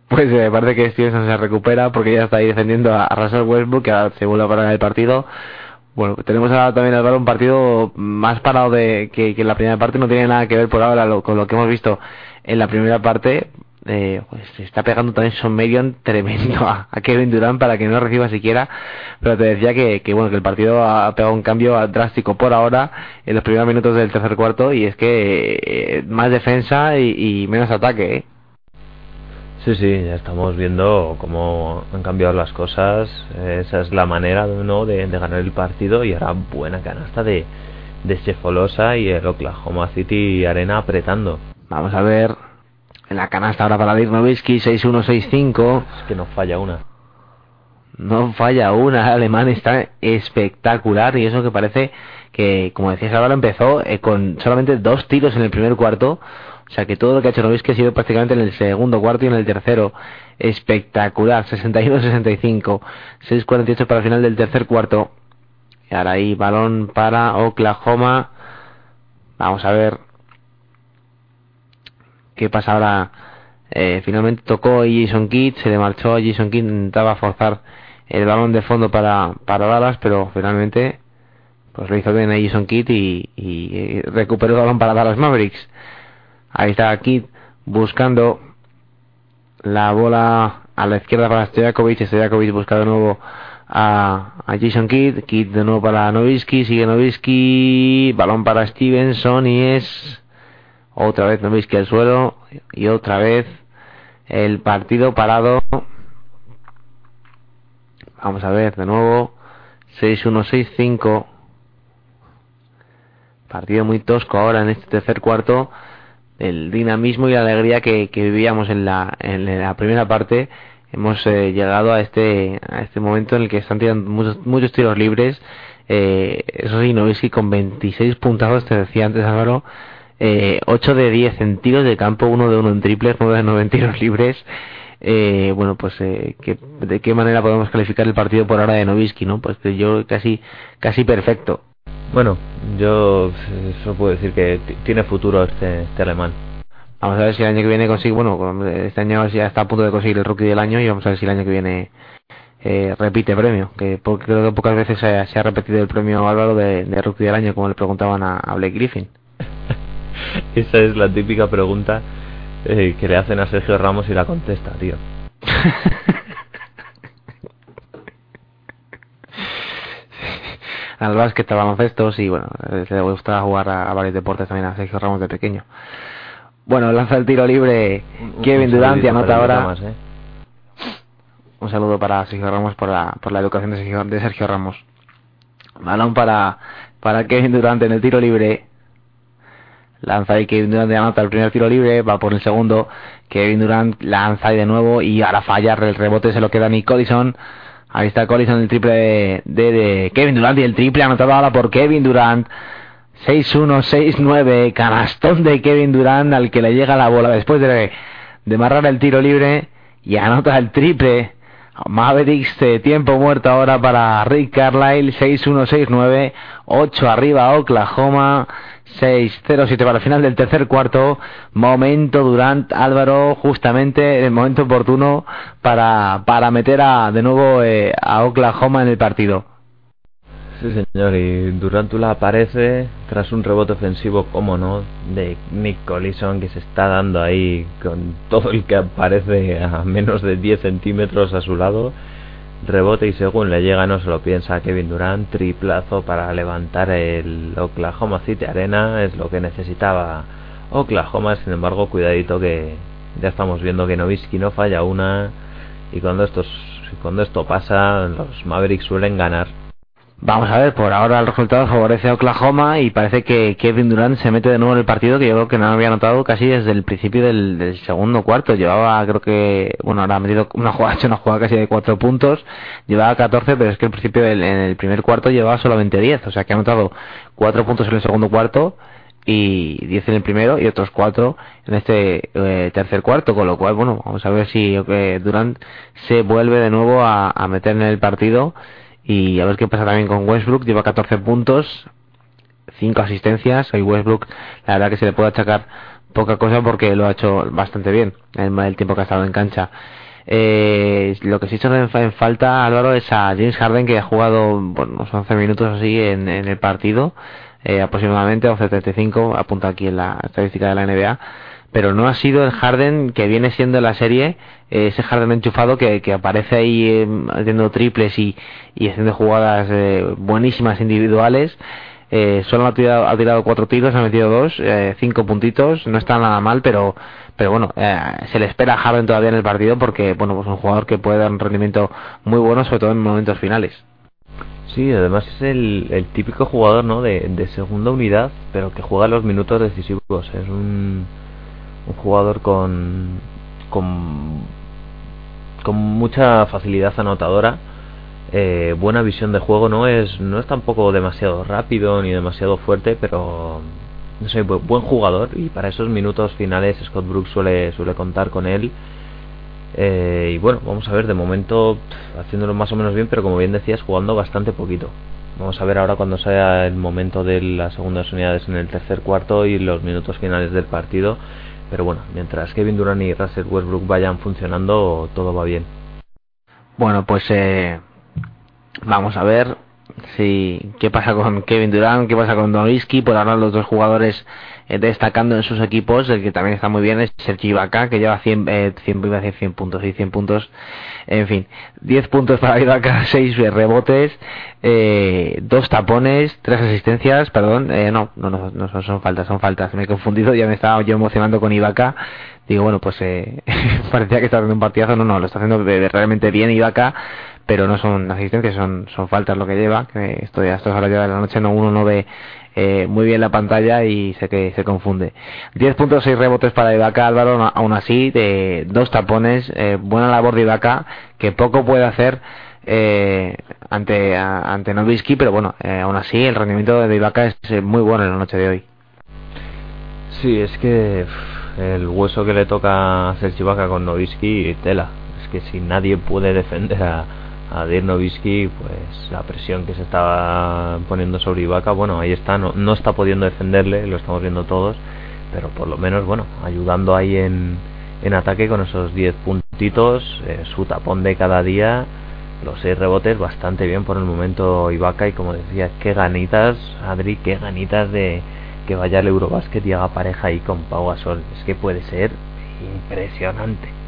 Pues eh, parece que Stevenson se recupera porque ya está ahí defendiendo a, a Russell Westbrook que ahora se vuelve a parar en el partido. Bueno, tenemos ahora también al un partido más parado de que, que la primera parte no tiene nada que ver por ahora lo- con lo que hemos visto en la primera parte. Eh, pues se está pegando también Son Marion tremendo a, a Kevin Durant para que no reciba siquiera. Pero te decía que, que bueno que el partido ha pegado un cambio drástico por ahora en los primeros minutos del tercer cuarto y es que eh, más defensa y, y menos ataque. ¿eh? Sí, sí, ya estamos viendo cómo han cambiado las cosas. Esa es la manera ¿no? de, de ganar el partido. Y ahora buena canasta de, de Chefolosa y el Oklahoma City Arena apretando. Vamos a ver en la canasta ahora para Dirk Nowitzki 6-1-6-5. Es que no falla una. No falla una, el alemán está espectacular y eso que parece que, como decías ahora, empezó eh, con solamente dos tiros en el primer cuarto. O sea que todo lo que ha hecho Nowitzki ha sido prácticamente en el segundo cuarto y en el tercero. Espectacular, 61-65, 6-48 para el final del tercer cuarto. Y ahora ahí balón para Oklahoma. Vamos a ver qué pasa ahora. Eh, finalmente tocó Jason Kidd, se le marchó a Jason Kidd, intentaba forzar el balón de fondo para, para Dallas, pero finalmente pues lo hizo bien a Jason Kidd y, y, eh, recuperó el balón para Dallas Mavericks. Ahí está Kidd buscando la bola a la izquierda para Stojakovic, Stojakovic busca de nuevo a, a Jason Kidd, Kidd de nuevo para Nowitzki, sigue Nowitzki, balón para Stevenson y es otra vez Nowitzki al suelo y otra vez el partido parado. Vamos a ver de nuevo 6-1-6-5. Partido muy tosco ahora en este tercer cuarto. El dinamismo y la alegría que, que vivíamos en la, en la primera parte. Hemos eh, llegado a este, a este momento en el que están tirando muchos, muchos tiros libres. Eh, eso sí, Nowitzki con 26 puntados, te decía antes Álvaro. Eh, 8 de 10 en tiros de campo, 1 de 1 en triples, 9 de 9 en tiros libres. Eh, bueno, pues eh, ¿qué- ¿de qué manera podemos calificar el partido por ahora de Nowitzki? ¿no? Pues que yo casi, casi perfecto. Bueno, yo solo puedo decir que tiene futuro este, este alemán. Vamos a ver si el año que viene consigue, bueno, este año ya está a punto de conseguir el rookie del año y vamos a ver si el año que viene eh, repite premio, que po- creo que pocas veces se ha, se ha repetido el premio Álvaro de, de rookie del año, como le preguntaban a, a Blake Griffin. Esa es la típica pregunta eh, que le hacen a Sergio Ramos y la contesta, tío. al básquet, a baloncestos y bueno, eh, le gusta jugar a, a varios deportes también a Sergio Ramos de pequeño. Bueno, lanza el tiro libre Kevin Durant y anota ahora. ¿eh? Un saludo para Sergio Ramos por la, por la educación de Sergio, de Sergio Ramos. Balón para, para Kevin Durant en el tiro libre. Lanza y Kevin Durant anota el primer tiro libre, va por el segundo. Kevin Durant lanza y de nuevo y ahora falla, el rebote se lo queda Nick Collison. Ahí está Collison el triple de, de, de Kevin Durant y el triple anotado ahora por Kevin Durant. 6-1, 6-9, canastón de Kevin Durant al que le llega la bola después de, de marrar el tiro libre y anota el triple. Mavericks de tiempo muerto ahora para Rick Carlisle, 6-1, 6-9, 8 arriba Oklahoma, 6-0-7 para el final del tercer cuarto. Momento Durant, Álvaro, justamente el momento oportuno para, para meter a, de nuevo eh, a Oklahoma en el partido. Sí, señor, y Durantula aparece tras un rebote ofensivo, como no, de Nick Collison que se está dando ahí con todo el que aparece a menos de 10 centímetros a su lado. Rebote y según le llega no se lo piensa Kevin Durant, triplazo para levantar el Oklahoma City Arena, es lo que necesitaba Oklahoma, sin embargo cuidadito que ya estamos viendo que Nowitzki no falla una y cuando, estos, cuando esto pasa los Mavericks suelen ganar. Vamos a ver, por ahora el resultado favorece a Oklahoma y parece que Kevin Durant se mete de nuevo en el partido que yo creo que no había notado casi desde el principio del, del segundo cuarto. Llevaba, creo que, bueno, ahora ha metido una jugada, hecho una jugada casi de cuatro puntos, llevaba 14, pero es que al principio del- en el primer cuarto llevaba solamente 10, o sea que ha anotado cuatro puntos en el segundo cuarto y 10 en el primero y otros cuatro en este eh, tercer cuarto, con lo cual, bueno, vamos a ver si eh, Durant se vuelve de nuevo a meter en el partido y a ver qué pasa también con Westbrook, lleva 14 puntos, 5 asistencias, hoy Westbrook la verdad que se le puede achacar poca cosa porque lo ha hecho bastante bien en el tiempo que ha estado en cancha. Eh, lo que sí se en, en falta Álvaro es a James Harden que ha jugado bueno, unos 11 minutos así en, en el partido. Eh, aproximadamente 11.35 apunta aquí en la estadística de la NBA pero no ha sido el Harden que viene siendo en la serie eh, ese Harden enchufado que, aparece ahí eh, haciendo triples y, haciendo jugadas eh, buenísimas individuales eh, solo ha tirado, ha tirado cuatro tiros, ha metido dos, eh, cinco puntitos, no está nada mal, pero pero bueno, se le espera a Harden todavía en el partido porque bueno, pues un jugador que puede dar un rendimiento muy bueno, sobre todo en momentos finales. Sí, además es el, el típico jugador ¿no? de segunda unidad, pero que juega los minutos decisivos. Es un, un jugador con, con, mucha facilidad anotadora, eh, buena visión de juego. No es, no es tampoco demasiado rápido ni demasiado fuerte, pero no sé, bu- buen jugador. Y para esos minutos finales, Scott Brooks suele, suele contar con él. Eh, y bueno, vamos a ver, de momento haciéndolo más o menos bien, pero como bien decías, jugando bastante poquito. Vamos a ver ahora cuando sea el momento de las segundas unidades en el tercer cuarto y los minutos finales del partido. Pero bueno, mientras Kevin Durant y Russell Westbrook vayan funcionando, todo va bien. Bueno, pues eh, vamos a ver si qué pasa con Kevin Durant, qué pasa con Nowitzki, por ahora los dos jugadores eh, destacando en sus equipos, el que también está muy bien es Sergi Ibaka, que lleva 100, eh, 100, iba a decir 100 puntos y 100 puntos, en fin, 10 puntos para Ibaka, 6 rebotes, eh, 2 tapones, 3 asistencias, perdón, eh, no, no, no, no son, son faltas, son faltas, me he confundido, ya me estaba yo emocionando con Ibaka, digo, bueno, pues eh, parecía que estaba haciendo un partidazo, no, no, lo está haciendo realmente bien Ibaka, pero no son asistencias, son, son faltas lo que lleva, que esto ya a estas horas ya de la noche no uno no ve eh, muy bien la pantalla y sé que se confunde. 10.6 rebotes para Ibaka Álvaro, aún así, de dos tapones, eh, buena labor de Ibaka, que poco puede hacer eh, ante a- ante Nowitzki, pero bueno, eh, aún así el rendimiento de Ibaka es eh, muy bueno en la noche de hoy. Sí, es que el hueso que le toca Serge Ibaka con Nowitzki, tela. Es que si nadie puede defender a, a Dirk Nowitzki, pues la presión que se está poniendo sobre Ibaka, bueno, ahí está, no, no está pudiendo defenderle, lo estamos viendo todos, pero por lo menos, bueno, ayudando ahí en, en ataque con esos 10 puntitos, eh, su tapón de cada día, los 6 rebotes, bastante bien por el momento Ibaka y como decía, qué ganitas, Adri, qué ganitas de que vaya al Eurobasket y haga pareja ahí con Pau Gasol. Es que puede ser impresionante.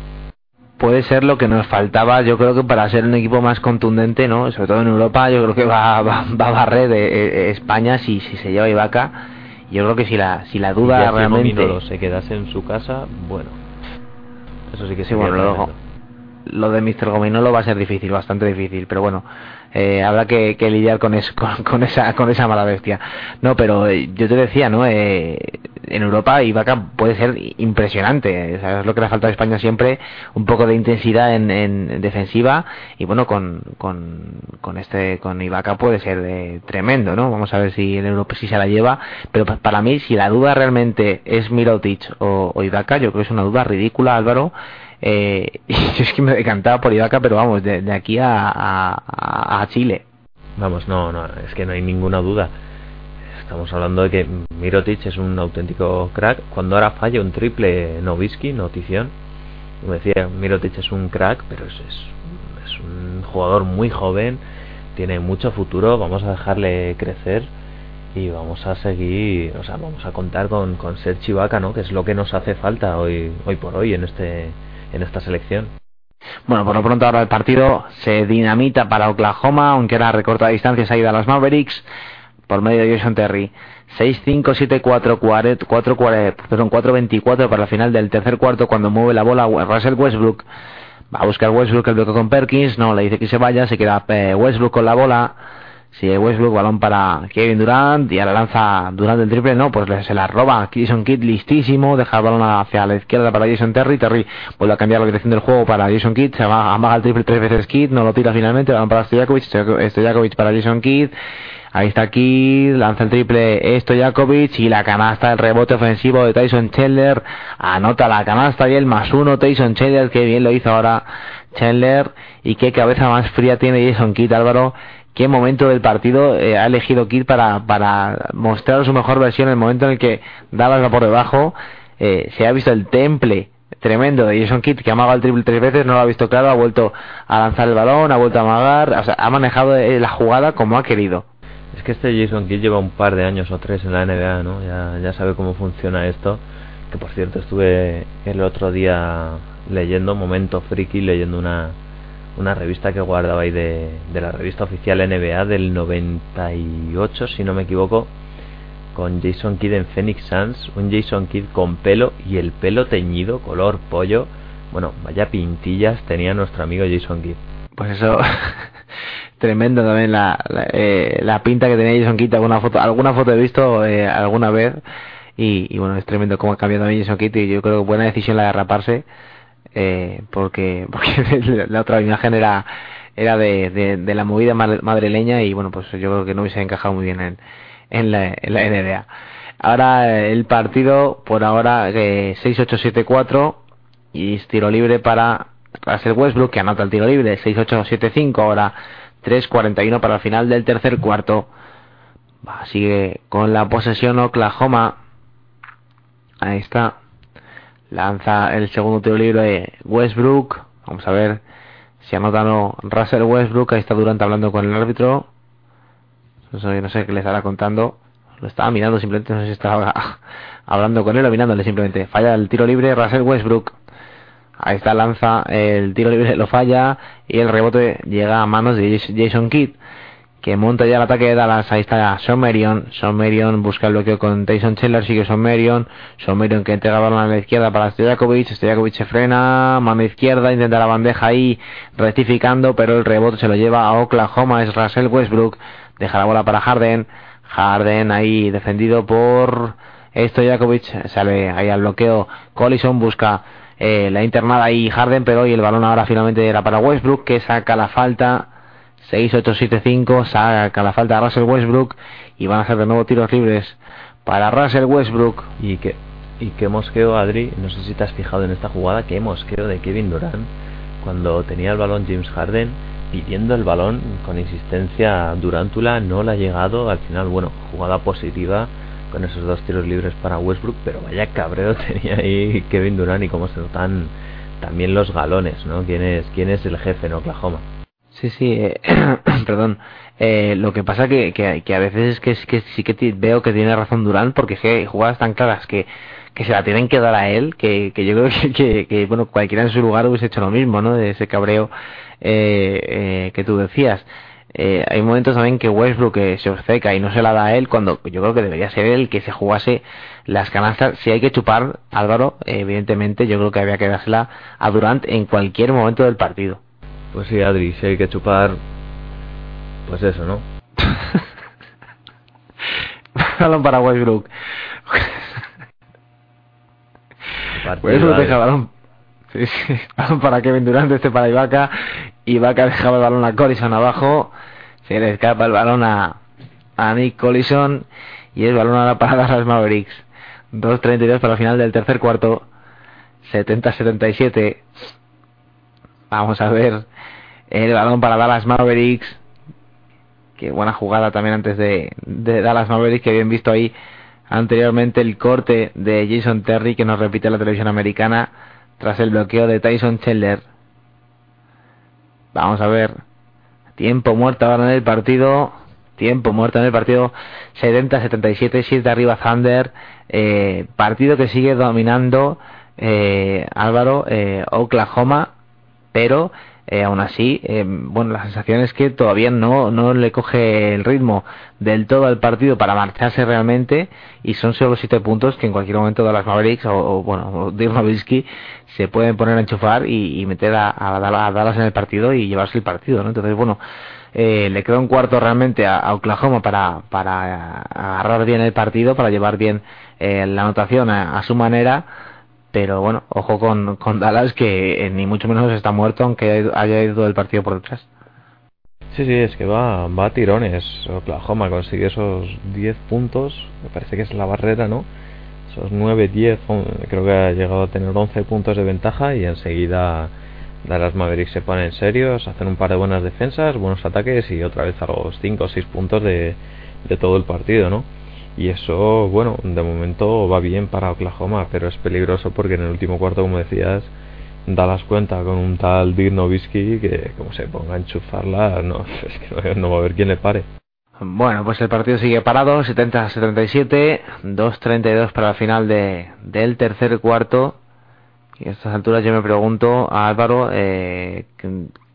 Puede ser lo que nos faltaba yo creo que para ser un equipo más contundente no sobre todo en Europa yo creo que va va, va a barrer eh, eh, España si si se lleva Ibaka. Yo creo que si la si la duda ya si realmente Minolo se quedase en su casa, bueno, eso sí que Sí, bueno, luego, lo de Mr. Gominolo va a ser difícil, bastante difícil, pero bueno, eh, habrá que, lidiar con, eso, con, esa con esa mala bestia. No, pero eh, yo te decía, ¿no? Eh, en Europa Ibaka puede ser impresionante, es lo que le ha faltado a España siempre, un poco de intensidad en, en defensiva y bueno, con, con, con este con Ibaka puede ser eh, tremendo, ¿no? Vamos a ver si en Europa sí se la lleva, pero pa- para mí si la duda realmente es Mirotic o, o Ibaka, yo creo que es una duda ridícula, Álvaro. Eh, yo es que me decantaba por Ibaka, pero vamos, de, aquí a, a, Chile. Vamos, no, no, es que no hay ninguna duda. Estamos hablando de que Mirotic es un auténtico crack. Cuando ahora falla un triple Novisky, notición. Como decía, Mirotic es un crack, pero es, es, es un jugador muy joven, tiene mucho futuro, vamos a dejarle crecer y vamos a seguir, o sea, vamos a contar con, con Serge Ibaka, ¿no? Que es lo que nos hace falta hoy, hoy por hoy en este, en esta selección. Bueno, por lo pronto ahora el partido se dinamita para Oklahoma, aunque era recorta distancias ahí de los Mavericks por medio de Jason Terry. 6-5-7-4, 4, perdón, 4-24 para la final del tercer cuarto cuando mueve la bola Russell Westbrook. Va a buscar Westbrook el bloque con Perkins, no, le dice que se vaya, se queda eh, Westbrook con la bola. Sigue Westbrook, balón para Kevin Durant y ahora lanza Durant el triple, no, pues se la roba Jason Kidd listísimo, deja el balón hacia la izquierda para Jason Terry, Terry vuelve a cambiar la dirección del juego para Jason Kidd, se va, amaga el triple tres veces Kidd, no lo tira finalmente, balón para Stojakovic, Stojakovic para Jason Kidd, ahí está Kidd, lanza el triple Stojakovic y la canasta, el rebote ofensivo de Tyson Chandler, anota la canasta y el más uno Tyson Chandler, que bien lo hizo ahora Chandler y qué cabeza más fría tiene Jason Kidd Álvaro qué momento del partido eh, ha elegido Kidd para, para mostrar su mejor versión en el momento en el que Dallas va por debajo eh, se ha visto el temple tremendo de Jason Kidd que ha amagado el triple tres veces no lo ha visto claro ha vuelto a lanzar el balón ha vuelto a amagar o sea, ha manejado eh, la jugada como ha querido Es que este Jason Kidd lleva un par de años o tres en la NBA, ¿no? Ya, ya sabe cómo funciona esto. Que por cierto estuve el otro día leyendo, momento friki, leyendo una, una revista que guardaba ahí de, la revista oficial NBA del 98, si no me equivoco, con Jason Kidd en Phoenix Suns, un Jason Kidd con pelo y el pelo teñido, color pollo. Bueno, vaya pintillas tenía nuestro amigo Jason Kidd. pues eso tremendo también la, la, eh, la pinta que tenía Jason Kidd alguna foto alguna foto he visto eh, alguna vez y, y bueno es tremendo cómo ha cambiado también Jason Kidd y yo creo que buena decisión la de raparse eh, porque porque la otra imagen era era de, de, la movida ma- madrileña y bueno pues yo creo que no hubiese encajado muy bien en, en, la, en la NBA ahora el partido por ahora eh, 6-8-7-4 y tiro libre para Russell Westbrook que anota el tiro libre 6-8-7-5 ahora 3-41 para el final del tercer cuarto. Sigue con la posesión Oklahoma. Ahí está lanza el segundo tiro libre Westbrook. Vamos a ver si anota no Russell Westbrook. Ahí está Durant hablando con el árbitro. No sé, no sé qué le estará contando. Lo estaba mirando simplemente no sé si estaba hablando con él o mirándole simplemente. Falla el tiro libre Russell Westbrook. Ahí está lanza, el tiro libre lo falla y el rebote llega a manos de Jas- Jason Kidd que monta ya el ataque de Dallas. Ahí está. Sean Marion busca el bloqueo con Tyson Chandler, sigue. Sean Marion que entrega balón a la izquierda para Stojakovic. Stojakovic se frena, mano izquierda, intenta la bandeja ahí, rectificando, pero el rebote se lo lleva a Oklahoma. Es Russell Westbrook. Deja la bola para Harden. Harden ahí defendido por Stojakovic. Sale ahí al bloqueo. Collison busca eh, la internada y Harden, pero hoy el balón ahora finalmente era para Westbrook que saca la falta 6-8-7-5, saca la falta a Russell Westbrook y van a ser de nuevo tiros libres para Russell Westbrook. Y que, y qué mosqueo, Adri, no sé si te has fijado en esta jugada, qué mosqueo de Kevin Durant cuando tenía el balón James Harden pidiendo el balón con insistencia Durantula, no le ha llegado, al final, bueno, jugada positiva con esos dos tiros libres para Westbrook, pero vaya cabreo tenía ahí Kevin Durant y cómo se notan también los galones, ¿no? ¿Quién es, quién es el jefe en Oklahoma? Sí, sí, eh, perdón. Eh, lo que pasa que, que, a veces es que, es que sí que veo que tiene razón Durant porque es que hay jugadas tan claras que, que se la tienen que dar a él que, que yo creo que, que, bueno cualquiera en su lugar hubiese hecho lo mismo, ¿no? De ese cabreo eh, eh, que tú decías. Eh, hay momentos también que Westbrook se obceca y no se la da a él cuando yo creo que debería ser él que se jugase las canastas. Si hay que chupar, Álvaro, evidentemente yo creo que había que dársela a Durant en cualquier momento del partido. Pues sí, Adri, si hay que chupar, pues eso, ¿no? balón para Westbrook. Westbrook Adri. deja balón. Sí, sí, balón para Kevin Durant, este para Ibaka. Ibaka dejaba el balón a Collison abajo. Se le escapa el balón a, a Nick Collison. Y es balón ahora para Dallas Mavericks. 2.32 para el final del tercer cuarto. 70-77. Vamos a ver el balón para Dallas Mavericks. Qué buena jugada también antes de, de Dallas Mavericks que habían visto ahí anteriormente el corte de Jason Terry que nos repite la televisión americana tras el bloqueo de Tyson Chandler. Vamos a ver. Tiempo muerto ahora en el partido. Tiempo muerto en el partido. 70-77, 7 arriba Thunder. Eh, partido que sigue dominando eh, Álvaro, eh, Oklahoma. Pero eh, aún así, eh, bueno, la sensación es que todavía no, no le coge el ritmo del todo al partido para marcharse realmente y son solo siete puntos que en cualquier momento Dallas Mavericks o, o, bueno, Dirk Nowitzki se pueden poner a enchufar y, meter a, a a Dallas en el partido y llevarse el partido, ¿no? Entonces, bueno, Eh, le quedó un cuarto realmente a, a Oklahoma para, para agarrar bien el partido, para llevar bien eh, la anotación a, a su manera. Pero bueno, ojo con, con Dallas que eh, ni mucho menos está muerto aunque haya ido el partido por detrás. Sí, sí, es que va, va a tirones. Oklahoma consigue esos 10 puntos, me parece que es la barrera, ¿no? Esos 9, 10, on- creo que ha llegado a tener 11 puntos de ventaja y enseguida Dallas Mavericks se pone en serio, se hacen un par de buenas defensas, buenos ataques y otra vez a los 5 o 6 puntos de, de todo el partido, ¿no? Y eso, bueno, de momento va bien para Oklahoma, pero es peligroso porque en el último cuarto, como decías, Dallas cuenta con un tal Dirk Nowitzki que como se ponga a enchufarla, no, es que no, no va a haber quién le pare. Bueno, pues el partido sigue parado, 70-77, 2-32 para el final de, del tercer cuarto. Y a estas alturas yo me pregunto a Álvaro, eh,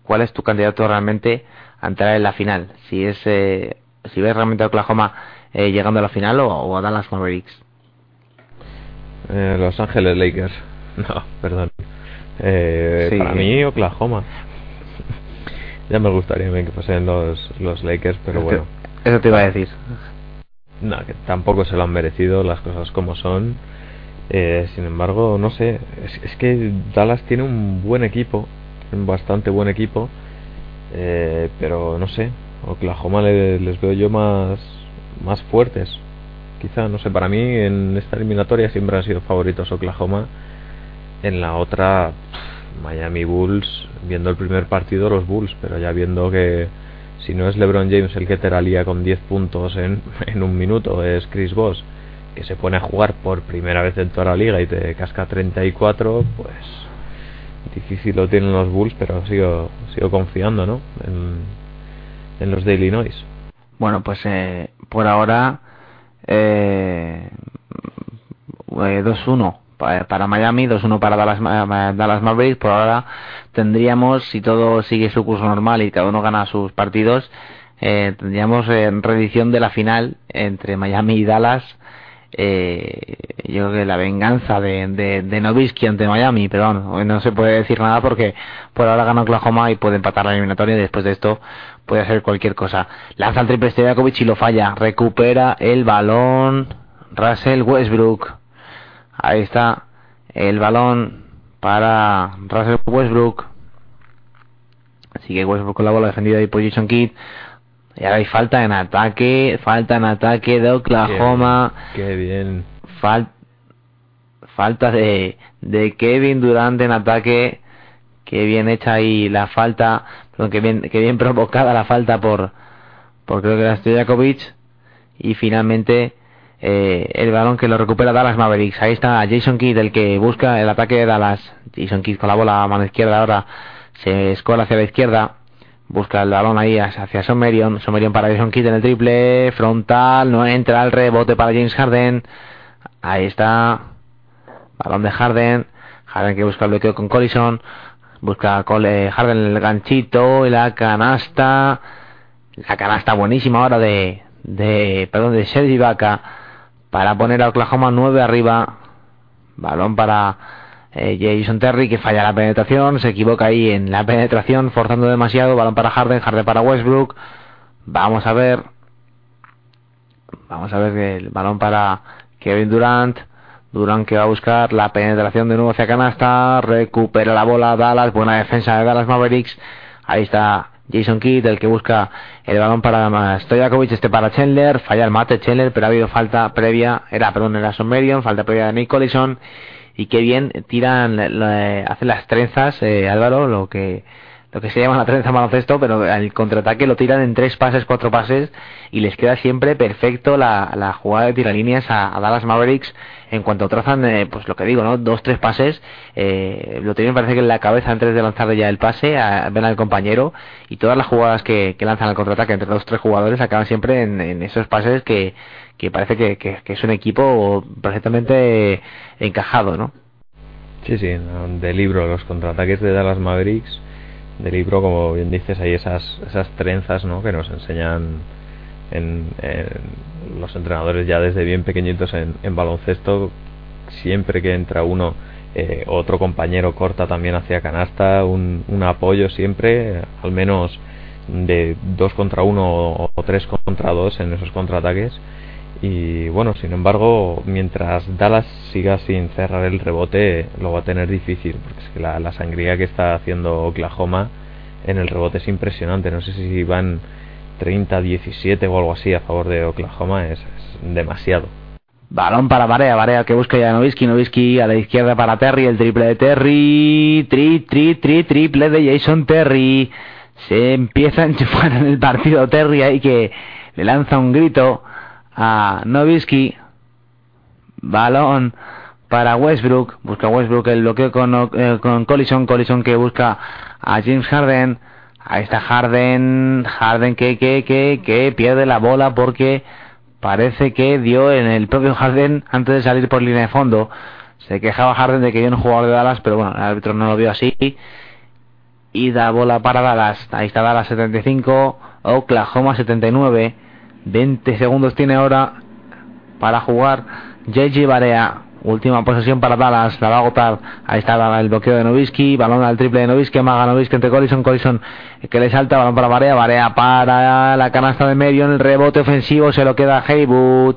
¿cuál es tu candidato realmente a entrar en la final? Si es, eh, si ves realmente a Oklahoma eh, llegando a la final o, o a Dallas Mavericks. Eh, Los Ángeles Lakers. No, perdón. Eh, Sí. Para mí, Oklahoma. ya me gustaría mí que fuesen los, los Lakers, pero Eso te- bueno. Eso te iba a decir. No, que tampoco se lo han merecido las cosas como son. Eh, sin embargo, no sé, es, es que Dallas tiene un buen equipo, un bastante buen equipo, eh, pero no sé, Oklahoma le- les veo yo más, más fuertes. Quizá, no sé, para mí en esta eliminatoria siempre han sido favoritos Oklahoma. En la otra, Miami Bulls, viendo el primer partido los Bulls, pero ya viendo que si no es LeBron James el que te la lía con 10 puntos en, en un minuto, es Chris Bosh, que se pone a jugar por primera vez en toda la liga y te casca 34, pues difícil lo tienen los Bulls, pero sigo, sigo confiando, ¿no? En, en los de Illinois. Bueno, pues eh, por ahora eh, eh, 2-1 pa- para Miami, 2-1 para Dallas, Dallas Mavericks. Por ahora tendríamos, si todo sigue su curso normal y cada uno gana sus partidos, eh, tendríamos eh, reedición de la final entre Miami y Dallas. Eh, yo creo que la venganza de, de, Nowitzki ante Miami, pero no se puede decir nada porque por ahora gana Oklahoma y puede empatar la eliminatoria y después de esto puede hacer cualquier cosa. Lanza el triple Stojakovic y lo falla. Recupera el balón Russell Westbrook. Ahí está el balón para Russell Westbrook. Sigue Westbrook con la bola defendida y por Jason Kidd. Y ahora hay falta en ataque, falta en ataque de Oklahoma. Qué bien. Fal- falta de, de Kevin Durant en ataque. Qué bien hecha ahí la falta. Qué bien, qué bien provocada la falta por, por creo que era Stojakovic. Y finalmente eh, el balón que lo recupera Dallas Mavericks. Ahí está Jason Kidd, el que busca el ataque de Dallas. Jason Kidd con la bola a mano izquierda ahora. Se escola hacia la izquierda. Busca el balón ahí hacia Somerion. Somerion para Jason Kidd en el triple. Frontal. No entra el rebote para James Harden. Ahí está. Balón de Harden. Harden que busca el bloqueo con Collison. Busca Cole Harden el ganchito y la canasta. La canasta buenísima ahora de, de perdón, de Sergi Vaca para poner a Oklahoma 9 arriba. Balón para eh, Jason Terry que falla la penetración, se equivoca ahí en la penetración, forzando demasiado. Balón para Harden, Harden para Westbrook. Vamos a ver. Vamos a ver el balón para Kevin Durant. Durant que va a buscar la penetración de nuevo hacia canasta. Recupera la bola Dallas. Buena defensa de Dallas Mavericks. Ahí está Jason Kidd, el que busca el balón para Stojakovic, este para Chandler. Falla el mate Chandler, pero ha habido falta previa. Era, perdón, era Somerion. Falta previa de Nick Collison. Y qué bien tiran, hacen las trenzas, eh, Álvaro, lo que lo que se llama la trenza en baloncesto, pero el contraataque lo tiran en tres pases, cuatro pases y les queda siempre perfecto la, la jugada de tiralíneas a, a Dallas Mavericks en cuanto trazan, eh, pues lo que digo, ¿no? Dos, tres pases, eh, lo tienen parece que en la cabeza antes de lanzar ya el pase, a- ven al compañero y todas las jugadas que, lanzan al contraataque entre dos, tres jugadores acaban siempre en, esos pases que, parece que, que- que es un equipo perfectamente encajado, ¿no? Sí, sí, de libro los contraataques de Dallas Mavericks, de libro, como bien dices, hay esas, esas trenzas ¿no? que nos enseñan en, los entrenadores ya desde bien pequeñitos en, en baloncesto. Siempre que entra uno, eh, otro compañero corta también hacia canasta, un, un apoyo siempre, al menos de 2 contra 1 o 3 contra 2 en esos contraataques. Y bueno, sin embargo, mientras Dallas siga sin cerrar el rebote, lo va a tener difícil, porque es que la, sangría que está haciendo Oklahoma en el rebote es impresionante. No sé si van 30-17 o algo así a favor de Oklahoma, es, demasiado. Balón para Barea, Barea que busca ya Novisky, Novisky a la izquierda para Terry, el triple de Terry, tri, tri, tri, triple de Jason Terry. Se empieza a enchufar en el partido Terry ahí que le lanza un grito a Novisky. Balón para Westbrook, busca Westbrook el bloqueo con, eh, con Collison, Collison que busca a James Harden. Ahí está Harden, Harden que, que, que, que pierde la bola porque parece que dio en el propio Harden antes de salir por línea de fondo. Se quejaba Harden de que dio un jugador de Dallas, pero bueno, el árbitro no lo vio así. Y da bola para Dallas. Ahí está Dallas 75, Oklahoma 79. 20 segundos tiene ahora para jugar JJ Barea. Última posesión para Dallas, la va a agotar. Ahí está el bloqueo de Novisky, balón al triple de Novisky, amaga Novisky entre Collison, Collison que le salta, balón para Barea, Barea para la canasta de medio en el rebote ofensivo, se lo queda Haywood.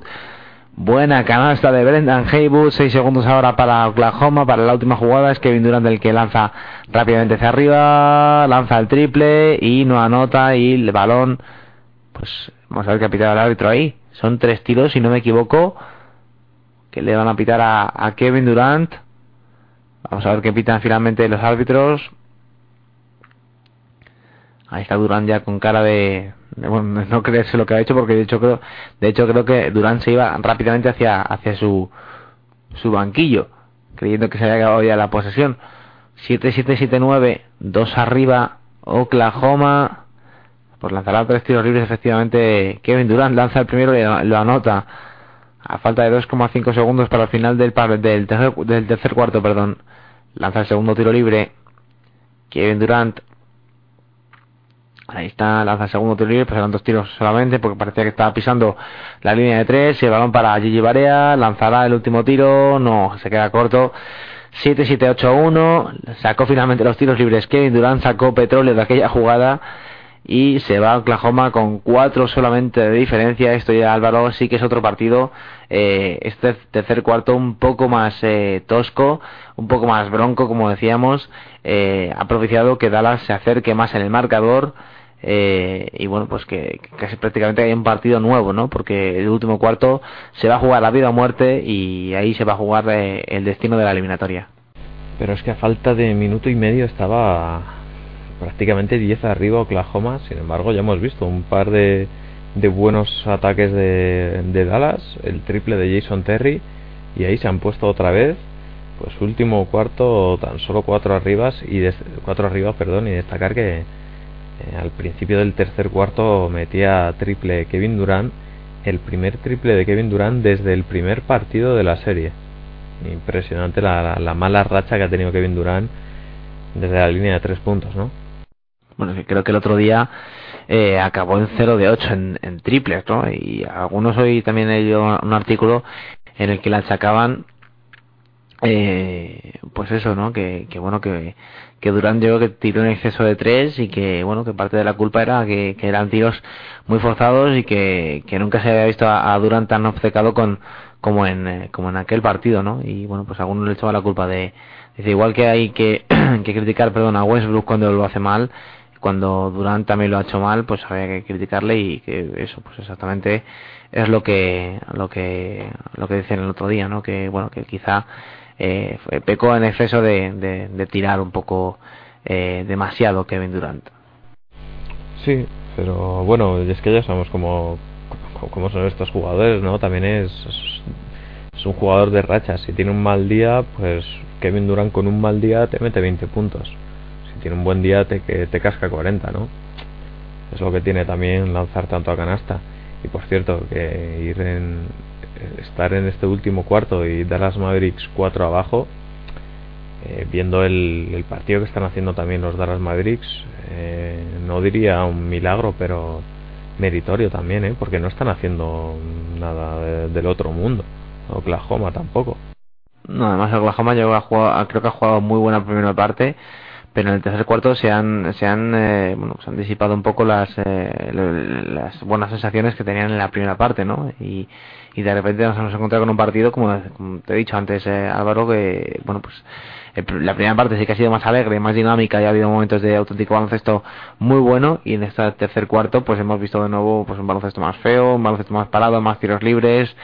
Buena canasta de Brendan Haywood, 6 segundos ahora para Oklahoma, para la última jugada es Kevin Durant el que lanza rápidamente hacia arriba, lanza el triple y no anota y el balón, pues vamos a ver qué ha pitado el árbitro ahí. Son tres tiros, si no me equivoco que le van a pitar a, Kevin Durant. Vamos a ver qué pitan finalmente los árbitros. Ahí está Durant ya con cara de, de, bueno, no creerse lo que ha hecho porque de hecho creo, de hecho creo que Durant se iba rápidamente hacia hacia su su banquillo, creyendo que se había acabado ya la posesión. 7-7-7-9, 2 arriba, Oklahoma. Pues lanzará tres tiros libres efectivamente. Kevin Durant lanza el primero y lo anota a falta de 2,5 segundos para el final del, del, tercer, del tercer cuarto, perdón, lanza el segundo tiro libre. Kevin Durant. Ahí está, lanza el segundo tiro libre, pero dos tiros solamente porque parecía que estaba pisando la línea de tres. Y el balón para Gigi Barea, lanzará el último tiro, no, se queda corto. 7-7-8-1, sacó finalmente los tiros libres. Kevin Durant sacó petróleo de aquella jugada y se va a Oklahoma con cuatro solamente de diferencia. Esto ya Álvaro sí que es otro partido. Eh, este tercer cuarto un poco más eh, tosco, un poco más bronco, como decíamos. Eh, ha propiciado que Dallas se acerque más en el marcador. Eh, y bueno, pues que, casi prácticamente hay un partido nuevo, ¿no? Porque el último cuarto se va a jugar la vida o muerte y ahí se va a jugar el destino de la eliminatoria. Pero es que a falta de minuto y medio estaba prácticamente 10 arriba Oklahoma. Sin embargo, ya hemos visto un par de, de buenos ataques de, de, Dallas, el triple de Jason Terry, y ahí se han puesto otra vez. Pues último cuarto, tan solo cuatro arribas y cuatro arriba, perdón, y destacar que eh, al principio del tercer cuarto metía triple Kevin Durant, el primer triple de Kevin Durant desde el primer partido de la serie. Impresionante la, la, la mala racha que ha tenido Kevin Durant desde la línea de tres puntos, ¿no? Bueno, creo que el otro día eh, acabó en 0 de 8 en, triples, ¿no? Y algunos hoy también he leído un artículo en el que la sacaban, eh, pues eso, ¿no? Que, que bueno, que, que Durán llegó que tiró en exceso de 3 y que, bueno, que parte de la culpa era que, eran tiros muy forzados y que, que nunca se había visto a, a Durán tan obcecado con, como en, eh, como en aquel partido, ¿no? Y bueno, pues algunos le echaban la culpa de, dice, igual que hay que, que criticar, perdón, a Westbrook cuando lo hace mal, cuando Durant también lo ha hecho mal, pues había que criticarle y que eso, pues exactamente es lo que lo que lo que decían el otro día, ¿no? Que bueno, que quizá eh, pecó en exceso de, de, de tirar un poco eh, demasiado Kevin Durant. Sí, pero bueno, es que ya sabemos cómo, cómo son estos jugadores, ¿no? También es, es un jugador de rachas. Si tiene un mal día, pues Kevin Durant con un mal día te mete 20 puntos tiene un buen día te, que te casca 40, ¿no? Es lo que tiene también lanzar tanto a canasta. Y por cierto, que ir en estar en este último cuarto y dar las Mavericks 4 abajo, eh, viendo el, partido que están haciendo también los Dallas Mavericks, eh, no diría un milagro, pero meritorio también, ¿eh? porque no están haciendo nada de, del otro mundo. Oklahoma tampoco. No, además Oklahoma a jugar, creo que ha jugado muy buena primera parte pero en el tercer cuarto se han se han eh, bueno se han disipado un poco las eh, las buenas sensaciones que tenían en la primera parte no y, y de repente nos hemos encontrado con un partido como, te he dicho antes eh, Álvaro que bueno pues la primera parte sí que ha sido más alegre más dinámica y ha habido momentos de auténtico baloncesto muy bueno y en este tercer cuarto pues hemos visto de nuevo pues un baloncesto más feo un baloncesto más parado más tiros libres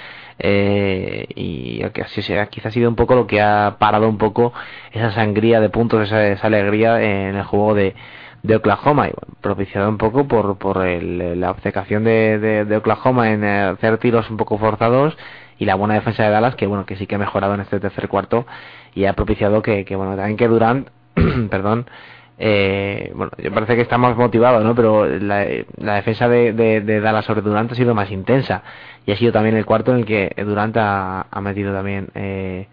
eh, y así sea, quizá ha sido un poco lo que ha parado un poco esa sangría de puntos, esa, esa alegría en el juego de, Oklahoma y propiciado un poco por, por la obcecación de, de, Oklahoma en hacer tiros un poco forzados y la buena defensa de Dallas que bueno que sí que ha mejorado en este tercer cuarto y ha propiciado que, que bueno también que Durant perdón eh, bueno, parece que está más motivado, ¿no? Pero la, la defensa de, de, de, Dallas sobre Durant ha sido más intensa y ha sido también el cuarto en el que Durant ha, ha metido también eh,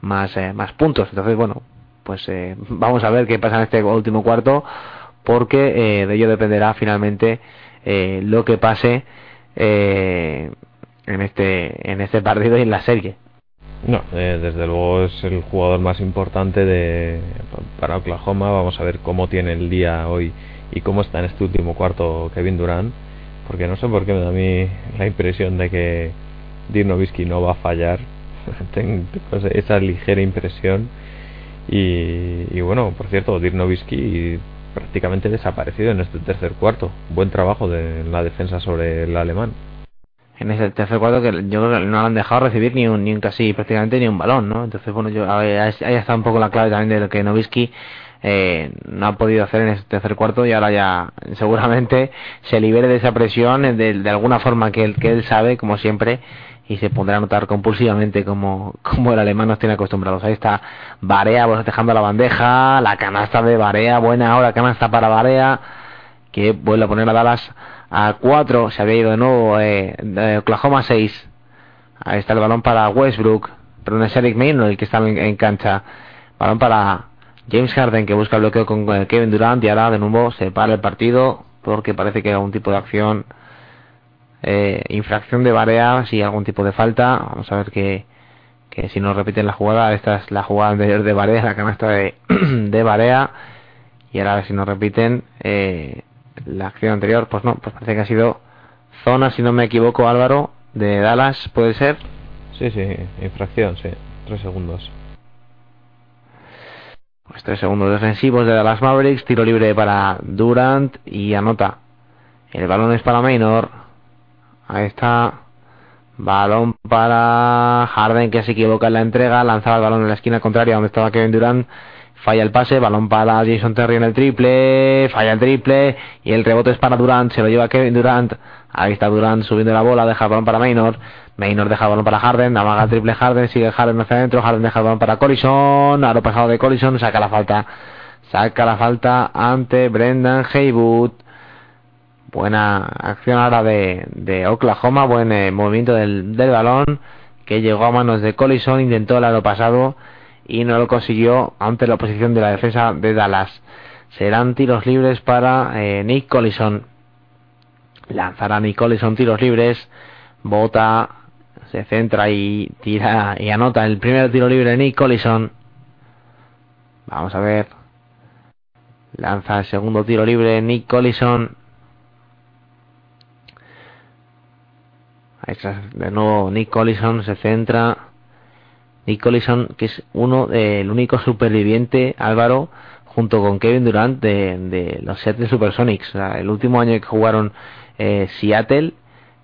más, eh, más puntos. Entonces, bueno, pues eh, vamos a ver qué pasa en este último cuarto porque eh, de ello dependerá finalmente eh, lo que pase eh, en este en este partido y en la serie. No, desde luego es el jugador más importante de, para Oklahoma. Vamos a ver cómo tiene el día hoy y cómo está en este último cuarto Kevin Durant. Porque no sé por qué me da a mí la impresión de que Dirk no va a fallar. Esa ligera impresión. Y, y bueno, por cierto, Dirk prácticamente desaparecido en este tercer cuarto. Buen trabajo de la defensa sobre el alemán en ese tercer cuarto que yo creo que no han dejado recibir ni un, ni un casi prácticamente ni un balón, ¿no? Entonces, bueno, yo ahí está un poco la clave también de lo que Novisky eh, no ha podido hacer en ese tercer cuarto y ahora ya seguramente se libere de esa presión de, de alguna forma que él, que él sabe, como siempre, y se pondrá a notar compulsivamente como, como el alemán nos tiene acostumbrados. Ahí está Barea, dejando la bandeja, la canasta de Barea, buena ahora canasta para Barea, que vuelve a poner a Dallas a 4 se había ido de nuevo eh, de Oklahoma 6 ahí está el balón para Westbrook perdón es Eric Maynard el que está en, cancha balón para James Harden que busca el bloqueo con eh, Kevin Durant y ahora de nuevo se para el partido porque parece que hay algún tipo de acción eh, infracción de Barea si algún tipo de falta vamos a ver que, que si no repiten la jugada esta es la jugada anterior de Barea la canasta de, de Barea y ahora si no repiten eh, la acción anterior, pues no, pues parece que ha sido zona, si no me equivoco, Álvaro, de Dallas, ¿puede ser? Sí, sí, infracción, sí, tres segundos. Pues tres segundos defensivos de Dallas Mavericks, tiro libre para Durant y anota. El balón es para Maynor. Ahí está. Balón para Harden que se equivoca en la entrega, lanzaba el balón en la esquina contraria donde estaba Kevin Durant falla el pase, balón para Jason Terry en el triple, falla el triple y el rebote es para Durant, se lo lleva Kevin Durant, ahí está Durant subiendo la bola, deja el balón para Maynor, Maynor deja el balón para Harden, amaga el triple Harden, sigue Harden hacia adentro, Harden deja el balón para Collison, lo pasado de Collison, saca la falta, saca la falta ante Brendan Haywood. Buena acción ahora de, Oklahoma, buen eh, movimiento del, del balón que llegó a manos de Collison, intentó el aro pasado y no lo consiguió ante la oposición de la defensa de Dallas. Serán tiros libres para eh, Nick Collison. Lanzará Nick Collison tiros libres. Bota, se centra y tira y anota el primer tiro libre Nick Collison. Vamos a ver. Lanza el segundo tiro libre Nick Collison. De nuevo Nick Collison se centra Nick Collison, que es uno, eh, el único superviviente, Álvaro, junto con Kevin Durant, de, los Seattle Supersonics. el último año que jugaron eh, Seattle,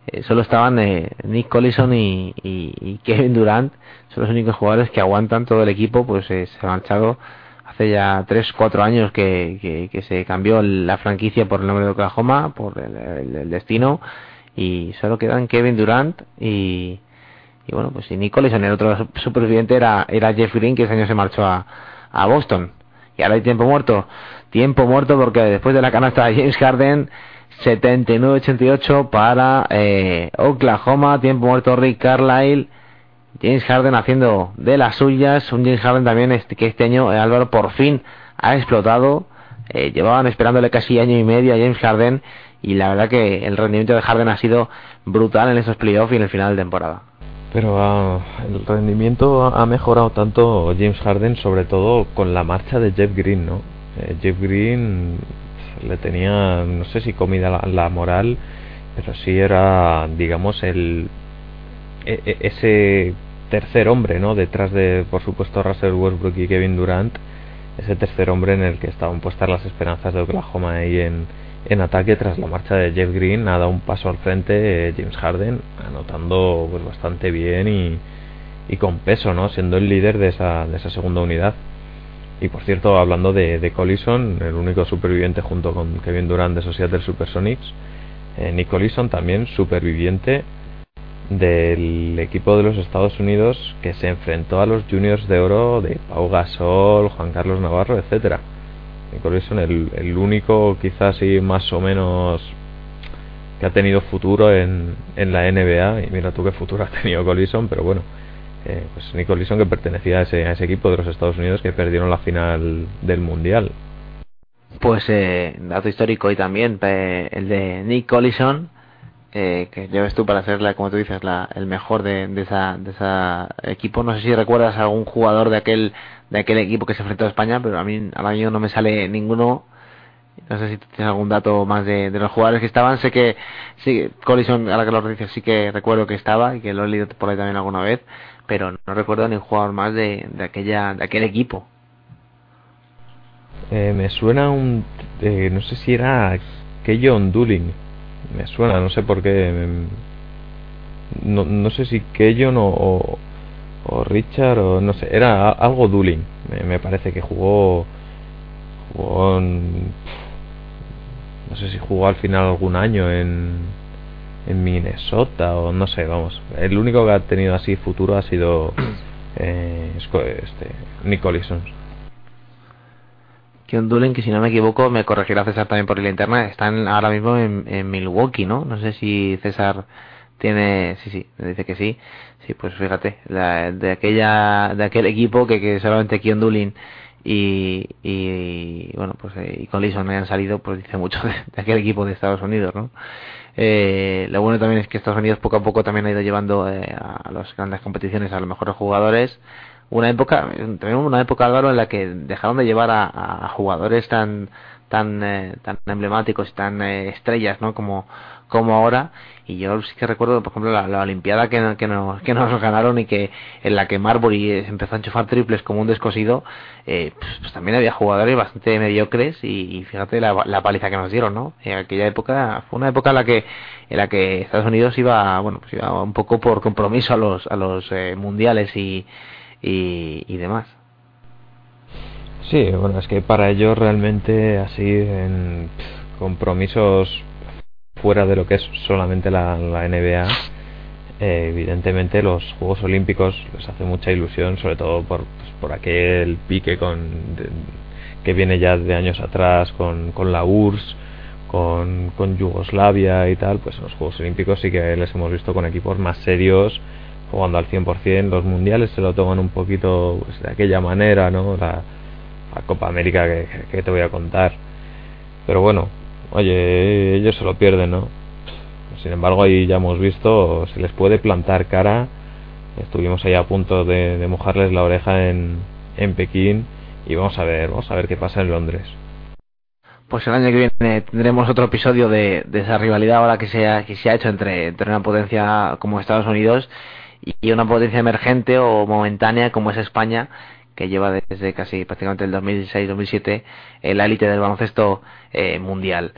eh, solo estaban Nick Collison y, Kevin Durant, son los únicos jugadores que aguantan todo el equipo, pues se ha marchado hace ya 3, 4 años que, se cambió la franquicia por el nombre de Oklahoma, por el destino, y solo quedan Kevin Durant y, y bueno, pues si Nicholas en el otro superviviente era, era Jeff Green, que ese año se marchó a, a Boston. Y ahora hay tiempo muerto. Tiempo muerto porque después de la canasta de James Harden, 79-88 para eh, Oklahoma. Tiempo muerto Rick Carlisle. James Harden haciendo de las suyas. Un James Harden también que este año, eh, Álvaro, por fin ha explotado. Eh, llevaban esperándole casi año y medio a James Harden. Y la verdad que el rendimiento de Harden ha sido brutal en esos playoffs y en el final de temporada. Pero ah, el rendimiento ha mejorado tanto James Harden, sobre todo con la marcha de Jeff Green, ¿no? Eh, Jeff Green le tenía, no sé si comida la, moral, pero sí era, digamos, el e- e- ese tercer hombre, ¿no? Detrás de, por supuesto, Russell Westbrook y Kevin Durant, ese tercer hombre en el que estaban puestas las esperanzas de Oklahoma ahí en, en ataque tras la marcha de Jeff Green, ha dado un paso al frente eh, James Harden, anotando pues bastante bien y, y con peso, ¿no? Siendo el líder de esa, de esa segunda unidad. Y por cierto, hablando de, de Collison, el único superviviente junto con Kevin Durant de esos Seattle Supersonics, eh, Nick también superviviente del equipo de los Estados Unidos que se enfrentó a los juniors de oro de Pau Gasol, Juan Carlos Navarro, etcétera. Nick Collison, el, único quizás sí más o menos que ha tenido futuro en, en la NBA y mira tú qué futuro ha tenido Collison, pero bueno, eh, pues Nick Collison que pertenecía a ese, a ese equipo de los Estados Unidos que perdieron la final del Mundial. Pues eh, dato histórico y también el de Nick Collison, eh, que lleves tú para ser, la, como tú dices, la, el mejor de, de, esa, de esa equipo. No sé si recuerdas a algún jugador de aquel de aquel equipo que se enfrentó a España, pero a mí al año no me sale ninguno. No sé si tienes algún dato más de, de los jugadores que estaban. Sé que sí, Collison, ahora que lo dices, sí que recuerdo que estaba y que lo he leído por ahí también alguna vez, pero no recuerdo ni jugador más de, de aquella de aquel equipo. Eh, me suena un. eh, no sé si era Keyon Dooling. Me suena, no sé por qué. me- no, no sé si Keyon o, o, Richard o no sé. Era algo Dooling. Me, me parece que jugó. Jugó No sé si jugó al final algún año en. En Minnesota o no sé, vamos. El único que ha tenido así futuro ha sido. Eh, este, Nick. Keon Doolen, que si no me equivoco, me corregirá César también por la interna, están ahora mismo en, en Milwaukee, ¿no? No sé si César tiene, sí, sí, me dice que sí. Sí, pues fíjate, la- de aquella, de aquel equipo que, que solamente Keon Doolen y, y bueno, pues eh, y Collison hayan salido, pues dice mucho de, de aquel equipo de Estados Unidos, ¿no? Eh, lo bueno también es que Estados Unidos poco a poco también ha ido llevando eh, a las grandes competiciones a los mejores jugadores. Una época, también una época Álvaro en la que dejaron de llevar a, jugadores tan tan eh, tan emblemáticos y tan eh, estrellas, ¿no? Como como ahora. Y yo sí que recuerdo, por ejemplo, la, la Olimpiada que, que, nos, que nos ganaron y que en la que Marbury eh, empezó a enchufar triples como un descosido, eh, pues, pues también había jugadores bastante mediocres y, fíjate la, la paliza que nos dieron, ¿no? En aquella época fue una época en la que en la que Estados Unidos iba, bueno, pues iba un poco por compromiso a los a los eh, mundiales y, y y demás. Sí, bueno, es que para ellos realmente así en compromisos fuera de lo que es solamente la, NBA, eh, evidentemente los Juegos Olímpicos les hace mucha ilusión, sobre todo por, pues, por aquel pique con de- que viene ya de años atrás con, con la URSS, con, con Yugoslavia y tal, pues en los Juegos Olímpicos sí que les hemos visto con equipos más serios jugando al 100%, los mundiales se lo toman un poquito pues, de aquella manera, ¿no? La, Copa América que te voy a contar. Pero bueno, oye, ellos se lo pierden, ¿no? Sin embargo, ahí ya hemos visto, se les puede plantar cara. Estuvimos ahí a punto de, de mojarles la oreja en, en Pekín y vamos a ver, vamos a ver qué pasa en Londres. Pues el año que viene tendremos otro episodio de, de esa rivalidad ahora que se ha, que se ha hecho entre, entre una potencia como Estados Unidos y una potencia emergente o momentánea como es España, que lleva desde casi prácticamente el 2006-2007 en la élite del baloncesto eh, mundial.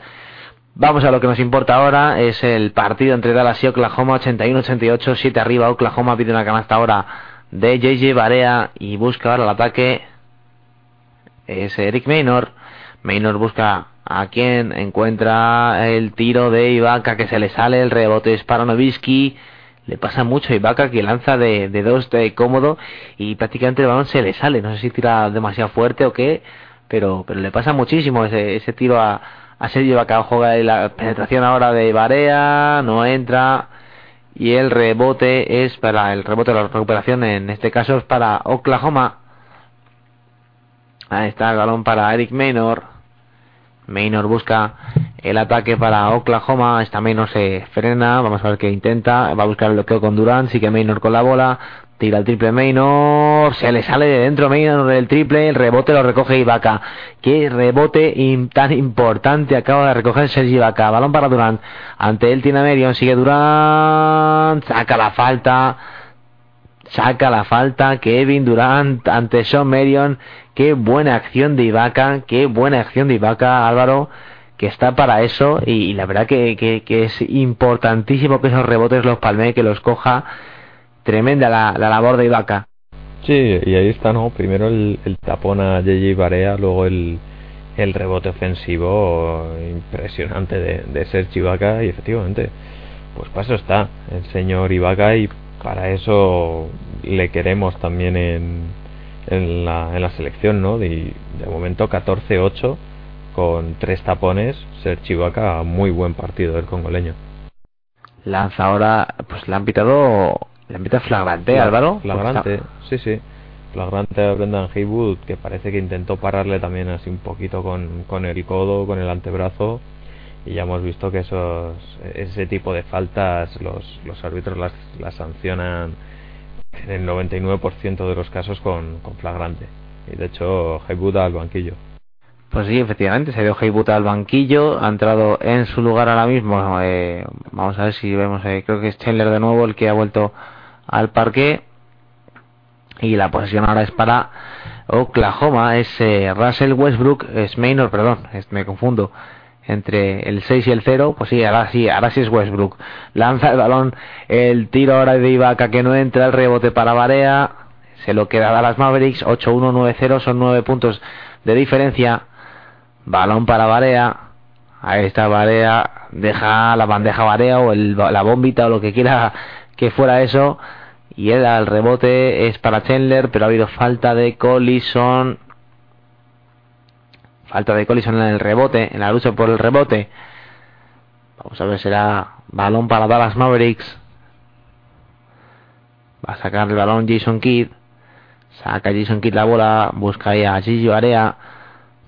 Vamos a lo que nos importa ahora, es el partido entre Dallas y Oklahoma, 81-88, 7 arriba, Oklahoma pide una canasta ahora de JJ Barea y busca ahora el ataque, es Eric Maynor, Maynor busca a quien encuentra el tiro de Ibaka que se le sale, el rebote es para Novisky, le pasa mucho a Ibaka que lanza de, de dos de cómodo y prácticamente el balón se le sale, no sé si tira demasiado fuerte o qué, pero, pero le pasa muchísimo ese, ese tiro a, a Sergio Ibaka, juega la penetración ahora de Barea, no entra y el rebote es para el rebote de la recuperación en este caso es para Oklahoma. Ahí está el balón para Eric Maynor. Maynor busca el ataque para Oklahoma. Esta Maynor se frena. Vamos a ver qué intenta. Va a buscar el bloqueo con Durant. Sigue Maynor con la bola. Tira el triple Maynor, se le sale de dentro Maynor del triple, el rebote lo recoge Ibaka. Qué rebote tan importante acaba de recoger Sergi Ibaka. Balón para Durant. Ante él tiene Merion, sigue Durant, saca la falta. Saca la falta Kevin Durant ante Sean Merion. Qué buena acción de Ibaka, qué buena acción de Ibaka, Álvaro, que está para eso. Y, la verdad que, es importantísimo que esos rebotes los palme, que los coja. Tremenda la, la labor de Ibaka. Sí, y ahí está, ¿no? Primero el, tapón a JJ Barea, luego el, el rebote ofensivo impresionante de, de Serge Ibaka y efectivamente, pues para eso está el señor Ibaka y para eso le queremos también en, en, la, en la selección, ¿no? De, de momento 14-8 con tres tapones, Serge Ibaka, muy buen partido del congoleño. Lanza ahora, pues le han pitado, le han pitado flagrante, Álvaro. Flagrante, sí, sí. Flagrante a Brendan Haywood, que parece que intentó pararle también así un poquito con, con el codo, con el antebrazo. Y ya hemos visto que esos, ese tipo de faltas los, los árbitros las, las sancionan en el 99% de los casos con, con flagrante. Y de hecho, Haywood al banquillo. Pues sí, efectivamente, se dio Heibuta al banquillo, ha entrado en su lugar ahora mismo. eh, vamos a ver si vemos, eh, creo que es Chandler de nuevo el que ha vuelto al parque. Y la posesión ahora es para Oklahoma, es eh, Russell Westbrook, es Maynor, perdón, me confundo entre el 6 y el 0, pues sí, ahora sí, ahora sí es Westbrook. Lanza el balón, el tiro ahora de Ibaka que no entra, el rebote para Barea, se lo queda a las Mavericks, 8-1-9-0, son 9 puntos de diferencia. Balón para Barea. Ahí está Barea. Deja la bandeja Barea o el- la bombita o lo que quiera que fuera eso. Y él al rebote es para Chandler, pero ha habido falta de Collison. Falta de Collison en el rebote, en la lucha por el rebote. Vamos a ver, será balón para Dallas Mavericks. Va a sacar el balón Jason Kidd. Saca Jason Kidd la bola, busca ahí a Gigi Barea.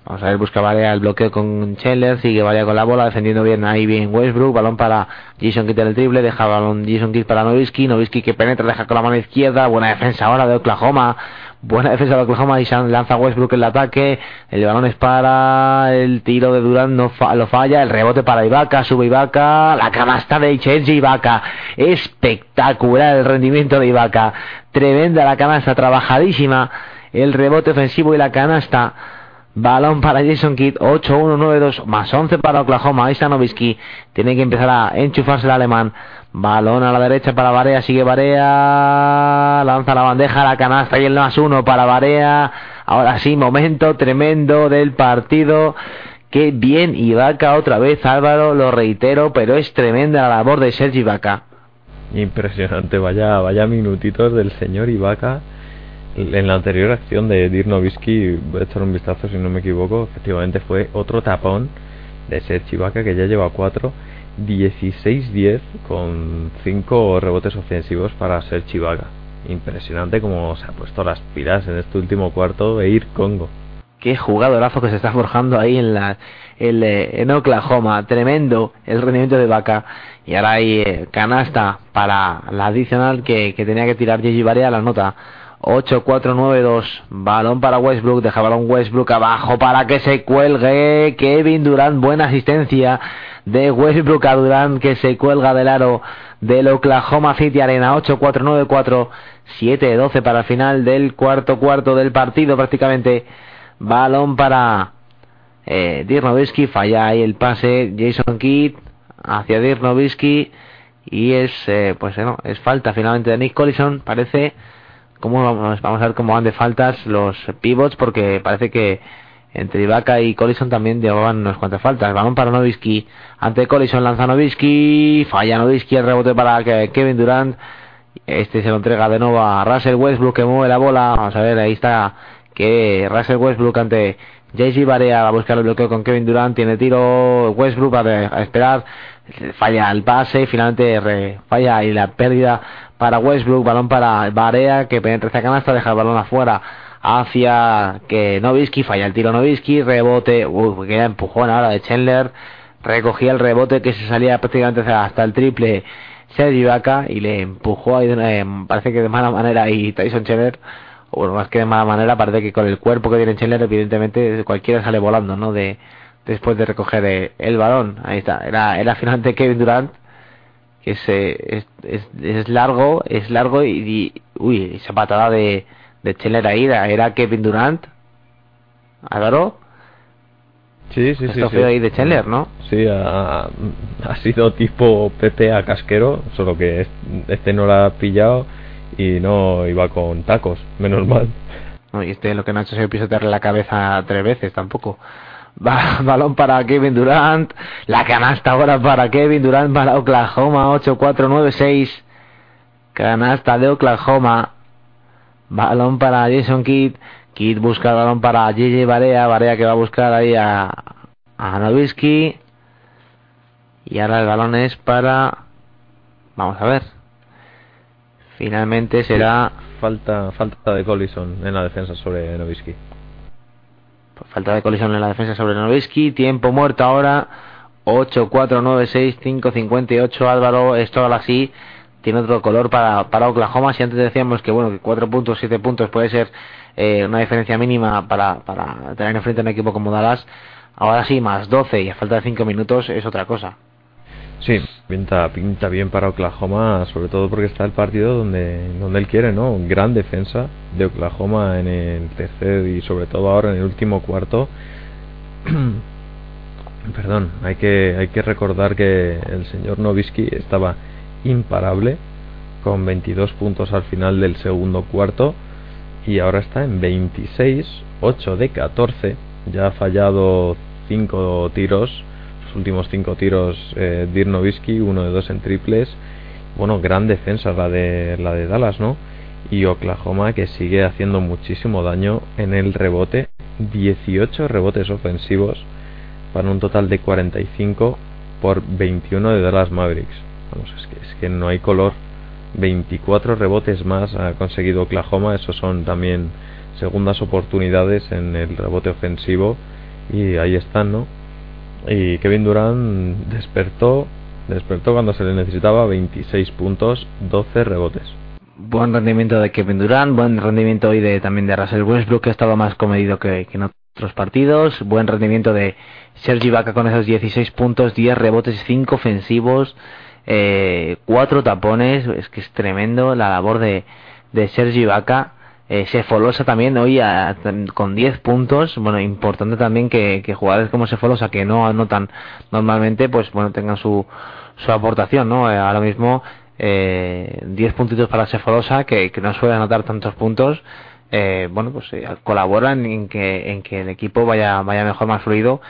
Vamos a ver, busca Barea el bloqueo con Chandler, sigue Barea con la bola, defendiendo bien ahí bien Westbrook, balón para Jason Kidd en el triple, deja balón Jason Kidd para Nowitzki, Nowitzki que penetra, deja con la mano izquierda, buena defensa ahora de Oklahoma, buena defensa de Oklahoma y lanza Westbrook el ataque, el balón es para el tiro de Durant, no lo falla, el rebote para Ibaka, sube Ibaka, la canasta de Chenji Ibaka, espectacular el rendimiento de Ibaka, tremenda la canasta, trabajadísima, el rebote ofensivo y la canasta, Balón para Jason Kidd, 8-1-9-2, más 11 para Oklahoma. Ahí. Tiene que empezar a enchufarse el alemán. Balón a la derecha para Barea, sigue Barea. Lanza la bandeja a la canasta y el más uno para Barea. Ahora sí, momento tremendo del partido. Qué bien Ibaka otra vez, Álvaro, lo reitero, pero es tremenda la labor de Sergi Ibaka. Impresionante, vaya, vaya minutitos del señor Ibaka. En la anterior acción de Dirk voy a echar un vistazo si no me equivoco, efectivamente fue otro tapón de Serge Ibaka que ya lleva 4, 16-10 con 5 rebotes ofensivos para Serge Ibaka. Impresionante como se ha puesto las pilas en este último cuarto de Ir Congo. Qué jugadorazo que se está forjando ahí en la eh, en Oklahoma. Tremendo el rendimiento de Vaca. Y ahora hay eh, canasta para la adicional que, tenía que tirar Gigi Barea la nota. 8-4-9-2. Balón para Westbrook. Deja balón Westbrook abajo para que se cuelgue. Kevin Durant. Buena asistencia de Westbrook a Durant que se cuelga del aro del Oklahoma City Arena. 8-4-9-4. 7-12 para el final del cuarto cuarto del partido prácticamente. Balón para eh, Dirk Nowitzki. Falla ahí el pase. Jason Kidd hacia Dirk Nowitzki. Y es, eh, pues no, es falta finalmente de Nick Collison. Parece, como vamos, vamos a ver cómo van de faltas los pivots, porque parece que entre Ibaka y Collison también llevaban unas cuantas faltas. Balón para Nowitzki. Ante Collison lanza Nowitzki. Falla Nowitzki. El rebote para Kevin Durant. Este se lo entrega de nuevo a Russell Westbrook que mueve la bola. Vamos a ver, ahí está que Russell Westbrook ante JC Barea va a buscar el bloqueo con Kevin Durant. Tiene tiro Westbrook a, esperar. Falla el pase. Finalmente falla y la pérdida para Westbrook. Balón para Barea que penetra esta canasta. Deja el balón afuera hacia que Nowitzki. Falla el tiro Nowitzki. Rebote. Uy, queda empujón ahora de Chandler. Recogía el rebote que se salía prácticamente hasta el triple. Serge Ibaka y le empujó eh, parece que de mala manera y Tyson Chandler bueno, más que de mala manera parece que con el cuerpo que tiene Chandler evidentemente cualquiera sale volando no de después de recoger el balón ahí está era era finalmente Kevin Durant que es, es, es, es largo es largo y, y- uy esa patada de de Chandler ahí era, era Kevin Durant Álvaro Sí, sí, sí. Esto sí. ahí de Chandler, ¿no? Sí, ha, ha sido tipo Pepe a casquero, solo que es- este no la ha pillado y no iba con tacos, menos mal. No, y este lo que no ha hecho sido pisotearle la cabeza tres veces tampoco. Va, balón para Kevin Durant. La canasta ahora para Kevin Durant para Oklahoma. 8-4-9-6. Canasta de Oklahoma. Balón para Jason Kidd. Kidd busca el balón para JJ Barea. Barea que va a buscar ahí a, a Nowitzki. Y ahora el balón es para... Vamos a ver. Finalmente será... Falta, falta de Collison en la defensa sobre Novisky. Falta de colisión en la defensa sobre Nowitzki. Tiempo muerto ahora. 8, 4, 9, 6, 5, 58. Álvaro, esto ahora sí tiene otro color para, para Oklahoma. Si antes decíamos que bueno que 4 puntos, 7 puntos puede ser eh, una diferencia mínima para, para tener enfrente a un equipo como Dallas. Ahora sí, más 12 y a falta de 5 minutos es otra cosa. Sí, pinta, pinta bien para Oklahoma, sobre todo porque está el partido donde, donde él quiere, ¿no? Gran defensa de Oklahoma en el tercer y sobre todo ahora en el último cuarto. Perdón, hay que, hay que recordar que el señor Novisky estaba imparable con 22 puntos al final del segundo cuarto y ahora está en 26, 8 de 14, ya ha fallado 5 tiros, los últimos 5 tiros eh, Dirk Nowitzki, uno de dos en triples, bueno, gran defensa la de, la de Dallas, ¿no? Y Oklahoma que sigue haciendo muchísimo daño en el rebote, 18 rebotes ofensivos para un total de 45 por 21 de Dallas Mavericks. Vamos, es que, no hay color. 24 rebotes más ha conseguido Oklahoma. Esos son también segundas oportunidades en el rebote ofensivo. Y ahí están, ¿no? Y Kevin Durant despertó, despertó cuando se le necesitaba 26 puntos, 12 rebotes. Buen rendimiento de Kevin Durant, buen rendimiento hoy de, también de Russell Westbrook, que ha estado más comedido que, que en otros partidos. Buen rendimiento de Sergi Ibaka con esos 16 puntos, 10 rebotes, 5 ofensivos, eh, 4 tapones. Es que es tremendo la labor de, de Sergi Ibaka. Eh, Sefolosa también hoy a- con 10 puntos. Bueno, importante también que, jugadores como Sefolosa, que no anotan normalmente, pues bueno, tengan su, su aportación, ¿no? Eh, ahora mismo eh, 10 puntitos para Sefolosa, que, que no suele anotar tantos puntos. Eh, bueno, pues eh, colaboran en que, en que el equipo vaya, vaya mejor, más fluido.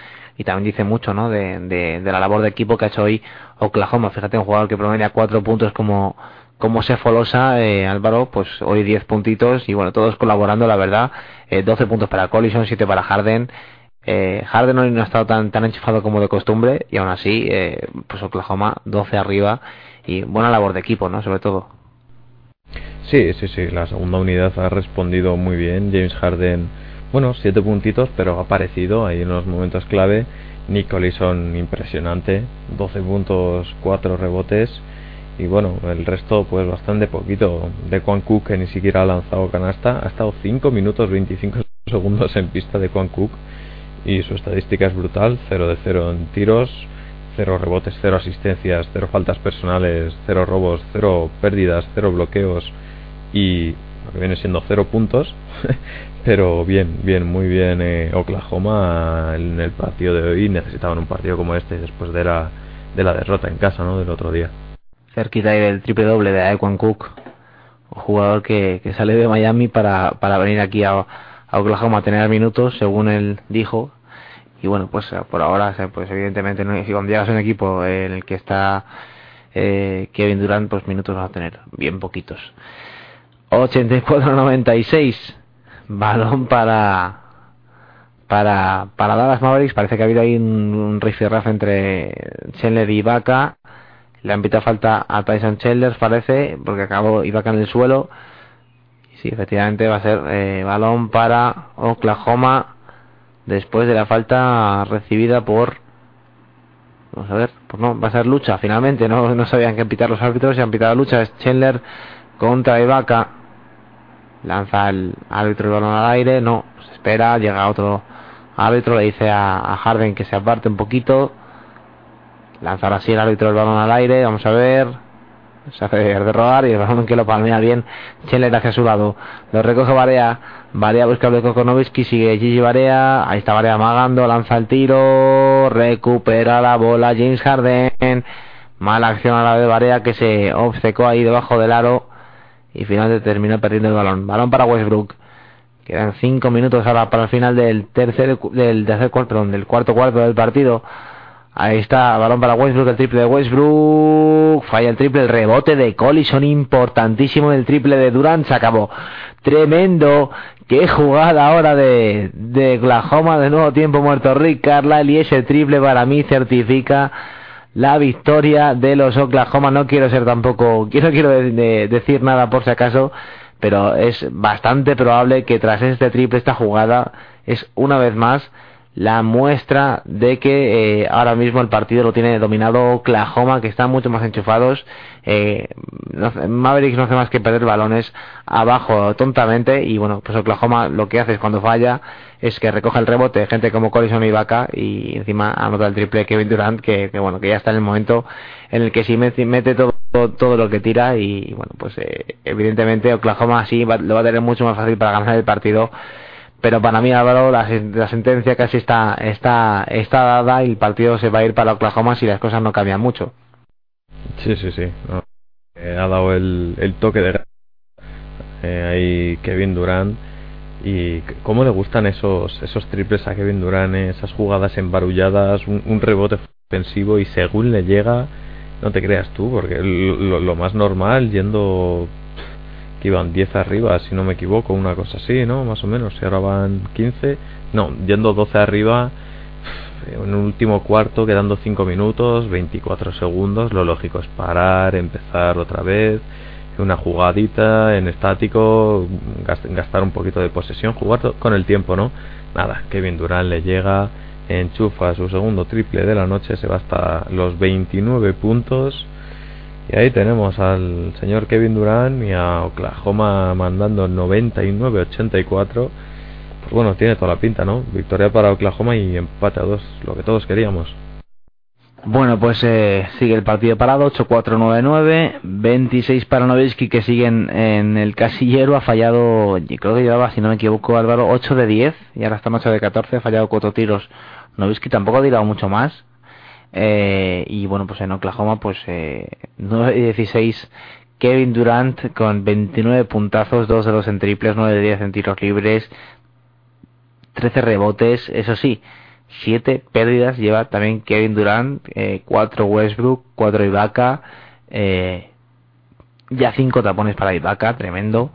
Y también dice mucho, ¿no? De, de, la labor de equipo que ha hecho hoy Oklahoma. Fíjate, un jugador que promedia 4 puntos como, como Sefolosa, eh, Álvaro, pues hoy 10 puntitos y bueno, todos colaborando, la verdad. Eh, 12 puntos para Collison, 7 para Harden. Eh, Harden hoy no ha estado tan, tan enchufado como de costumbre y aún así, eh, pues Oklahoma 12 arriba y buena labor de equipo, ¿no? Sobre todo. Sí, sí, sí, la segunda unidad ha respondido muy bien. James Harden, bueno, siete puntitos, pero ha aparecido ahí en los momentos clave. Nick Collison, impresionante, 12 puntos, 4 rebotes. Y bueno, el resto, pues bastante poquito. De Quan Cook, que ni siquiera ha lanzado canasta, ha estado 5 minutos 25 segundos en pista de Quan Cook. Y su estadística es brutal: 0 de 0 en tiros, 0 rebotes, 0 asistencias, 0 faltas personales, 0 robos, 0 pérdidas, 0 bloqueos y lo que viene siendo 0 puntos. Pero bien, bien, muy bien eh, Oklahoma en el partido de hoy. Necesitaban un partido como este después de la, de la derrota en casa ¿no? del otro día. cerquita del triple doble de Aequan Cook, un jugador que, que sale de Miami para, para venir aquí a, a Oklahoma a tener minutos, según él dijo. Y bueno, pues eh, por ahora, pues evidentemente, cuando llegas a un equipo en el que está eh, Kevin Durant, pues minutos va a tener, bien poquitos. 84-96, balón para para para Dallas Mavericks. Parece que ha habido ahí un, un entre Chandler y Ibaka. Le han pitado falta a Tyson Chandler, parece, porque acabó Ibaka en el suelo. Sí, efectivamente va a ser eh, balón para Oklahoma después de la falta recibida por Vamos a ver, pues no, va a ser lucha finalmente, no, no sabían qué pitar los árbitros y han pitado lucha. Es Chandler contra Ibaka. Lanza el árbitro el balón al aire, no, se espera, llega otro árbitro, le dice a, a Harden que se aparte un poquito. Lanzar así el árbitro el balón al aire, vamos a ver. Se hace de robar y el balón que lo palmea bien. Chandler hacia su lado. Lo recoge Barea. Barea busca con Nowitzki, sigue Gigi Barea. Ahí está Barea amagando, lanza el tiro. Recupera la bola James Harden. Mala acción a la de Barea que se obcecó ahí debajo del aro. Y finalmente terminó perdiendo el balón. Balón para Westbrook. Quedan cinco minutos ahora para el final del tercer, del tercer cuarto, del cuarto cuarto del partido. Ahí está, balón para Westbrook, el triple de Westbrook. Falla el triple, el rebote de Collison importantísimo. El triple de Durant se acabó. Tremendo. Qué jugada ahora de, de Oklahoma. De nuevo tiempo muerto Rick Carlisle. Y ese triple para mí certifica la victoria de los Oklahoma. No quiero ser tampoco, quiero quiero de- de- decir nada por si acaso, pero es bastante probable que tras este triple, esta jugada es una vez más la muestra de que eh, ahora mismo el partido lo tiene dominado Oklahoma, que están mucho más enchufados. Eh, no Mavericks no hace más que perder balones abajo tontamente y bueno, pues Oklahoma lo que hace es cuando falla es que recoge el rebote, gente como Collison y Vaca y encima anota el triple Kevin Durant que, bueno, que ya está en el momento en el que sí mete, todo, todo, lo que tira y bueno, pues eh, evidentemente Oklahoma sí lo va a tener mucho más fácil para ganar el partido pero para mí Álvaro la, la sentencia casi está, está, está dada y el partido se va a ir para Oklahoma si las cosas no cambian mucho. Sí, sí, sí. Eh, ha dado el, el toque de eh, ahí Kevin Durant y cómo le gustan esos esos triples a Kevin Durant, esas jugadas embarulladas, un, rebote ofensivo y según le llega, no te creas tú, porque lo, lo- más normal yendo que iban 10 arriba, si no me equivoco, una cosa así, ¿no? Más o menos, y ahora van 15, no, yendo 12 arriba, en un último cuarto, quedando 5 minutos, 24 segundos, lo lógico es parar, empezar otra vez, una jugadita en estático, gast- gastar un poquito de posesión, jugar con el tiempo, ¿no? Nada, Kevin Durant le llega, enchufa su segundo triple de la noche, se va hasta los 29 puntos. Y ahí tenemos al señor Kevin Durant y a Oklahoma mandando 99-84. Pues bueno, tiene toda la pinta, ¿no? Victoria para Oklahoma y empate a dos, lo que todos queríamos. Bueno, pues eh, sigue el partido parado, 8-4-9-9, 26 para Nowitzki que siguen en el casillero, ha fallado, creo que llevaba, si no me equivoco Álvaro, 8 de 10 y ahora está en 8 de 14, ha fallado 4 tiros. Nowitzki tampoco ha tirado mucho más. Eh, y bueno, pues en Oklahoma, pues eh, 9 de 16 Kevin Durant con 29 puntazos, 2 de 2 en triples, 9 de 10 en tiros libres, 13 rebotes, eso sí, 7 pérdidas lleva también Kevin Durant, 4 Westbrook, 4 Ibaka, eh, ya 5 tapones para Ibaka, tremendo,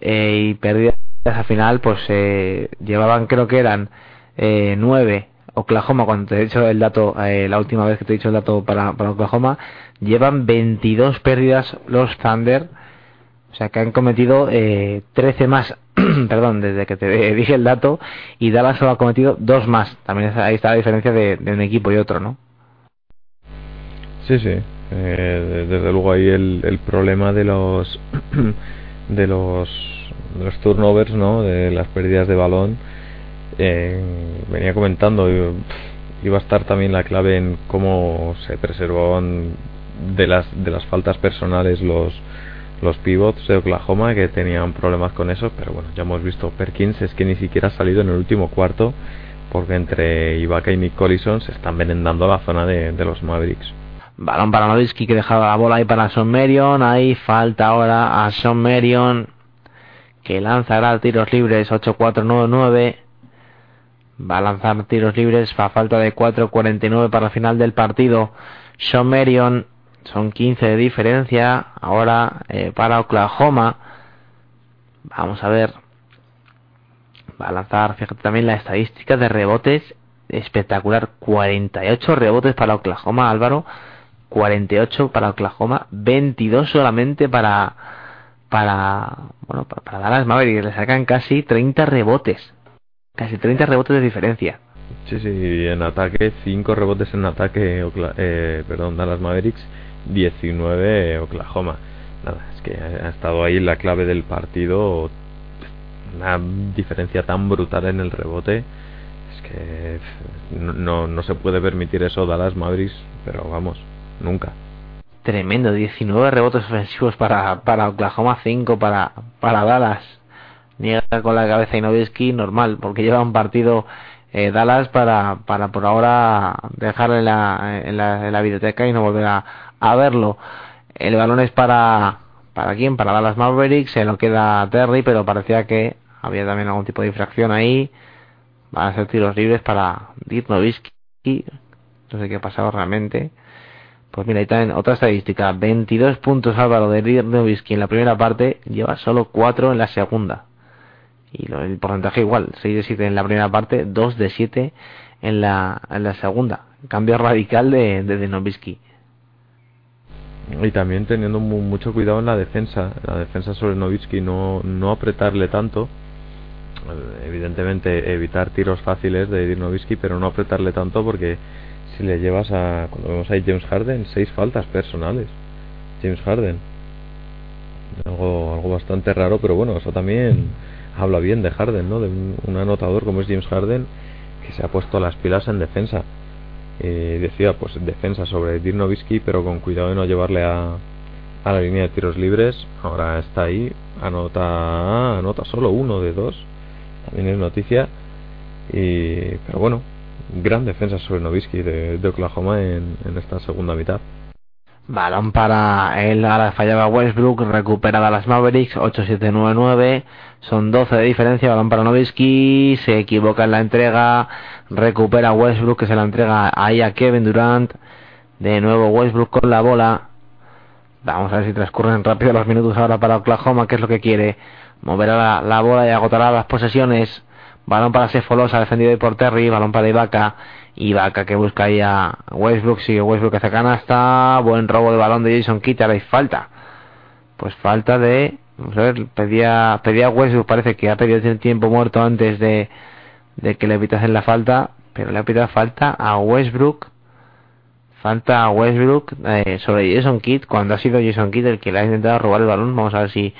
eh, y pérdidas al final, pues eh, llevaban, creo que eran 9 Oklahoma, cuando te he dicho el dato, eh, la última vez que te he dicho el dato para, para Oklahoma, llevan 22 pérdidas los Thunder, o sea que han cometido eh, 13 más, perdón, desde que te dije el dato, y Dallas solo ha cometido dos más. También ahí está la diferencia de, un equipo y otro, ¿no? Sí, sí. Eh, desde luego ahí el, el problema de los de los de los turnovers, ¿no? De las pérdidas de balón. Eh, venía comentando iba a estar también la clave en cómo se preservaban de las de las faltas personales los los pivots de Oklahoma que tenían problemas con eso, pero bueno, ya hemos visto Perkins es que ni siquiera ha salido en el último cuarto porque entre Ibaka y Nick Collison se están venendando la zona de, los Mavericks. Balón para Nowitzki que dejaba la bola ahí para Sean Marion. Ahí falta ahora a Sean Marion que lanzará tiros libres 8-4-9-9. Va a lanzar tiros libres a falta de 4.49 para el final del partido. Sean son 15 de diferencia. Ahora eh, para Oklahoma. Vamos a ver. Va a lanzar, fíjate también la estadística de rebotes. Espectacular. 48 rebotes para Oklahoma, Álvaro. 48 para Oklahoma. 22 solamente para. Para. Bueno, para, Dallas Mavericks. Le sacan casi 30 rebotes. Casi 30 rebotes de diferencia. Sí, sí, en ataque, 5 rebotes en ataque, eh, perdón, Dallas Mavericks, 19 Oklahoma. Nada, es que ha estado ahí la clave del partido, una diferencia tan brutal en el rebote. Es que no, no, se puede permitir eso Dallas Mavericks, pero vamos, nunca. Tremendo, 19 rebotes ofensivos para, para Oklahoma, 5 para, para Dallas. Niega con la cabeza Inovitsky, normal, porque lleva un partido eh, Dallas para, para por ahora dejarlo en la, la, en la biblioteca y no volver a, a verlo. El balón es para, ¿para quién? Para Dallas Mavericks, se lo queda Terry, pero parecía que había también algún tipo de infracción ahí. Van a ser tiros libres para Dirk Nowitzki. No sé qué ha pasado realmente. Pues mira, ahí también otra estadística. 22 puntos Álvaro de Dirk Nowitzki en la primera parte, lleva solo 4 en la segunda. Y lo- el porcentaje igual, 6 de 7 en la primera parte, 2 de 7 en la, en la segunda. Cambio radical de, de, de. Y también teniendo mu- mucho cuidado en la defensa, la defensa sobre Novitsky, no, no apretarle tanto. Eh, Evidentemente evitar tiros fáciles de Nowitzki, pero no apretarle tanto porque si le llevas a, cuando vemos ahí James Harden, seis faltas personales. James Harden. Algo, algo bastante raro, pero bueno, eso también habla bien de Harden, ¿no? De un anotador como es James Harden que se ha puesto las pilas en defensa. Eh, decía, pues defensa sobre Dirk Nowitzki, pero con cuidado de no llevarle a, a la línea de tiros libres. Ahora está ahí, anota, anota solo uno de dos. También es noticia. Y, pero bueno, gran defensa sobre Nowitzki de, de Oklahoma en, en esta segunda mitad. Balón para él, ahora fallaba Westbrook, recupera a las Mavericks, 8-7-9-9, son 12 de diferencia, balón para Nowitzki, se equivoca en la entrega, recupera Westbrook que se la entrega ahí a Kevin Durant, de nuevo Westbrook con la bola, vamos a ver si transcurren rápido los minutos ahora para Oklahoma, que es lo que quiere, moverá la, la bola y agotará las posesiones, balón para Sefolosa, defendido por Terry, balón para Ibaka, Ibaka que busca ahí a Westbrook, sigue Westbrook hacia canasta, buen robo de balón de Jason ahora hay falta. Pues falta de, ver, pedía, pedía Westbrook, parece que ha pedido tiempo muerto antes de, de que le pitasen la falta, pero le ha pitado falta a Westbrook, falta a Westbrook eh, sobre Jason Kidd, cuando ha sido Jason Kidd el que le ha intentado robar el balón, vamos a ver si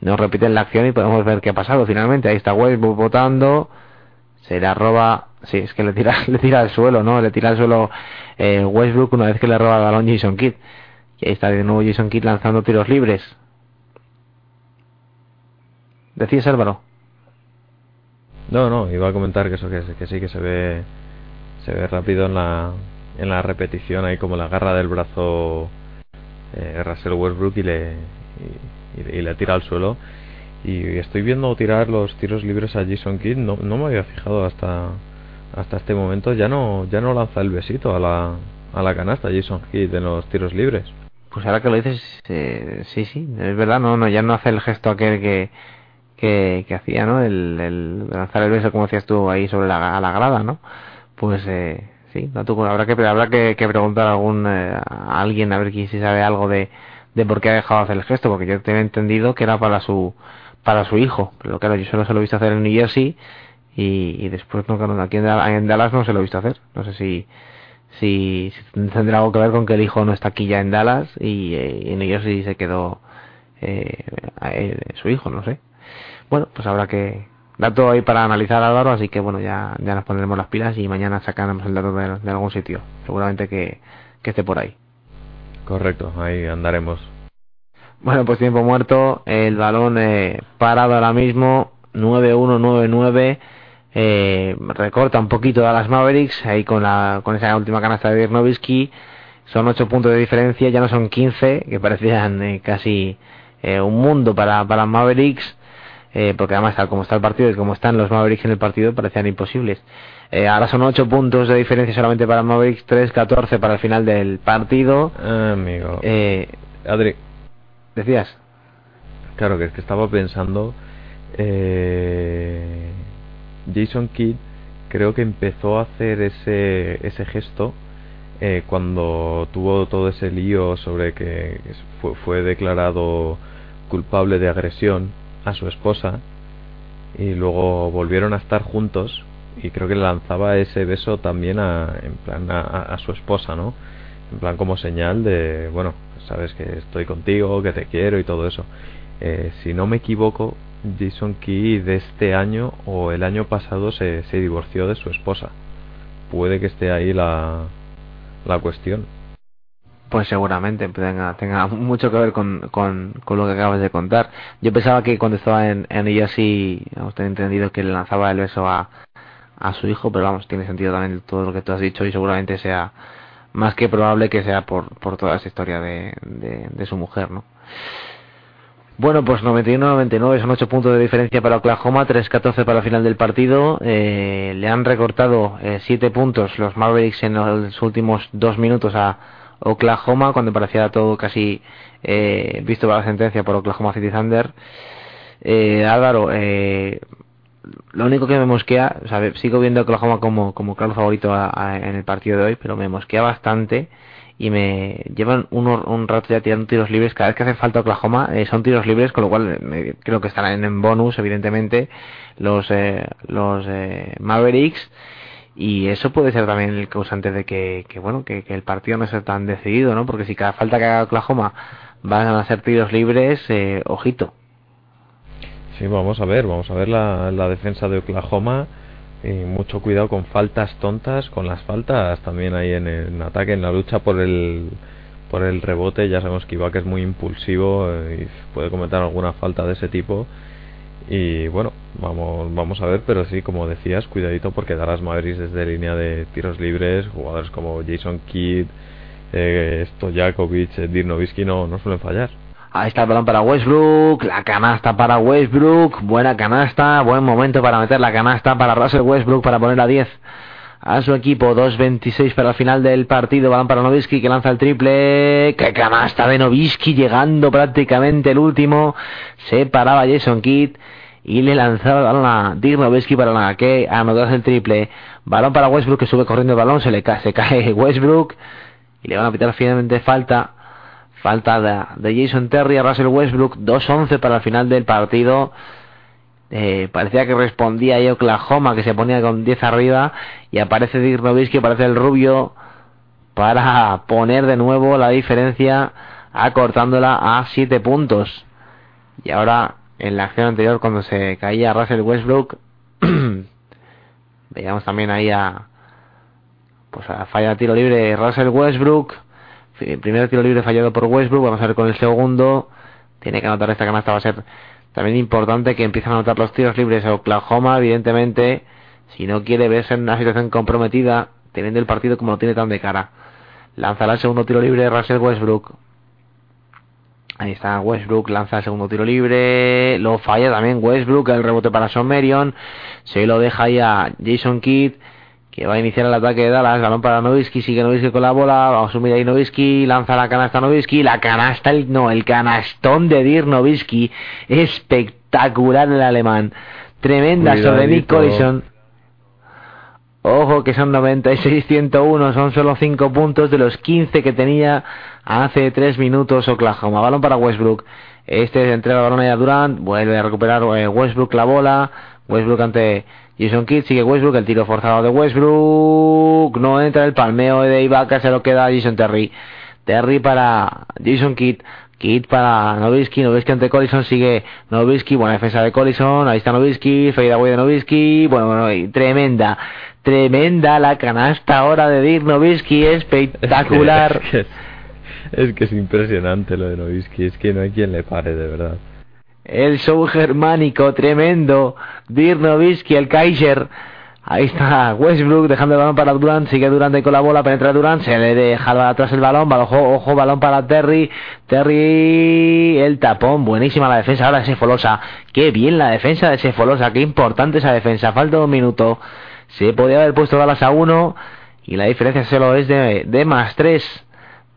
nos repiten la acción y podemos ver qué ha pasado. Finalmente, ahí está Westbrook votando, se la roba sí es que le tira le tira al suelo no le tira al suelo eh, Westbrook una vez que le roba el balón Jason Kidd. Y ahí está de nuevo Jason Kidd lanzando tiros libres. Decías Álvaro No, no, iba a comentar que eso que, que sí que se ve se ve rápido en la en la repetición ahí como la garra del brazo eh, Russell Westbrook y le y- y le tira al suelo. Y estoy viendo tirar los tiros libres a Jason Kidd no, no me había fijado hasta hasta este momento ya no ya no lanza el besito a la a la canasta Jason Kidd en los tiros libres. Pues ahora que lo dices eh, sí sí es verdad no no ya no hace el gesto aquel que que, hacía no el, lanzar el beso como decías tú ahí sobre la, a la grada no pues eh, sí no, habrá que habrá que, que preguntar a algún eh, a alguien a ver si sabe algo de de por qué ha dejado de hacer el gesto porque yo tenía entendido que era para su para su hijo pero claro yo solo se lo he visto hacer en New Jersey y, y después no claro, aquí en Dallas, en Dallas no se lo he visto hacer. No sé si si, si tendrá algo que ver con que el hijo no está aquí ya en Dallas y, eh, y en New Jersey se quedó eh, él, su hijo no sé. Bueno pues habrá que dato ahí para analizar Álvaro así que bueno ya ya nos pondremos las pilas y mañana sacaremos el dato de, de algún sitio. Seguramente que, que esté por ahí. Correcto ahí andaremos. Bueno, pues tiempo muerto, el balón eh, parado ahora mismo, 9-1-9-9, eh, recorta un poquito a las Mavericks, ahí con, la, con esa última canasta de Nowitzki, son 8 puntos de diferencia, ya no son 15, que parecían eh, casi eh, un mundo para, para Mavericks, eh, porque además tal como está el partido y como están los Mavericks en el partido parecían imposibles. Eh, ahora son 8 puntos de diferencia solamente para Mavericks, 3-14 para el final del partido. amigo Eh, Adri decías Claro, que es que estaba pensando. eh, Jason Kidd creo que empezó a hacer ese, ese gesto eh, cuando tuvo todo ese lío sobre que fue, fue declarado culpable de agresión a su esposa y luego volvieron a estar juntos y creo que lanzaba ese beso también a, en plan a, a su esposa, ¿no? En plan como señal de, bueno, sabes que estoy contigo, que te quiero y todo eso. Eh, si no me equivoco, Jason Key de este año o el año pasado se, se divorció de su esposa. Puede que esté ahí la, la cuestión. Pues seguramente tenga, tenga mucho que ver con, con, con, lo que acabas de contar. Yo pensaba que cuando estaba en, en ella sí, usted entendido que le lanzaba el beso a, a su hijo, pero vamos, tiene sentido también todo lo que tú has dicho y seguramente sea más que probable que sea por, por toda esa historia de, de, de su mujer, ¿no? Bueno, pues 91-99 son 8 puntos de diferencia para Oklahoma, 3-14 para el final del partido. Eh, le han recortado eh, 7 puntos los Mavericks en los últimos 2 minutos a Oklahoma, cuando parecía todo casi eh, visto para la sentencia por Oklahoma City Thunder. Eh, Álvaro, eh, lo único que me mosquea, o sea, sigo viendo a Oklahoma como, claro favorito a, en el partido de hoy, pero me mosquea bastante y me llevan un, un rato ya tirando tiros libres. Cada vez que hace falta Oklahoma eh, son tiros libres, con lo cual eh, creo que estarán en bonus, evidentemente, los, eh, los Mavericks. Y eso puede ser también el causante de que, que bueno, que, el partido no sea tan decidido, ¿no? Porque si cada falta que haga Oklahoma van a ser tiros libres, ojito. Sí, vamos a ver, vamos a ver la, la defensa de Oklahoma y mucho cuidado con faltas tontas, con las faltas también ahí en el ataque, en la lucha por el por el rebote, ya sabemos que Ibaka es muy impulsivo y puede cometer alguna falta de ese tipo y bueno, vamos vamos a ver, pero sí, como decías, cuidadito porque Dallas Mavericks desde línea de tiros libres, jugadores como Jason Kidd, eh, Stojakovic, eh, no, no suelen fallar. Ahí está el balón para Westbrook, la canasta para Westbrook, buena canasta, buen momento para meter la canasta para Russell Westbrook para poner a 10 a su equipo, 2.26 para el final del partido, balón para Novisky que lanza el triple, que canasta de Novisky llegando prácticamente el último, se paraba Jason Kidd y le lanzaba el balón a Dirk Nowitzki para la que anotarse el triple, balón para Westbrook que sube corriendo el balón, se le cae, se cae Westbrook y le van a pitar finalmente falta Falta de, de, Jason Terry a Russell Westbrook, 2-11 para el final del partido. Eh, parecía que respondía ahí Oklahoma, que se ponía con 10 arriba. Y aparece Dirk Nowitzki, aparece el rubio, para poner de nuevo la diferencia, acortándola a 7 puntos. Y ahora, en la acción anterior, cuando se caía Russell Westbrook, veíamos también ahí a. Pues a falla de tiro libre Russell Westbrook primer tiro libre fallado por Westbrook, vamos a ver con el segundo, tiene que anotar esta canasta, va a ser también importante que empiecen a anotar los tiros libres a Oklahoma, evidentemente, si no quiere verse en una situación comprometida, teniendo el partido como lo tiene tan de cara. Lanzará el segundo tiro libre Russell Westbrook. Ahí está Westbrook, lanza el segundo tiro libre, lo falla también Westbrook, el rebote para Son se lo deja ahí a Jason Kidd, que va a iniciar el ataque de Dallas, balón para Novisky, sigue Novisky con la bola, vamos a subir ahí Novisky, lanza la canasta Novisky, la canasta, el, no, el canastón de Dirk Novisky, espectacular el alemán, tremenda Cuidadito. sobre Nick Collison. Ojo que son 96-101, son solo 5 puntos de los 15 que tenía hace 3 minutos Oklahoma. Balón para Westbrook. Este entrega el balón a Durant, vuelve a recuperar Westbrook la bola. Westbrook ante Jason Kidd, sigue Westbrook, el tiro forzado de Westbrook, no entra el palmeo de Ibaka, se lo queda Jason Terry. Terry para Jason Kidd, Kidd para Novisky, Novisky ante Collison, sigue Novisky, buena defensa de Collison, ahí está Novisky, fade away de Novisky, bueno, bueno, tremenda, tremenda la canasta ahora de Dirk Novisky, espectacular. Es que, es, es que es impresionante lo de Novisky, es que no hay quien le pare, de verdad el show germánico tremendo, Dirk el Kaiser. Ahí está Westbrook dejando el balón para Durant, sigue Durant con la bola, penetra Durant, se le deja atrás el balón, ojo, ojo, balón para Terry, Terry, el tapón, buenísima la defensa, ahora Sefolosa, qué bien la defensa de Sefolosa, qué importante esa defensa, falta un minuto, se podía haber puesto Dallas a uno y la diferencia solo es de, de más tres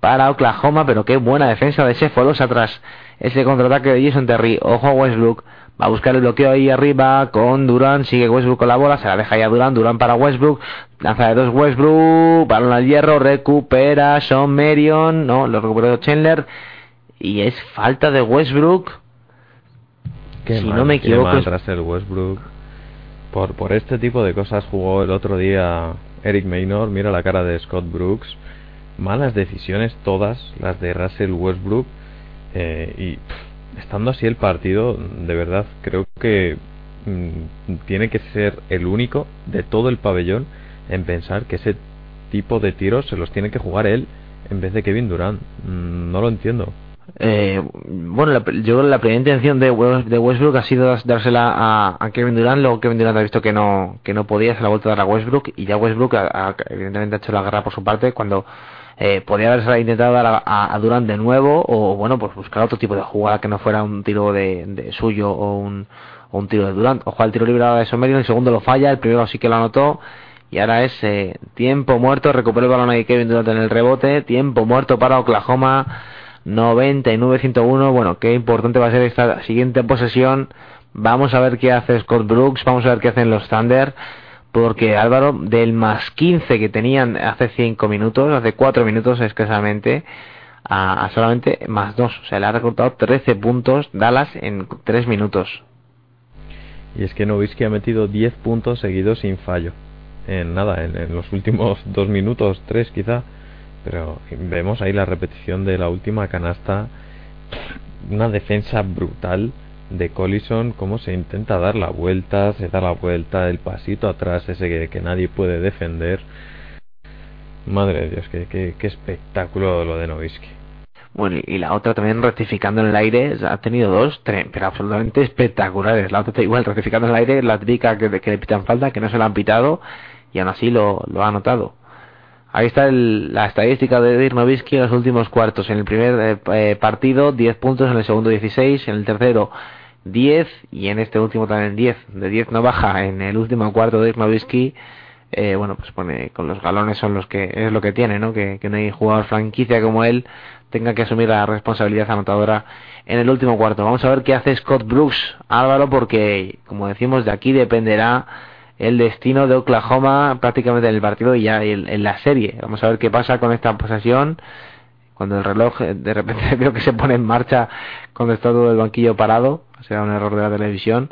para Oklahoma, pero qué buena defensa de Sefolosa atrás ese contraataque de Jason Terry. Ojo a Westbrook. Va a buscar el bloqueo ahí arriba con Durant. Sigue Westbrook con la bola. Se la deja ya Durant. Durant para Westbrook. Lanza de dos Westbrook. Balón al hierro. Recupera Sean Marion. No, lo recuperó Chandler. Y es falta de Westbrook. Qué si mal, no me equivoco. Mal, el Westbrook. Por, por este tipo de cosas jugó el otro día Eric Maynor, mira la cara de Scott Brooks, malas decisiones todas las de Russell Westbrook eh, y estando así el partido, de verdad creo que mm, tiene que ser el único de todo el pabellón en pensar que ese tipo de tiros se los tiene que jugar él en vez de Kevin Durant. Mm, no lo entiendo. Eh, bueno, la, yo la primera intención de, Wes- de Westbrook ha sido dársela a, a Kevin Durant, luego Kevin Durant ha visto que no que no podía, se la ha vuelto a dar a Westbrook y ya Westbrook ha- ha- evidentemente ha hecho la guerra por su parte cuando eh, podía haberse intentado dar a, a- Durant de nuevo o bueno, pues buscar otro tipo de jugada que no fuera un tiro de, suyo o un, o tiro de Durant. Ojo al tiro libre de Somerville, el segundo lo falla, el primero sí que lo anotó y ahora es eh, tiempo muerto, recupera el balón ahí Kevin Durant en el rebote, tiempo muerto para Oklahoma, 99-101, bueno, qué importante va a ser esta siguiente posesión, vamos a ver qué hace Scott Brooks, vamos a ver qué hacen los Thunder, porque Álvaro, del más 15 que tenían hace 5 minutos, hace 4 minutos escasamente, a, a solamente más 2, o sea, le ha recortado 13 puntos Dallas en 3 minutos. Y es que Nowitzki ha metido 10 puntos seguidos sin fallo. En nada, en, en los últimos dos minutos, tres quizá. Pero vemos ahí la repetición de la última canasta. Una defensa brutal de Collison. Cómo se intenta dar la vuelta, se da la vuelta, el pasito atrás, ese que, que nadie puede defender. Madre de Dios, qué, qué, espectáculo lo de Nowitzki. Bueno, y la otra también rectificando en el aire, ha tenido dos, tre- pero absolutamente espectaculares. La otra igual, rectificando en el aire, la típica que, que le pitan falta, que no se la han pitado, y aún así lo, lo ha anotado. Ahí está el- la estadística de Dirk en los últimos cuartos. En el primer eh, eh, partido, 10 puntos, en el segundo 16, en el tercero 10, y en este último también 10. De 10 no baja en el último cuarto de Nowitzki. Eh, bueno, pues pone con los galones son los que es lo que tiene, ¿no? Que, que no hay jugador franquicia como él tenga que asumir la responsabilidad anotadora en el último cuarto. Vamos a ver qué hace Scott Brooks, Álvaro, porque como decimos, de aquí dependerá el destino de Oklahoma prácticamente en el partido y ya en, en la serie. Vamos a ver qué pasa con esta posesión. Cuando el reloj eh, de repente veo que se pone en marcha cuando está todo el banquillo parado, será un error de la televisión.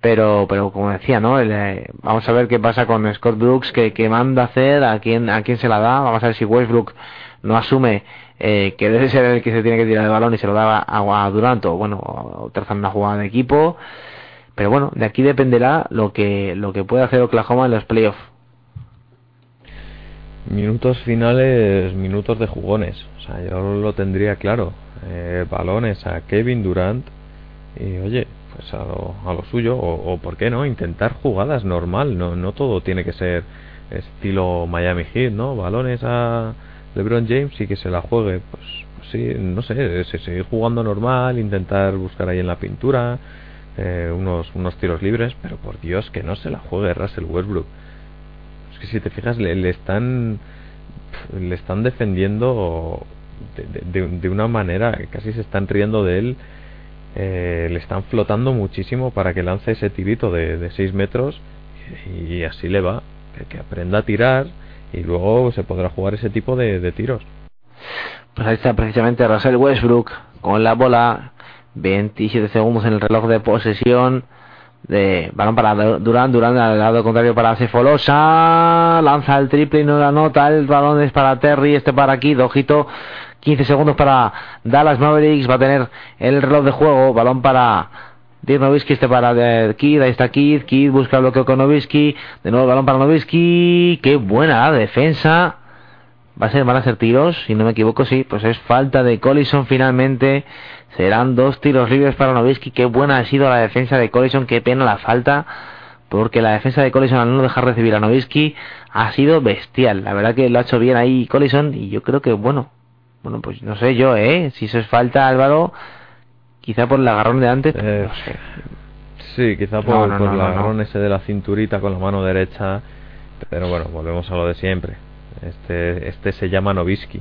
Pero, pero como decía, ¿no? El, eh, vamos a ver qué pasa con Scott Brooks, que, que manda hacer, a quién, a quién se la da. Vamos a ver si Westbrook no asume eh, que debe ser el que se tiene que tirar el balón y se lo da a, Durant o bueno, o trazar una jugada de equipo. Pero bueno, de aquí dependerá lo que, lo que pueda hacer Oklahoma en los playoffs. Minutos finales, minutos de jugones. Sea, yo lo tendría claro. Eh, balones a Kevin Durant y oye, pues a lo, a lo suyo. O, por qué no, intentar jugadas normal. No, no todo tiene que ser estilo Miami Heat, ¿no? Balones a LeBron James y que se la juegue. Pues, pues sí, no sé, se- seguir jugando normal, intentar buscar ahí en la pintura eh, unos, unos tiros libres, pero por Dios que no se la juegue Russell Westbrook. Es que si te fijas, le, le están le están defendiendo de, de- una manera casi se están riendo de él. Eh, le están flotando muchísimo para que lance ese tirito de, de 6 metros y así le va. Que, aprenda a tirar y luego se podrá jugar ese tipo de, de tiros. Pues ahí está precisamente Russell Westbrook con la bola, 27 segundos en el reloj de posesión. De balón para Du- Durán, Durán al lado contrario para Cefolosa, lanza el triple y no la nota, el balón es para Terry, este para aquí, Dojito, 15 segundos para Dallas Mavericks, va a tener el reloj de juego, balón para Dirk Nowitzki, este para Kid, ahí está Kid, Kid busca bloqueo con Nowitzki, de nuevo balón para Nowitzki, qué buena defensa, Va a ser, van a ser tiros, si no me equivoco, sí, pues es falta de Collison finalmente. Serán dos tiros libres para Nowitzki. Qué buena ha sido la defensa de Collison, qué pena la falta, porque la defensa de Collison al no dejar recibir a Nowitzki ha sido bestial. La verdad que lo ha hecho bien ahí Collison y yo creo que, bueno, bueno, pues no sé yo, ¿eh? Si eso es falta, Álvaro, quizá por el agarrón de antes, Eh, no sé. Sí, quizá por, no, por no, el agarrón ese de la cinturita con la mano derecha. Pero bueno, volvemos a lo de siempre. Este, este se llama Novisky.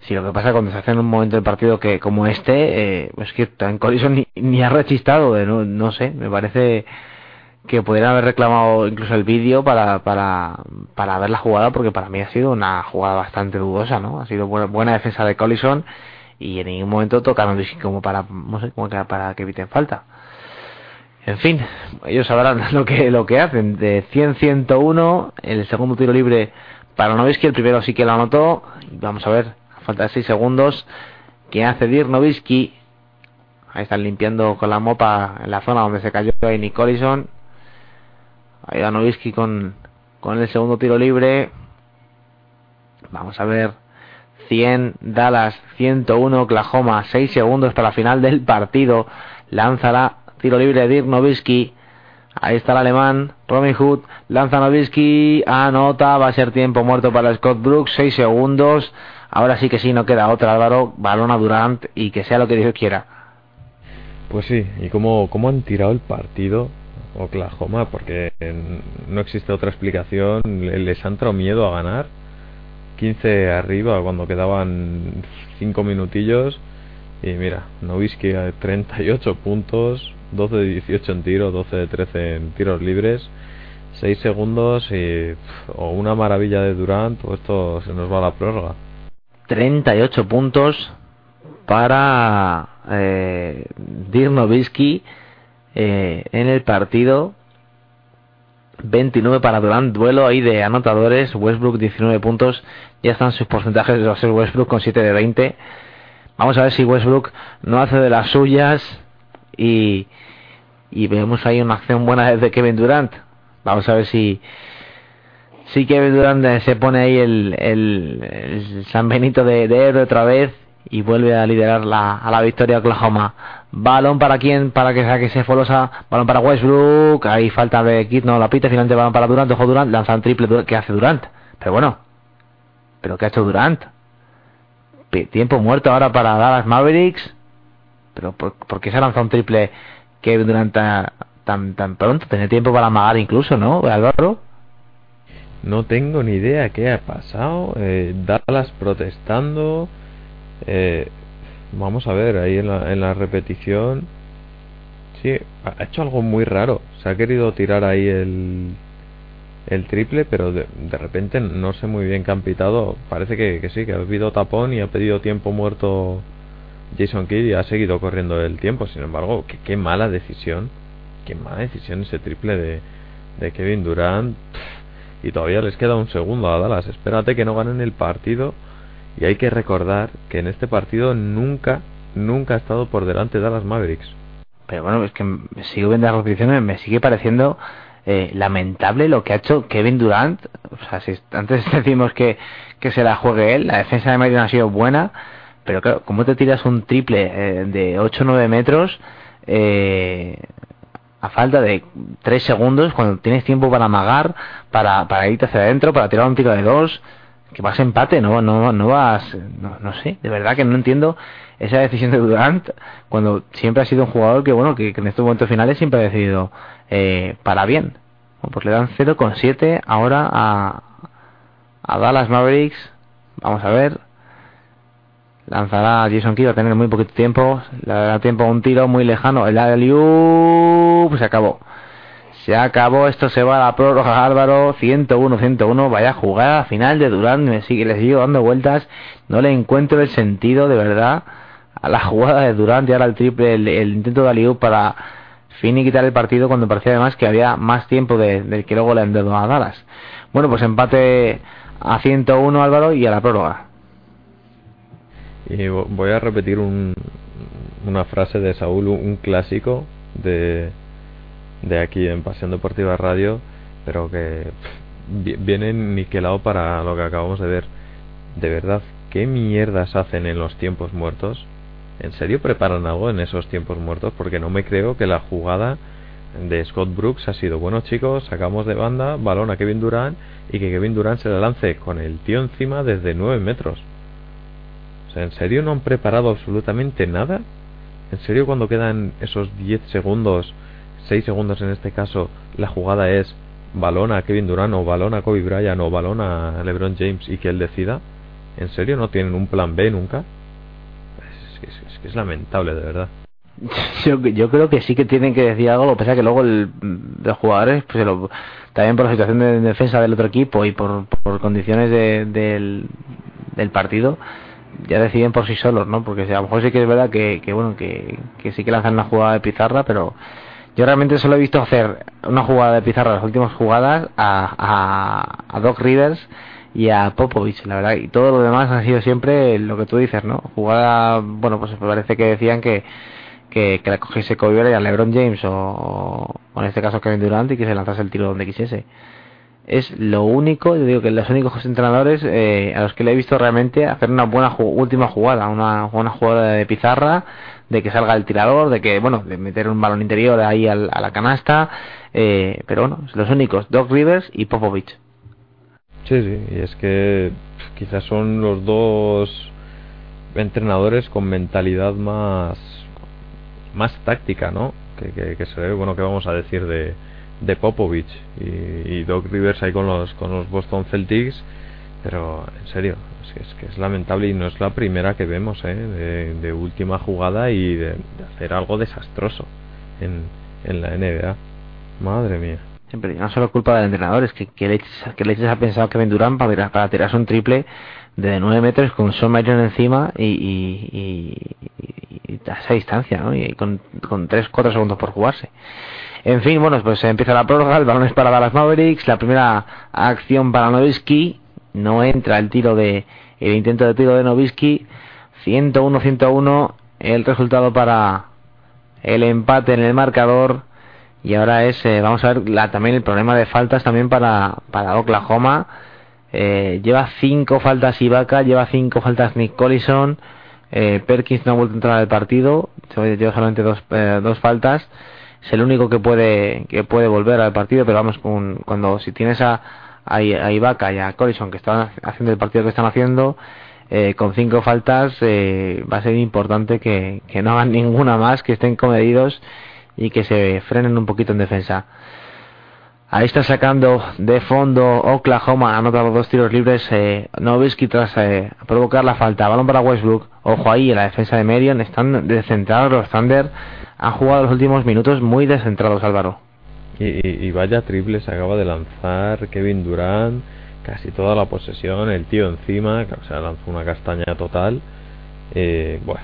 Sí, lo que pasa cuando se hace en un momento del partido que como este, eh, es que en Collison ni, ni ha rechistado, de no, no sé, me parece que podrían haber reclamado incluso el vídeo para, para, para ver la jugada, porque para mí ha sido una jugada bastante dudosa, ¿no? Ha sido buena, buena defensa de Collison y en ningún momento tocaron como para, no sé, como para que eviten falta. En fin, ellos sabrán lo que lo que hacen. De 100-101, el segundo tiro libre para Novisky, el primero sí que lo anotó. Vamos a ver, a falta de 6 segundos, quién hace Dirk Novisky. Ahí están limpiando con la mopa en la zona donde se cayó ahí Ahí va Novisky con, con el segundo tiro libre. Vamos a ver. 100 Dallas, 101 Oklahoma, 6 segundos para la final del partido. Lanzará tiro libre Dirk Nowitzki. Ahí está el alemán, Robin Hood, lanza Nowitzki, anota, va a ser tiempo muerto para Scott Brooks, 6 segundos. Ahora sí que sí, no queda otra, Álvaro, balón a Durant y que sea lo que Dios quiera. Pues sí, y cómo, cómo han tirado el partido Oklahoma, porque no existe otra explicación, les han entrado miedo a ganar 15 arriba cuando quedaban 5 minutillos. Y mira, Novisky a 38 puntos, 12 de 18 en tiro, 12 de 13 en tiros libres, 6 segundos y una maravilla de Durant o esto se nos va a la prórroga. 38 puntos para eh, Dirk Nowitzki eh, en el partido 29 para Durant, duelo ahí de anotadores, Westbrook 19 puntos, ya están sus porcentajes de ser Westbrook con 7 de 20. Vamos a ver si Westbrook no hace de las suyas y, y vemos ahí una acción buena de Kevin Durant. Vamos a ver si si Kevin Durant se pone ahí el, el, San Benito de, de otra vez y vuelve a liderar la, a la victoria Oklahoma. Balón para quién, para que saque ese Folosa. Balón para Westbrook. Ahí falta de Kit, no la pita. Finalmente balón para Durant. Ojo Durant. Lanza un triple. ¿Qué hace Durant? Pero bueno. ¿Pero qué ha hecho Durant? Tiempo muerto ahora para Dallas Mavericks. ¿Pero por, qué se ha lanzado un triple que Durant tan, tan pronto? Tiene tiempo para amagar incluso, ¿no, Álvaro? No tengo ni idea qué ha pasado. Eh, Dallas protestando. Eh, vamos a ver, ahí en la, en la repetición. Sí, ha hecho algo muy raro. Se ha querido tirar ahí el, el triple, pero de, de repente no sé muy bien qué han pitado. Parece que, sí, que ha habido tapón y ha pedido tiempo muerto Jason Kidd y ha seguido corriendo el tiempo. Sin embargo, qué mala decisión. Qué mala decisión ese triple de, de Kevin Durant. Y todavía les queda un segundo a Dallas. Espérate que no ganen el partido y hay que recordar que en este partido nunca, nunca ha estado por delante Dallas Mavericks. Pero bueno, es que sigo viendo las repeticiones, me sigue pareciendo eh, lamentable lo que ha hecho Kevin Durant. O sea, si antes decimos que, que se la juegue él, la defensa de Madrid ha sido buena, pero claro, ¿cómo te tiras un triple eh, de 8 o 9 metros eh, a falta de 3 segundos cuando tienes tiempo para amagar, para, para irte hacia adentro, para tirar un tiro de 2? Que vas a empate, no, no, no vas, no, no sé, de verdad que no entiendo esa decisión de Durant cuando siempre ha sido un jugador que bueno, que, en estos momentos finales siempre ha decidido eh, para bien. pues le dan 0,7 ahora a, a Dallas Mavericks. Vamos a ver. Lanzará Jason Kidd a tener muy poquito tiempo. Le dará tiempo a un tiro muy lejano. El pues se acabó. Se acabó, esto se va a la prórroga, Álvaro. 101, 101. Vaya jugada final de Durán. Me sigue, le sigo dando vueltas. No le encuentro el sentido, de verdad, a la jugada de Durán. Y ahora el triple, el, intento de Aliu para quitar el partido cuando parecía además que había más tiempo del que luego le han dado a Dallas. Bueno, pues empate a 101, Álvaro, y a la prórroga. Y voy a repetir un, una frase de Saúl, un clásico de de aquí en Pasión Deportiva Radio, pero que viene niquelado para lo que acabamos de ver. De verdad, ¿qué mierdas hacen en los tiempos muertos? ¿En serio preparan algo en esos tiempos muertos? Porque no me creo que la jugada de Scott Brooks ha sido, bueno chicos, sacamos de banda, balón a Kevin Durant y que Kevin Durant se la lance con el tío encima desde 9 metros. O sea, ¿en serio no han preparado absolutamente nada? ¿En serio cuando quedan esos 10 segundos 6 segundos en este caso, la jugada es balón a Kevin Durant o balón a Kobe Bryant o balón a LeBron James y que él decida. ¿En serio no tienen un plan B nunca? Es, que es lamentable, de verdad. Yo, yo, creo que sí que tienen que decir algo, lo que pasa que luego el, los jugadores, pues también por la situación de defensa del otro equipo y por, condiciones de, del, partido, ya deciden por sí solos, ¿no? Porque a lo mejor sí que es verdad que, que bueno, que, que sí que lanzan una jugada de pizarra, pero Yo realmente solo he visto hacer una jugada de pizarra, las últimas jugadas, a, a, Doc Rivers y a Popovich, la verdad. Y todo lo demás ha sido siempre lo que tú dices, ¿no? Jugada, bueno, pues parece que decían que, que, que la cogiese Kobe Bryant a LeBron James o, en este caso Kevin Durant y que se lanzase el tiro donde quisiese. Es lo único, yo digo que los únicos entrenadores eh, a los que le he visto realmente hacer una buena última jugada, una buena jugada de pizarra, de que salga el tirador, de que, bueno, de meter un balón interior ahí al- a la canasta, eh, pero bueno, los únicos, Doc Rivers y Popovich. Sí, sí, y es que quizás son los dos entrenadores con mentalidad más más táctica, ¿no? Que, que, que se ve, bueno, que vamos a decir de, de Popovich y, y Doc Rivers ahí con los con los Boston Celtics, pero en serio, es que es, que lamentable y no es la primera que vemos, ¿eh? De, última jugada y de, hacer algo desastroso en, en la NBA. Madre mía. Siempre, no solo culpa del entrenador, es que, que leches, que ha pensado Kevin Durant para, para tirarse un triple de 9 metros con Sean Marion encima y, y, y- a esa distancia, ¿no? Y con, con 3-4 segundos por jugarse. En fin, bueno, pues empieza la prórroga, el balón es para Dallas Mavericks, la primera acción para Nowitzki, no entra el tiro de el intento de tiro de Nowitzki, 101-101, el resultado para el empate en el marcador. Y ahora es eh, vamos a ver la, también el problema de faltas también para, para Oklahoma. Eh, lleva cinco faltas Ibaka lleva cinco faltas Nick Collison. Eh, Perkins no ha vuelto a entrar al partido lleva solamente dos, dos faltas. Es el único que puede que puede volver al partido pero vamos con, cuando si tienes a, a, a Ibaka y a Collison que están haciendo el partido que están haciendo eh, con cinco faltas eh, va a ser importante que, no hagan ninguna más que estén comedidos y que se frenen un poquito en defensa. Ahí está sacando de fondo Oklahoma, ha anotado dos tiros libres. Eh, Nowitzki tras eh, provocar la falta. Balón para Westbrook. Ojo ahí, en la defensa de Merion. Están descentrados los Thunder. Han jugado los últimos minutos muy descentrados, Álvaro. Y, y- y vaya triple se acaba de lanzar Kevin Durant, casi toda la posesión, el tío encima, o sea, lanzó una castaña total. Eh, bueno,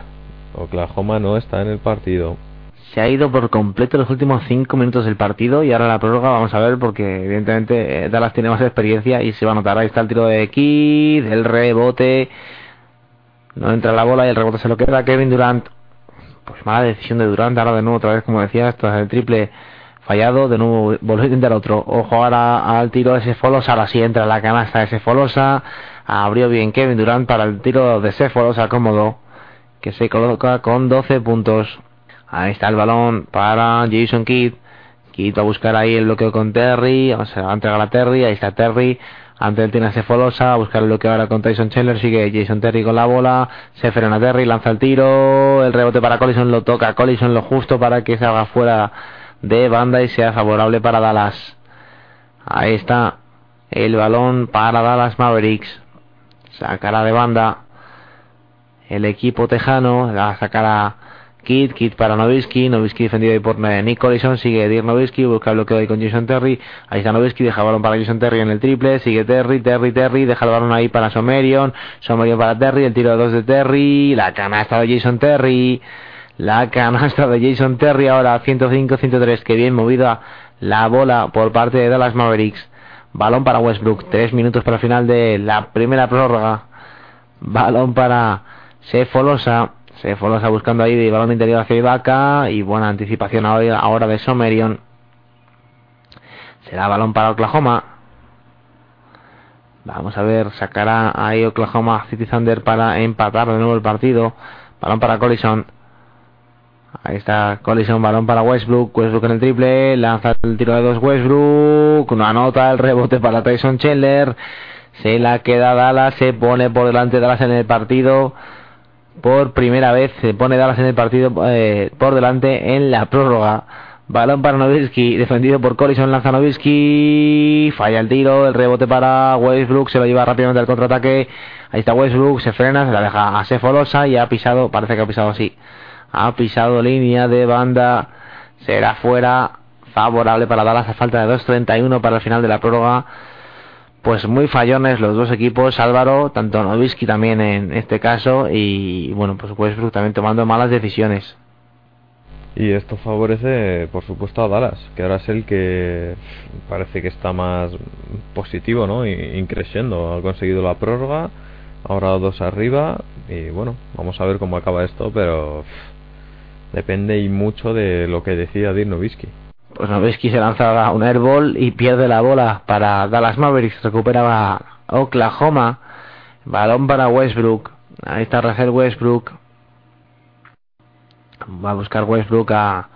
Oklahoma no está en el partido. Se ha ido por completo los últimos cinco minutos del partido y ahora la prórroga vamos a ver porque evidentemente eh, Dallas tiene más experiencia y se va a notar. Ahí está el tiro de Kidd, el rebote. No entra la bola y el rebote se lo queda Kevin Durant. Pues mala decisión de Durant. Ahora de nuevo otra vez como decía, esto es el triple fallado. De nuevo volvió a intentar otro. Ojo ahora al tiro de Sefolosa. Ahora sí entra la canasta de Sefolosa. Abrió bien Kevin Durant para el tiro de Sefolosa cómodo. Que se coloca con 12 puntos. Ahí está el balón para Jason Kidd. Kidd va a buscar ahí el bloqueo con Terry. O sea, va a entregar a Terry. Ahí está Terry. Ante él tiene a Sefolosa. A buscar el bloqueo ahora con Tyson Chandler. Sigue Jason Terry con la bola. Se frena Terry. Lanza el tiro. El rebote para Collison. Lo toca Collison lo justo para que se haga fuera de banda y sea favorable para Dallas. Ahí está el balón para Dallas Mavericks. Sacará de banda el equipo tejano. La sacará Kid, Kid para Nowitzki, Nowitzki defendido ahí por Nick Collison, sigue Dirk Nowitzki, busca bloqueo ahí con Jason Terry, ahí está Nowitzki, deja balón para Jason Terry en el triple, sigue Terry, Terry, Terry, deja el balón ahí para Somerion, Somerion para Terry, el tiro de dos de Terry, la canasta de Jason Terry, la canasta de Jason Terry ahora 105-103, que bien movida la bola por parte de Dallas Mavericks, balón para Westbrook, tres minutos para el final de la primera prórroga, balón para Sefolosa, Sefolosa buscando ahí de balón interior hacia Ibaka y buena anticipación ahora, ahora de Somerion. Será balón para Oklahoma. Vamos a ver, sacará ahí Oklahoma City Thunder para empatar de nuevo el partido. Balón para Collison. Ahí está Collison, balón para Westbrook. Westbrook en el triple. Lanza el tiro de dos Westbrook. Una nota, el rebote para Tyson Chandler. Se la queda Dallas. Se pone por delante Dallas en el partido. Por primera vez se pone Dallas en el partido eh, por delante en la prórroga. Balón para Nowitzki, defendido por Collison, lanza Nowitzki, falla el tiro, el rebote para Westbrook, se lo lleva rápidamente al contraataque. Ahí está Westbrook, se frena, se la deja a Sefolosa y ha pisado, parece que ha pisado así, ha pisado línea de banda, será fuera, favorable para Dallas a falta de 2.31 para el final de la prórroga. Pues muy fallones los dos equipos, Álvaro, tanto Nowitzki también en este caso, y bueno, pues Westbrook también tomando malas decisiones. Y esto favorece, por supuesto, a Dallas, que ahora es el que parece que está más positivo, ¿no? Increciendo. Ha conseguido la prórroga, ahora dos arriba, y bueno, vamos a ver cómo acaba esto, pero depende y mucho de lo que decida Dirk Nowitzki. Pues Nowitzki se lanza un airball y pierde la bola para Dallas Mavericks, recupera Oklahoma, balón para Westbrook, ahí está Russell Westbrook, va a buscar Westbrook a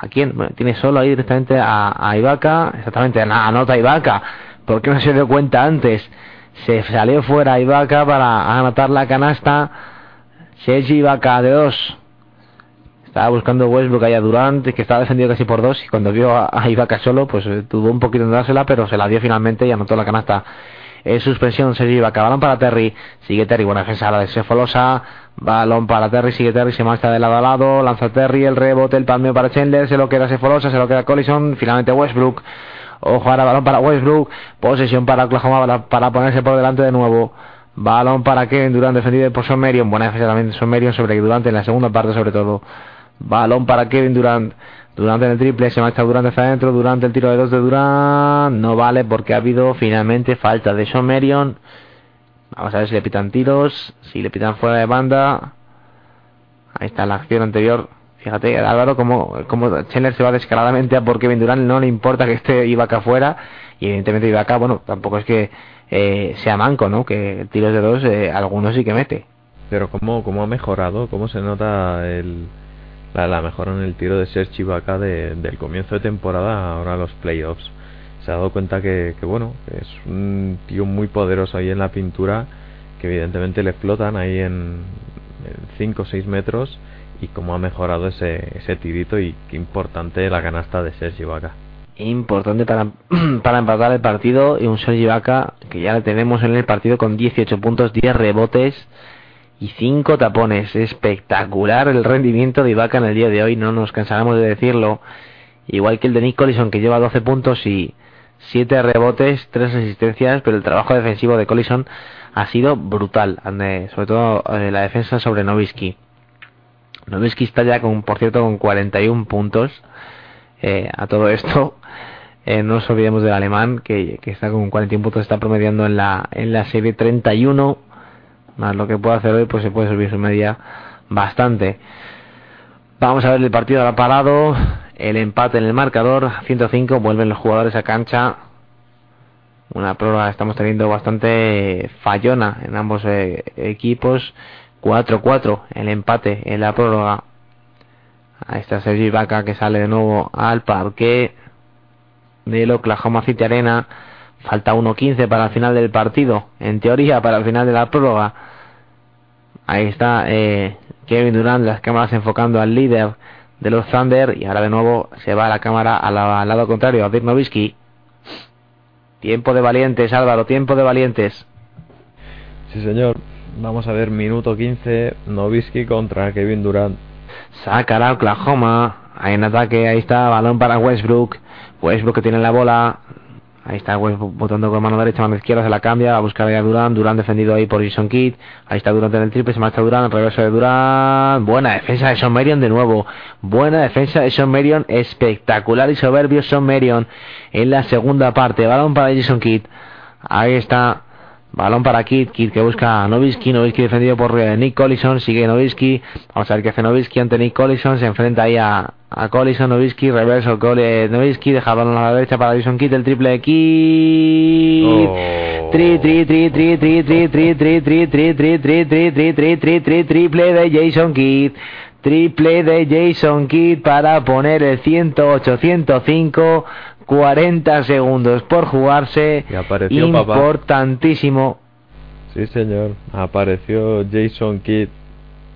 a quién Bueno, tiene solo ahí directamente a, a Ibaka. Exactamente anota Ibaka ¿por qué no se dio cuenta antes? se salió fuera Ibaka para anotar la canasta. Sergi Ibaka de dos estaba buscando Westbrook ahí a Durant que estaba defendido casi por dos y cuando vio a, a Ibaka solo pues eh, tuvo un poquito de dársela pero se la dio finalmente y anotó la canasta. Es suspensión Sergi Ibaka. Balón para Terry. Sigue Terry. Buena defensa la de Sefolosa Balón para Terry, sigue Terry, se marcha de lado a lado, lanza Terry, el rebote, el palmeo para Chandler, se lo queda Sefolosa, se lo queda Collison, finalmente Westbrook. Ojo ahora, balón para Westbrook, posesión para Oklahoma para, ponerse por delante de nuevo. Balón para Kevin Durant, defendido por Son buena defensa también de Son sobre Durant en la segunda parte sobre todo. Balón para Kevin Durant, Durant en el triple, se marcha Durant hacia adentro, Durant el tiro de dos de Durant, no vale porque ha habido finalmente falta de Marion. Vamos a ver si le pitan tiros. Si le pitan fuera de banda. Ahí está la acción anterior. Fíjate, Álvaro, como, como Chandler se va descaradamente a por Kevin Durant. No le importa que esté Ibaka fuera. Y evidentemente Ibaka, bueno, tampoco es que eh, sea manco, ¿no? Que tiros de dos, eh, algunos sí que mete. Pero cómo, cómo ha mejorado, cómo se nota el, la, la mejora en el tiro de Serge Ibaka de, del comienzo de temporada ahora los playoffs se ha dado cuenta que, que bueno, es un tío muy poderoso ahí en la pintura, que evidentemente le explotan ahí en 5 o 6 metros y cómo ha mejorado ese, ese tirito y qué importante la canasta de Sergi Vaca. Importante para, para empatar el partido y un Sergi Vaca que ya le tenemos en el partido con 18 puntos, 10 rebotes y 5 tapones. Espectacular el rendimiento de Ibaka en el día de hoy, no nos cansaremos de decirlo. Igual que el de Nick Collison que lleva 12 puntos y 7 rebotes, 3 asistencias, pero el trabajo defensivo de Collison ha sido brutal, sobre todo eh, la defensa sobre Novisky. Novisky está ya con, por cierto, con 41 puntos. Eh, a todo esto, eh, no nos olvidemos del alemán, que, que, está con 41 puntos, está promediando en la, en la serie 31. Más lo que puede hacer hoy, pues se puede subir su media bastante. Vamos a ver el partido ahora parado el empate en el marcador, 105, vuelven los jugadores a cancha. Una prórroga estamos teniendo bastante fallona en ambos eh, equipos. 4-4 el empate en la prórroga. Ahí está Sergi Ibaka que sale de nuevo al parque del Oklahoma City Arena. Falta 1-15 para el final del partido. En teoría, para el final de la prórroga. Ahí está eh, Kevin Durant, las cámaras enfocando al líder de los Thunder y ahora de nuevo se va la cámara al, lado contrario, a Dirk Nowitzki. Tiempo de valientes, Álvaro, tiempo de valientes. Sí, señor. Vamos a ver, minuto 15, Nowitzki contra Kevin Durant. Sacará Oklahoma. Hay en ataque, ahí está, balón para Westbrook. Westbrook que tiene la bola. Ahí está Westbrook botando con mano derecha, mano izquierda, se la cambia, a buscar a Durant, Durant defendido ahí por Jason Kidd, ahí está Durant en el triple, se marcha Durant, reverso de Durant, buena defensa de Sean de nuevo, buena defensa de Sean Marion, espectacular y soberbio Sean Marion en la segunda parte, balón para Jason Kidd, ahí está, balón para Kidd, Kidd que busca a Nowitzki, Nowitzki defendido por eh, Nick Collison, sigue Nowitzki, vamos a ver qué hace Nowitzki ante Nick Collison, se enfrenta ahí a, a Collison, Nowitzki, reverso, Cole, Nowitzki, deja balón a la derecha para Jason Kidd, el triple de Kidd, tri, tri, tri, tri, tri, tri, tri, tri, tri, tri, tri, tri, tri, tri, tri, tri, tri, triple de Jason Kidd, triple de Jason Kidd para poner el 108-105, 40 segundos por jugarse, Y apareció importantísimo. Sí, señor. Apareció Jason Kidd.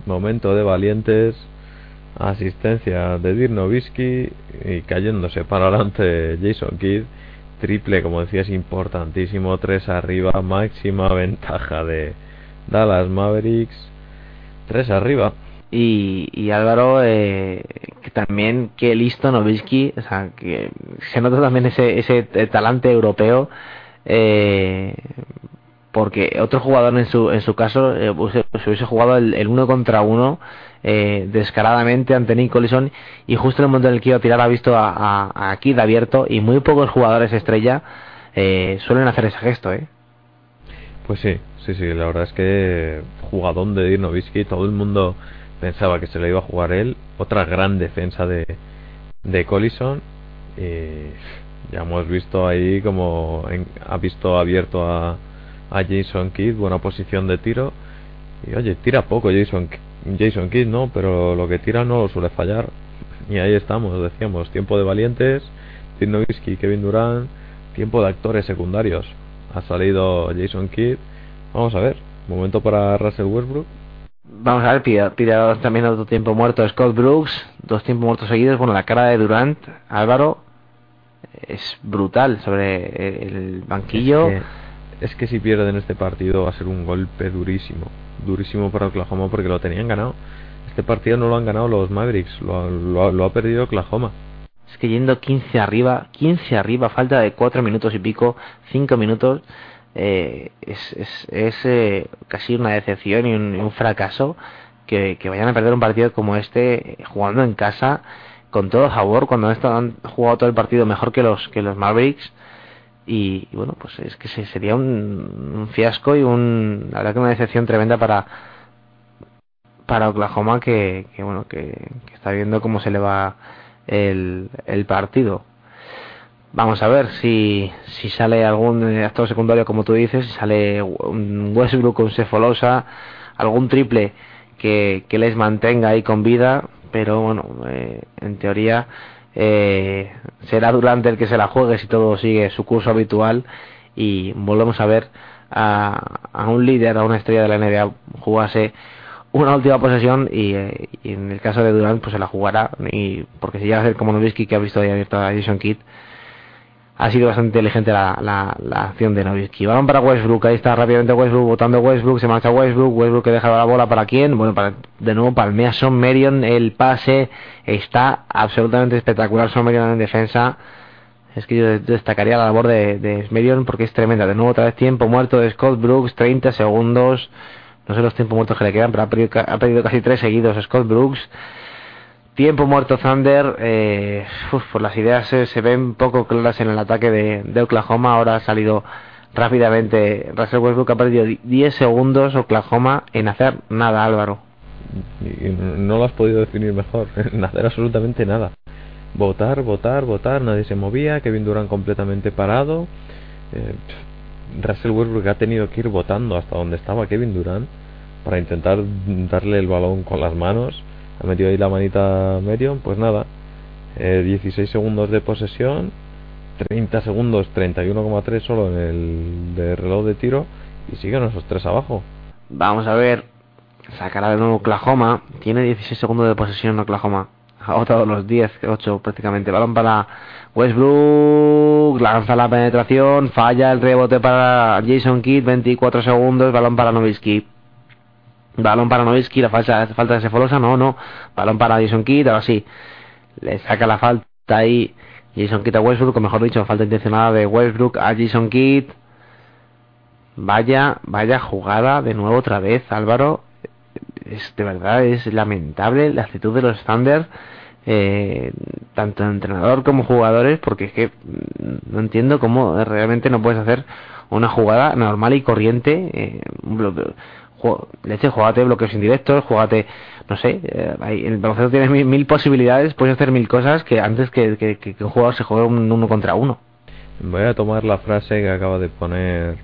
Momento de valientes. Asistencia de Dirk Nowitzki y cayéndose para adelante Jason Kidd. Triple, como decías, importantísimo. Tres arriba, máxima ventaja de Dallas Mavericks. Tres arriba. Y, Álvaro, eh, que también, qué listo Nowitzki, o sea, que se nota también ese, ese talante europeo, eh, porque otro jugador en su, en su caso, eh, se hubiese jugado el, uno contra uno eh, descaradamente ante Nick Collison y justo en el momento en el que iba a tirar ha visto a, a, a Kid abierto y muy pocos jugadores estrella eh, suelen hacer ese gesto, ¿eh? Pues sí, sí, sí, la verdad es que jugadón de Dirk Nowitzki, todo el mundo pensaba que se le iba a jugar él, otra gran defensa de, de Collison y ya hemos visto ahí como en- ha visto abierto a, a Jason Kidd, buena posición de tiro y oye, tira poco Jason, Jason Kidd, ¿no? Pero lo que tira no lo suele fallar y ahí estamos, decíamos, tiempo de valientes, Dirk Nowitzki, Kevin Durant, tiempo de actores secundarios. Ha salido Jason Kidd. Vamos a ver, momento para Russell Westbrook. Vamos a ver, pide, pide también otro tiempo muerto Scott Brooks, dos tiempos muertos seguidos. Bueno, la cara de Durant, Álvaro, es brutal sobre el banquillo. Es que, es que si pierden este partido va a ser un golpe durísimo, durísimo para Oklahoma porque lo tenían ganado. Este partido no lo han ganado los Mavericks, lo, lo, ha- lo ha perdido Oklahoma. Es que yendo 15 arriba, 15 arriba, falta de 4 minutos y pico, 5 minutos, eh, es, es, es, eh, casi una decepción y un, un fracaso que, que vayan a perder un partido como este eh, jugando en casa con todo favor cuando han, jugado todo el partido mejor que los que los Mavericks. Y, bueno pues es que se- sería un, un fiasco y un la verdad que una decepción tremenda para para Oklahoma que, que bueno que, que está viendo cómo se le va el, el partido vamos a ver si, si sale algún eh, actor secundario como tú dices si sale un Westbrook con Sefolosa algún triple que, que les mantenga ahí con vida pero bueno eh, en teoría eh, será Durante el que se la juegue si todo sigue su curso habitual y volvemos a ver a, a un líder, a una estrella de la NBA jugarse una última posesión y, eh, y en el caso de Durant pues se la jugará y porque si llega a ser como Nowitzki que ha visto ahí abierto a Jason Kidd ha sido bastante inteligente la, la, la acción de Nowitzki. Balón para Westbrook, ahí está rápidamente Westbrook, votando Westbrook, se marcha Westbrook, Westbrook que deja la bola para quién, bueno, para, de nuevo palmea Son Merion, el pase está absolutamente espectacular Son Merion en defensa. Es que yo destacaría la labor de, de Merion porque es tremenda. De nuevo otra vez tiempo muerto de Scott Brooks, 30 segundos. No sé los tiempos muertos que le quedan, pero ha perdido, ha perdido casi tres seguidos Scott Brooks. Tiempo muerto Thunder, eh, pues las ideas se, ven poco claras en el ataque de, de Oklahoma. Ahora ha salido rápidamente Russell Westbrook ha perdido 10 segundos Oklahoma en hacer nada, Álvaro. Y no lo has podido definir mejor, en hacer absolutamente nada. Votar, votar, votar, nadie se movía, Kevin Durant completamente parado. Eh, Russell Westbrook ha tenido que ir votando hasta donde estaba Kevin Durant para intentar darle el balón con las manos. Ha metido ahí la manita Merion, pues nada. Eh, 16 segundos de posesión, 30 segundos, 31,3 solo en el de reloj de tiro y siguen esos tres abajo. Vamos a ver, sacará de nuevo Oklahoma. Tiene 16 segundos de posesión Oklahoma. Ha votado los 10, 8 prácticamente. Balón para Westbrook. Lanza la penetración. Falla el rebote para Jason Kidd. 24 segundos. Balón para Nowitzki. Balón para Nowitzki. La falta, falta de Sefolosa. No, no. Balón para Jason Kidd. Ahora sí. Le saca la falta ahí. Jason Kidd a Westbrook. O mejor dicho, falta intencionada de Westbrook a Jason Kidd. Vaya, vaya jugada de nuevo otra vez, Álvaro. Es de verdad es lamentable la actitud de los Thunder, eh, tanto entrenador como jugadores, porque es que mm, no entiendo cómo realmente no puedes hacer una jugada normal y corriente. Eh, leche, jugate bloqueos indirectos, jugate, no sé, eh, el baloncesto tienes mil, posibilidades, puedes hacer mil cosas que antes que, que, un jugador se juegue un uno contra uno. Voy a tomar la frase que acaba de poner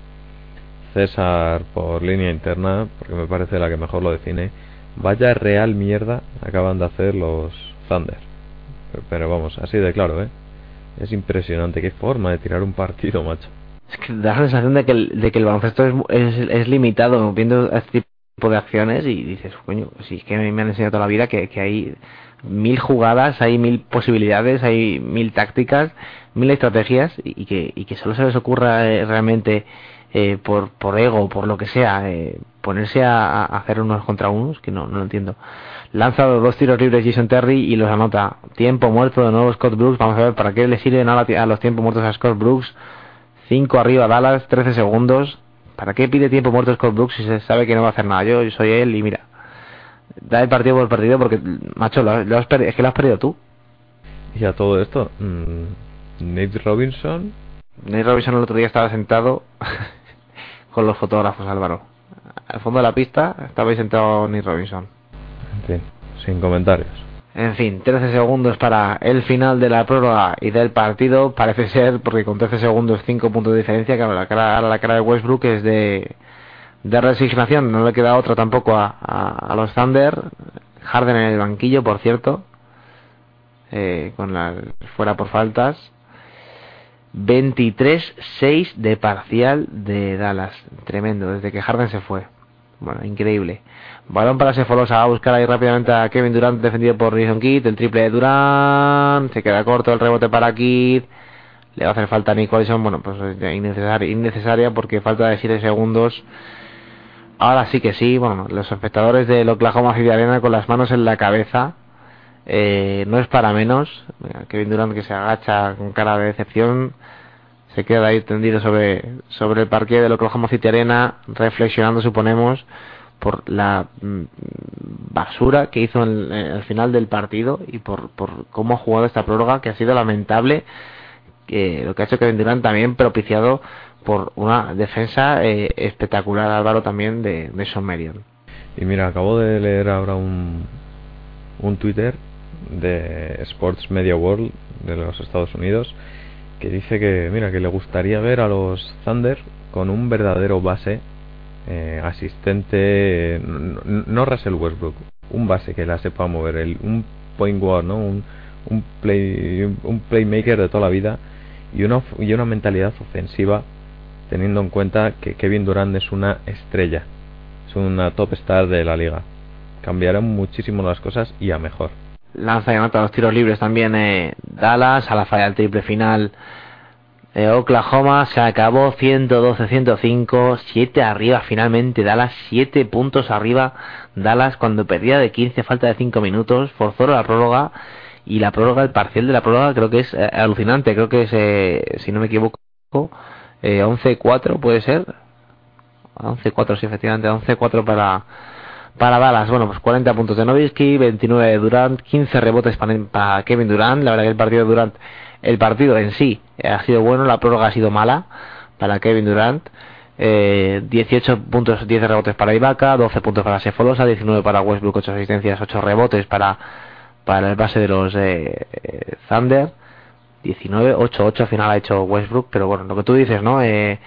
César por línea interna, porque me parece la que mejor lo define. Vaya real mierda acaban de hacer los Thunder. Pero, pero vamos, así de claro, ¿eh? Es impresionante, qué forma de tirar un partido, macho. Da la sensación de que el, de que el baloncesto es, es, es limitado viendo este tipo de acciones y dices, coño, si es que me han enseñado toda la vida que, que hay mil jugadas, hay mil posibilidades, hay mil tácticas, mil estrategias y, que, y que solo se les ocurra eh, realmente eh, por, por ego, por lo que sea, eh, ponerse a, a hacer unos contra unos, que no, no lo entiendo. Lanza dos tiros libres Jason Terry y los anota. Tiempo muerto de nuevo Scott Brooks. Vamos a ver para qué le sirven ahora a los tiempos muertos a Scott Brooks. 5 arriba Dallas, 13 segundos. ¿Para qué pide tiempo muerto Scott Brooks si se sabe que no va a hacer nada? Yo, yo soy él y mira, Da el partido por partido porque, macho, lo, lo has es que lo has perdido tú. Y a todo esto, mm, Nate Robinson, Nate Robinson el otro día estaba sentado con los fotógrafos, Álvaro. Al fondo de la pista estaba ahí sentado Nate Robinson. en fin, sin comentarios. En fin, 13 segundos para el final de la prórroga y del partido. Parece ser, porque con 13 segundos, 5 puntos de diferencia, que ahora la cara, de Westbrook es de, resignación. No le queda otra tampoco a los Thunder. Harden en el banquillo, por cierto. Eh, con la fuera por faltas. 23-6 de parcial de Dallas. Tremendo, desde que Harden se fue. Bueno, increíble. Balón para Sefolosa. A buscar ahí rápidamente a Kevin Durant, defendido por Reason Kidd. El triple de Durant. Se queda corto el rebote para Kidd. Le va a hacer falta a Nick Collison. Bueno, pues ya innecesaria, innecesaria porque falta de 7 segundos. Ahora sí que sí. Bueno, los espectadores del Oklahoma City Arena con las manos en la cabeza. Eh, no es para menos. Mira, Kevin Durant que se agacha con cara de decepción. Se queda ahí tendido sobre, sobre el parque del Oklahoma City Arena, reflexionando, suponemos, por la mm, basura que hizo en- en- al final del partido y por, por cómo ha jugado esta prórroga, que ha sido lamentable. Que lo que ha hecho Kevin Durant también propiciado por una defensa eh, espectacular, Álvaro, también de, de. Y mira, acabo de leer ahora un, un Twitter de Sports Media World de los Estados Unidos que dice que, mira, que le gustaría ver a los Thunder con un verdadero base eh, asistente, eh, no, no Russell Westbrook, un base que la sepa mover, el, un point guard, ¿no? Un, un, play, un playmaker de toda la vida y una, y una mentalidad ofensiva teniendo en cuenta que Kevin Durant es una estrella, es una top star de la liga. Cambiarán muchísimo las cosas y a mejor. Lanza y anota los tiros libres también eh, Dallas, a la falla del triple final Oklahoma, se acabó 112-105, 7 arriba finalmente Dallas, 7 puntos arriba Dallas cuando perdía de 15, falta de 5 minutos, forzó la prórroga y la prórroga, el parcial de la prórroga creo que es eh, alucinante, creo que es, eh, si no me equivoco, eh, 11-4 puede ser, 11-4 sí efectivamente, 11-4 para para Dallas, bueno, pues 40 puntos de Nowitzki, 29 de Durant, 15 rebotes para, para Kevin Durant. La verdad que el partido de Durant, el partido en sí ha sido bueno, la prórroga ha sido mala para Kevin Durant. Eh, 18 puntos, 10 rebotes para Ibaka, 12 puntos para Sefolosa, 19 para Westbrook, 8 asistencias, 8 rebotes para, para el base de los eh, eh, Thunder. 19, 8, 8 al final ha hecho Westbrook, pero bueno, lo que tú dices, ¿no? Eh,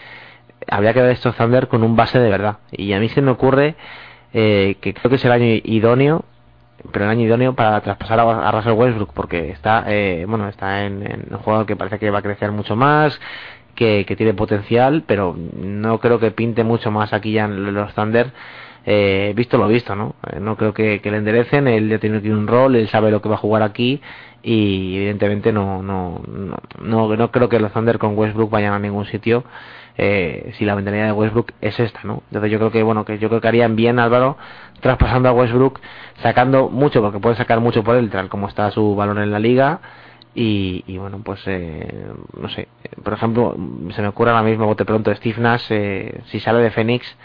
habría que ver estos Thunder con un base de verdad. Y a mí se me ocurre eh, que creo que es el año idóneo, pero el año idóneo para traspasar a, a Russell Westbrook, porque está, eh, bueno, está en, un jugador que parece que va a crecer mucho más, que, tiene potencial, pero no creo que pinte mucho más aquí ya en los Thunder. Eh, visto lo visto, ¿no? Eh, no creo que, que le enderecen, él ya tiene aquí un rol, él sabe lo que va a jugar aquí y evidentemente no, no, no, no, no creo que los Thunder con Westbrook vayan a ningún sitio eh, si la mentalidad de Westbrook es esta, ¿no? Entonces yo creo que bueno que yo creo que harían bien Álvaro traspasando a Westbrook, sacando mucho porque puede sacar mucho por él, tal como está su valor en la liga y, y bueno pues eh, no sé, por ejemplo se me ocurre ahora mismo bote pronto Steve Nash eh, si sale de Phoenix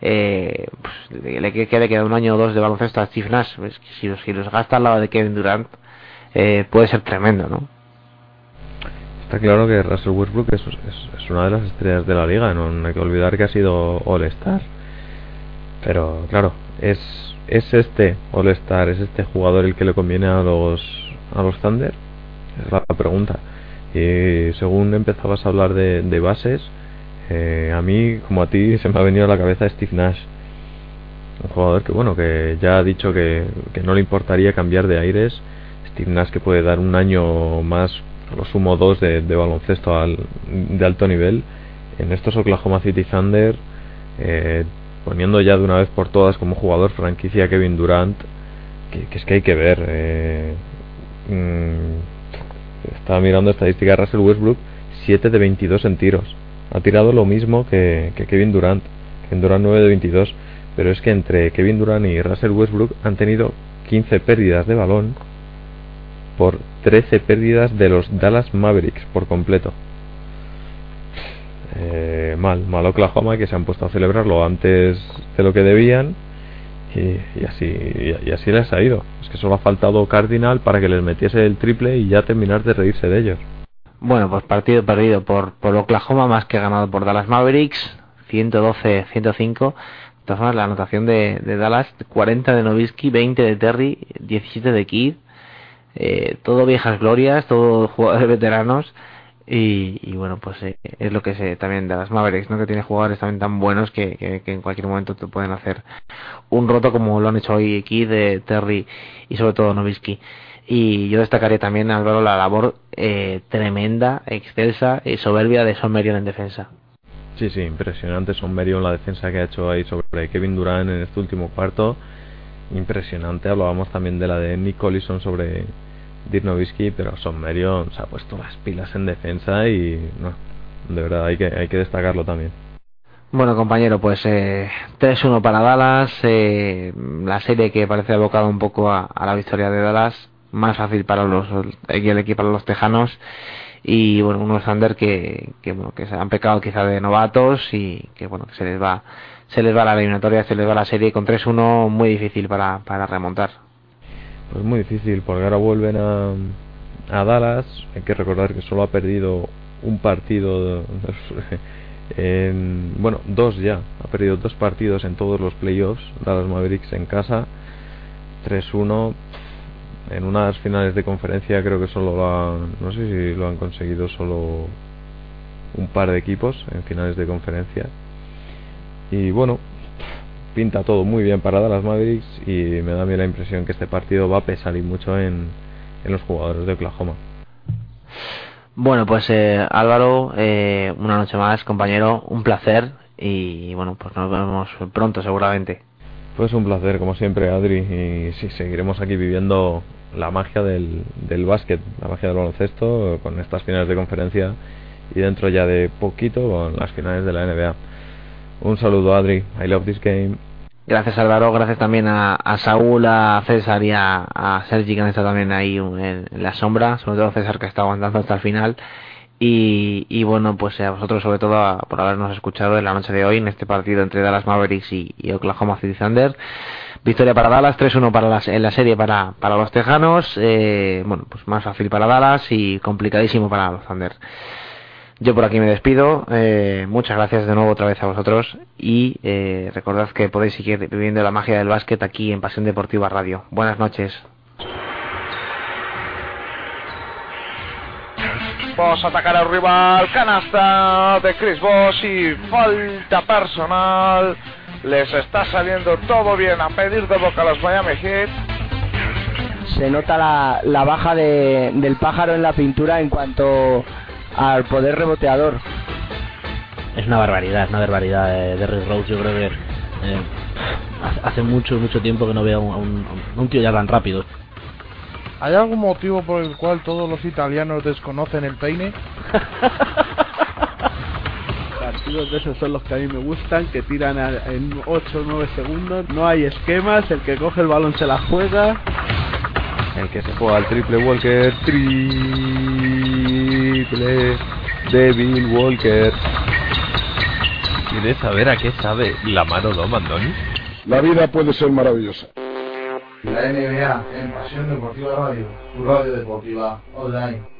eh, pues, le, quede queda un año o dos de baloncesto a Steve Nash, pues, si, los, si los gasta al lado de Kevin Durant eh, puede ser tremendo, ¿no? Está claro que Russell Westbrook es, es, una de las estrellas de la liga, no hay que olvidar que ha sido All-Star. Pero claro, es, es este All-Star, es este jugador el que le conviene a los, a los Thunder, es la pregunta. Y según empezabas a hablar de, de bases, eh, a mí, como a ti, se me ha venido a la cabeza Steve Nash. Un jugador que, bueno, que ya ha dicho que, que no le importaría cambiar de aires. Steve Nash que puede dar un año más a lo sumo dos de, de baloncesto al, de alto nivel. En estos Oklahoma City Thunder eh, poniendo ya de una vez por todas como jugador franquicia Kevin Durant que, es que hay que ver eh, mm, estaba mirando estadística de Russell Westbrook 7 de 22 en tiros. Ha tirado lo mismo que, que Kevin Durant. Kevin Durant 9 de 22 pero es que entre Kevin Durant y Russell Westbrook han tenido 15 pérdidas de balón por 13 pérdidas de los Dallas Mavericks por completo. Eh, mal, mal Oklahoma que se han puesto a celebrarlo antes de lo que debían y, así y, así les ha ido. Es que solo ha faltado Cardinal para que les metiese el triple y ya terminar de reírse de ellos. Bueno, pues partido perdido por, por Oklahoma más que ganado por Dallas Mavericks, 112-105. De todas formas, la anotación de, Dallas, 40 de Nowitzki, 20 de Terry, 17 de Kidd. Eh, todo viejas glorias, todo jugadores veteranos. Y, bueno, pues eh, es lo que sé también de las Mavericks, ¿no? Que tiene jugadores también tan buenos que, en cualquier momento te pueden hacer un roto como lo han hecho hoy Kidd, eh, Terry y sobre todo Nowitzki. Y yo destacaría también, Álvaro, la labor eh, tremenda, excelsa y soberbia de Son Marion en defensa. Sí, sí, impresionante Son Marion la defensa que ha hecho ahí sobre Kevin Durant en este último cuarto. Impresionante, hablábamos también de la de Nick Collison sobre Dirk pero Son Marion se ha puesto las pilas en defensa y no, de verdad hay que, hay que destacarlo también. Bueno, compañero, pues eh, 3-1 para Dallas. Eh, la serie que parece abocada un poco a, a la victoria de Dallas más fácil para los el equipo para los tejanos y bueno unos Thunder que, que bueno que se han pecado quizá de novatos y que bueno que se les va se les va la eliminatoria se les va la serie con 3-1 muy difícil para, para remontar. Pues muy difícil porque ahora vuelven a, a Dallas. Hay que recordar que solo ha perdido un partido en, bueno dos ya. Ha perdido dos partidos en todos los playoffs Dallas Mavericks en casa 3-1 en unas finales de conferencia creo que solo lo han, no sé si lo han conseguido solo un par de equipos en finales de conferencia y bueno pinta todo muy bien para Dallas Mavericks y me da a mí la impresión que este partido va a pesar y mucho en, en los jugadores de Oklahoma bueno pues eh, Álvaro eh, una noche más compañero un placer y bueno pues nos vemos pronto seguramente pues un placer como siempre Adri y sí seguiremos aquí viviendo la magia del, del básquet, la magia del baloncesto con estas finales de conferencia y dentro ya de poquito con las finales de la NBA. Un saludo Adri, I love this game. Gracias Álvaro, gracias también a, Saúl, a César y a, a Sergi que han estado también ahí en, en, la sombra, sobre todo César que está aguantando hasta el final. Y, bueno, pues a vosotros sobre todo a, por habernos escuchado en la noche de hoy en este partido entre Dallas Mavericks y, y Oklahoma City Thunder. Victoria para Dallas, 3-1 para las, en la serie para, para los Tejanos. Eh, bueno, pues más fácil para Dallas y complicadísimo para los Thunder. Yo por aquí me despido. Eh, muchas gracias de nuevo otra vez a vosotros. Y eh, recordad que podéis seguir viviendo la magia del básquet aquí en Pasión Deportiva Radio. Buenas noches. Bosch atacar al rival, canasta de Chris Bosch y falta personal. Les está saliendo todo bien a pedir de boca a los Miami Heat. Se nota la, la baja de, del pájaro en la pintura en cuanto al poder reboteador. Es una barbaridad, es una barbaridad de, de Rick Rose. Yo creo que eh, hace mucho, mucho tiempo que no veo a un, tío ya tan rápido. ¿Hay algún motivo por el cual todos los italianos desconocen el peine? Partidos de esos son los que a mí me gustan, que tiran a, en 8 o 9 segundos. No hay esquemas, el que coge el balón se la juega. El que se juega al triple Walker, triple de Bill Walker. ¿Quieres saber a qué sabe la mano de Mandoni? La vida puede ser maravillosa. La NBA en Pasión Deportiva Radio, tu radio deportiva online.